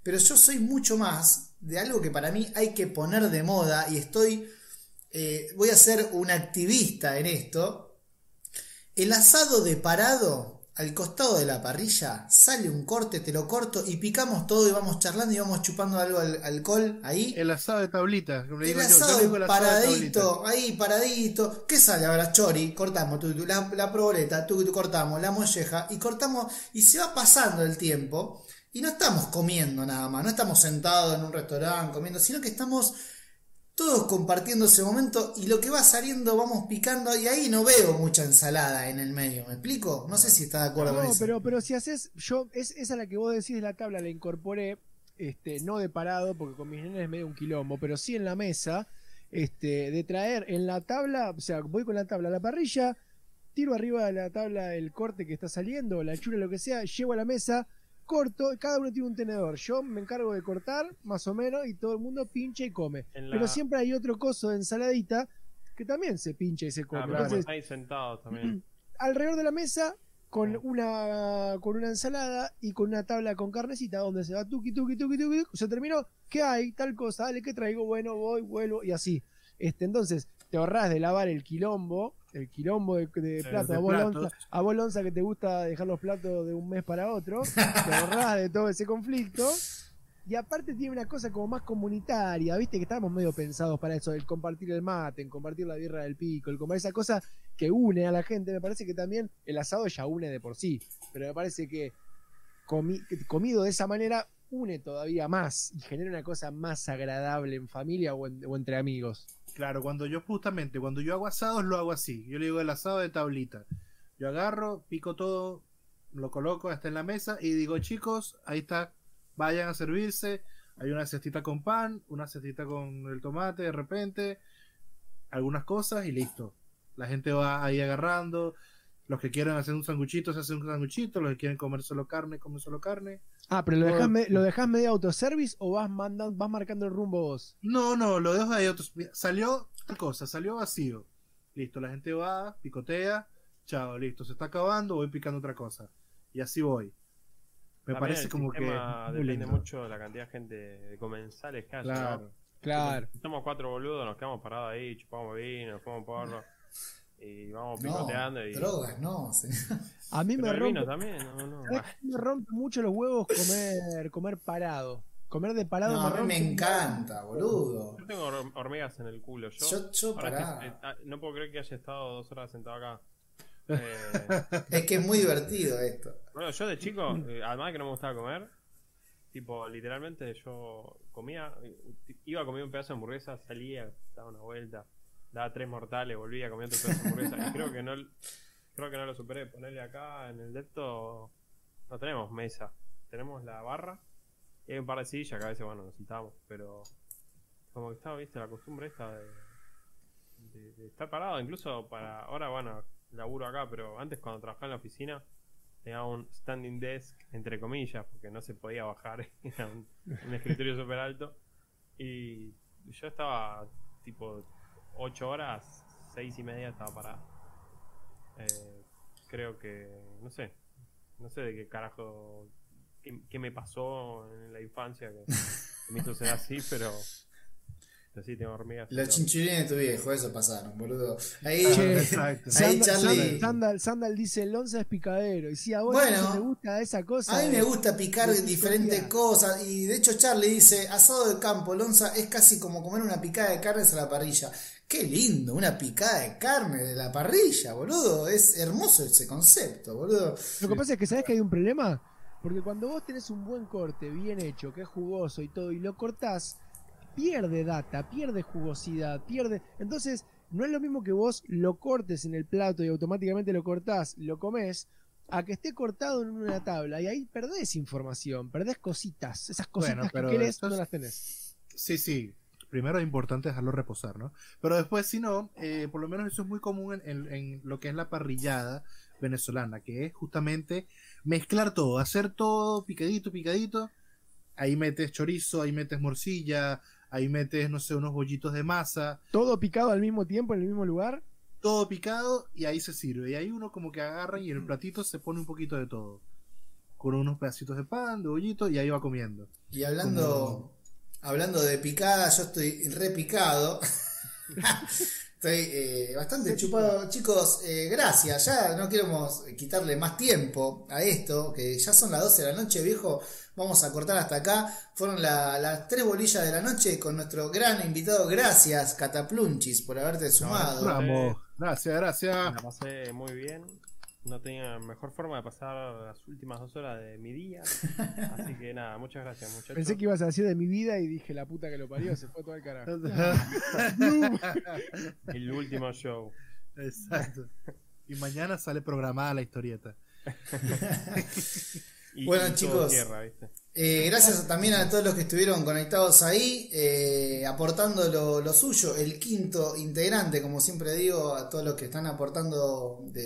Pero yo soy mucho más de algo que para mí hay que poner de moda y estoy eh, voy a ser un activista en esto. El asado de parado, al costado de la parrilla, sale un corte, te lo corto y picamos todo y vamos charlando y vamos chupando algo al alcohol ahí. El asado de tablita. como le El digo yo, yo asado de paradito, ahí paradito. ¿Qué sale ahora? Chori, cortamos tu, tu- la, la proboleta, tú, tú, cortamos la molleja y cortamos y se va pasando el tiempo y no estamos comiendo nada más, no estamos sentados en un restaurante comiendo, sino que estamos todos compartiendo ese momento y lo que va saliendo vamos picando y ahí no veo mucha ensalada en el medio, ¿me explico? No sé si estás de acuerdo con No, eso. pero, pero si haces, yo, es, esa la que vos decís de la tabla, la incorporé, este, no de parado, porque con mis nenes es medio un quilombo, pero sí en la mesa, este, de traer en la tabla, o sea, voy con la tabla a la parrilla, tiro arriba de la tabla el corte que está saliendo, la chura, lo que sea, llevo a la mesa, corto, cada uno tiene un tenedor, yo me encargo de cortar, más o menos, y todo el mundo pincha y come. La- Pero siempre hay otro coso de ensaladita que también se pincha y se come. Ah, pero como Entonces, estáis sentados también. alrededor de la mesa con una con una ensalada y con una tabla con carnecita donde se va tuki tuki tuki tuki se terminó ¿qué hay? tal cosa dale ¿qué traigo? bueno voy vuelvo y así este entonces te ahorrás de lavar el quilombo el quilombo de, de Sí, plato de a vos, platos. Lonza, a vos Lonza que te gusta dejar los platos de un mes para otro te ahorrás de todo ese conflicto y aparte tiene una cosa como más comunitaria, viste que estábamos medio pensados para eso, el compartir el mate, el compartir la birra del pico, el compartir esa cosa que une a la gente. Me parece que también el asado ya une de por sí, pero me parece que, comi- que comido de esa manera une todavía más y genera una cosa más agradable en familia o, en- o entre amigos. Claro, cuando yo justamente, cuando yo hago asados, lo hago así. Yo le digo el asado de tablita. Yo agarro, pico todo, lo coloco hasta en la mesa y digo, chicos, ahí está, vayan a servirse. Hay una cestita con pan, una cestita con el tomate de repente, algunas cosas y listo. La gente va ahí agarrando. Los que quieren hacer un sanguchito, se hacen un sanguchito. Los que quieren comer solo carne, comen solo carne. Ah, pero ¿lo No, dejás, me- ¿lo dejás medio autoservice o vas, mandando, vas marcando el rumbo vos? No, no, lo dejo ahí otros. Salió tal cosa, salió vacío. Listo, la gente va, picotea, chao, listo, se está acabando, voy picando otra cosa. Y así voy. Me También parece el como que. depende lindo. mucho de la cantidad de gente de comensales que haya, Claro. ¿no? Claro. Si somos cuatro boludos, nos quedamos parados ahí, chupamos vino, fumamos porro y vamos no, picoteando y... drogas, no. A mí Pero me rompe, también, no, no. ¿sabés qué me rompe mucho los huevos comer, comer parado. Comer de parado No, a mí me encanta, boludo. Yo tengo hor- hormigas en el culo. Yo, Yo, yo pará. que- eh, ah, no puedo creer que haya estado dos horas sentado acá. Eh, Es que es muy divertido esto. bueno, yo de chico, eh, además de que no me gustaba comer, tipo, literalmente yo comía, iba a comer un pedazo de hamburguesa, salía, daba una vuelta, daba tres mortales, volvía, comía otro pedazo de hamburguesa. y creo que no, creo que no lo superé. Ponerle acá en el depto, no tenemos mesa, tenemos la barra y hay un par de sillas que a veces, bueno, nos sentamos, pero como que estaba, viste, la costumbre esta de estar parado, incluso para, ahora, bueno, laburo acá, pero antes cuando trabajaba en la oficina, tenía un standing desk, entre comillas, porque no se podía bajar, era un, un escritorio súper alto, y yo estaba tipo 8 horas, 6 y media estaba parado. Eh, creo que, no sé, no sé de qué carajo, qué, qué me pasó en la infancia que, que me hizo ser así, pero, pero sí, tengo hormigas. Los chinchulines de tu viejo, eso pasaron, boludo. Ahí, Exacto. Ahí Sandal, Charlie- Sandal- Sandal, Sandal dice, el once es picadero. Y si a vos Bueno, no te gusta esa cosa... A mí me gusta picar diferentes cosas y de hecho Charlie dice, asado de campo, Lonza, es casi como comer una picada de carnes a la parrilla. Qué lindo, una picada de carne de la parrilla, boludo. Es hermoso ese concepto, boludo. Lo que pasa es que sabes que hay un problema. Porque cuando vos tenés un buen corte, bien hecho, que es jugoso y todo, y lo cortás, pierde data, pierde jugosidad, pierde. Entonces, no es lo mismo que vos lo cortes en el plato y automáticamente lo cortás, lo comés, a que esté cortado en una tabla. Y ahí perdés información, perdés cositas. Esas cositas Bueno, pero que querés no las tenés. Sí, sí. Primero es importante dejarlo reposar, ¿no? Pero después, si no, eh, por lo menos eso es muy común en, en- en lo que es la parrillada venezolana, que es justamente mezclar todo, hacer todo picadito, picadito. Ahí metes chorizo, ahí metes morcilla, ahí metes, no sé, unos bollitos de masa, Todo picado al mismo tiempo en el mismo lugar. todo picado y ahí se sirve. Y ahí uno como que agarra y en el platito se pone un poquito de todo. Con unos pedacitos de pan, de bollito y ahí va comiendo. Y hablando, hablando de picada, yo estoy repicado. Estoy eh, bastante chupado. Chicos, eh, gracias. Ya no queremos quitarle más tiempo a esto, que ya son las 12 de la noche, viejo. Vamos a cortar hasta acá. Fueron la- las tres bolillas de la noche con nuestro gran invitado. Gracias, Cataplunchis, por haberte sumado. Vamos, gracias, gracias. La pasé muy bien. No tenía mejor forma de pasar las últimas dos horas de mi día. Así que nada, muchas gracias, muchachos. Pensé que ibas a decir de mi vida y dije la puta que lo parió, se fue todo el carajo. El último show. Exacto. Y mañana sale programada la historieta. Y, Bueno, chicos. tierra, ¿viste? Eh, gracias también a todos los que estuvieron conectados ahí, eh, aportando lo, lo suyo, el quinto integrante, como siempre digo, a todos los que están aportando de-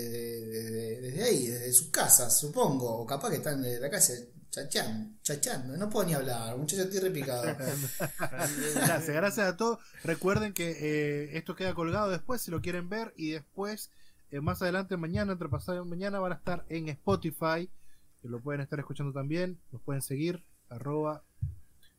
de- de- desde ahí, desde sus casas, supongo, o capaz que están desde la casa chachando, chachando, no puedo ni hablar, muchachos, estoy repicado. Gracias, gracias a todos. Recuerden que eh, esto queda colgado después si lo quieren ver y después, eh, más adelante, mañana, entre pasado y mañana, van a estar en Spotify, que lo pueden estar escuchando también. Nos pueden seguir, arroba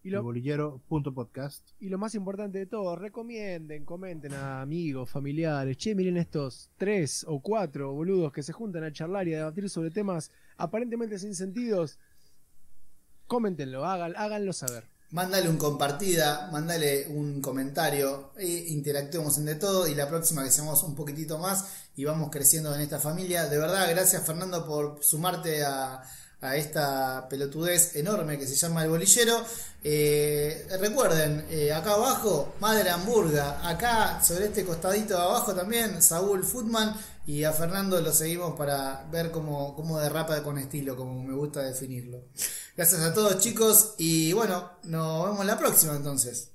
Y lo, bolillero.podcast. y lo más importante de todo, recomienden, comenten a amigos, familiares. Che, miren estos tres o cuatro boludos que se juntan a charlar y a debatir sobre temas aparentemente sin sentidos. Coméntenlo, hagan, háganlo saber. Mándale un compartida, mándale un comentario, e interactuemos entre todo y la próxima que seamos un poquitito más y vamos creciendo en esta familia. De verdad, gracias Fernando por sumarte a, a esta pelotudez enorme que se llama el bolillero. Eh, recuerden, eh, acá abajo, Madre Hamburga, acá sobre este costadito de abajo también, Saúl Footman y a Fernando lo seguimos para ver cómo, cómo derrapa con estilo, como me gusta definirlo. Gracias a todos chicos y bueno, nos vemos la próxima entonces.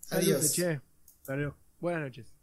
Salute, Adiós. che. Buenas noches.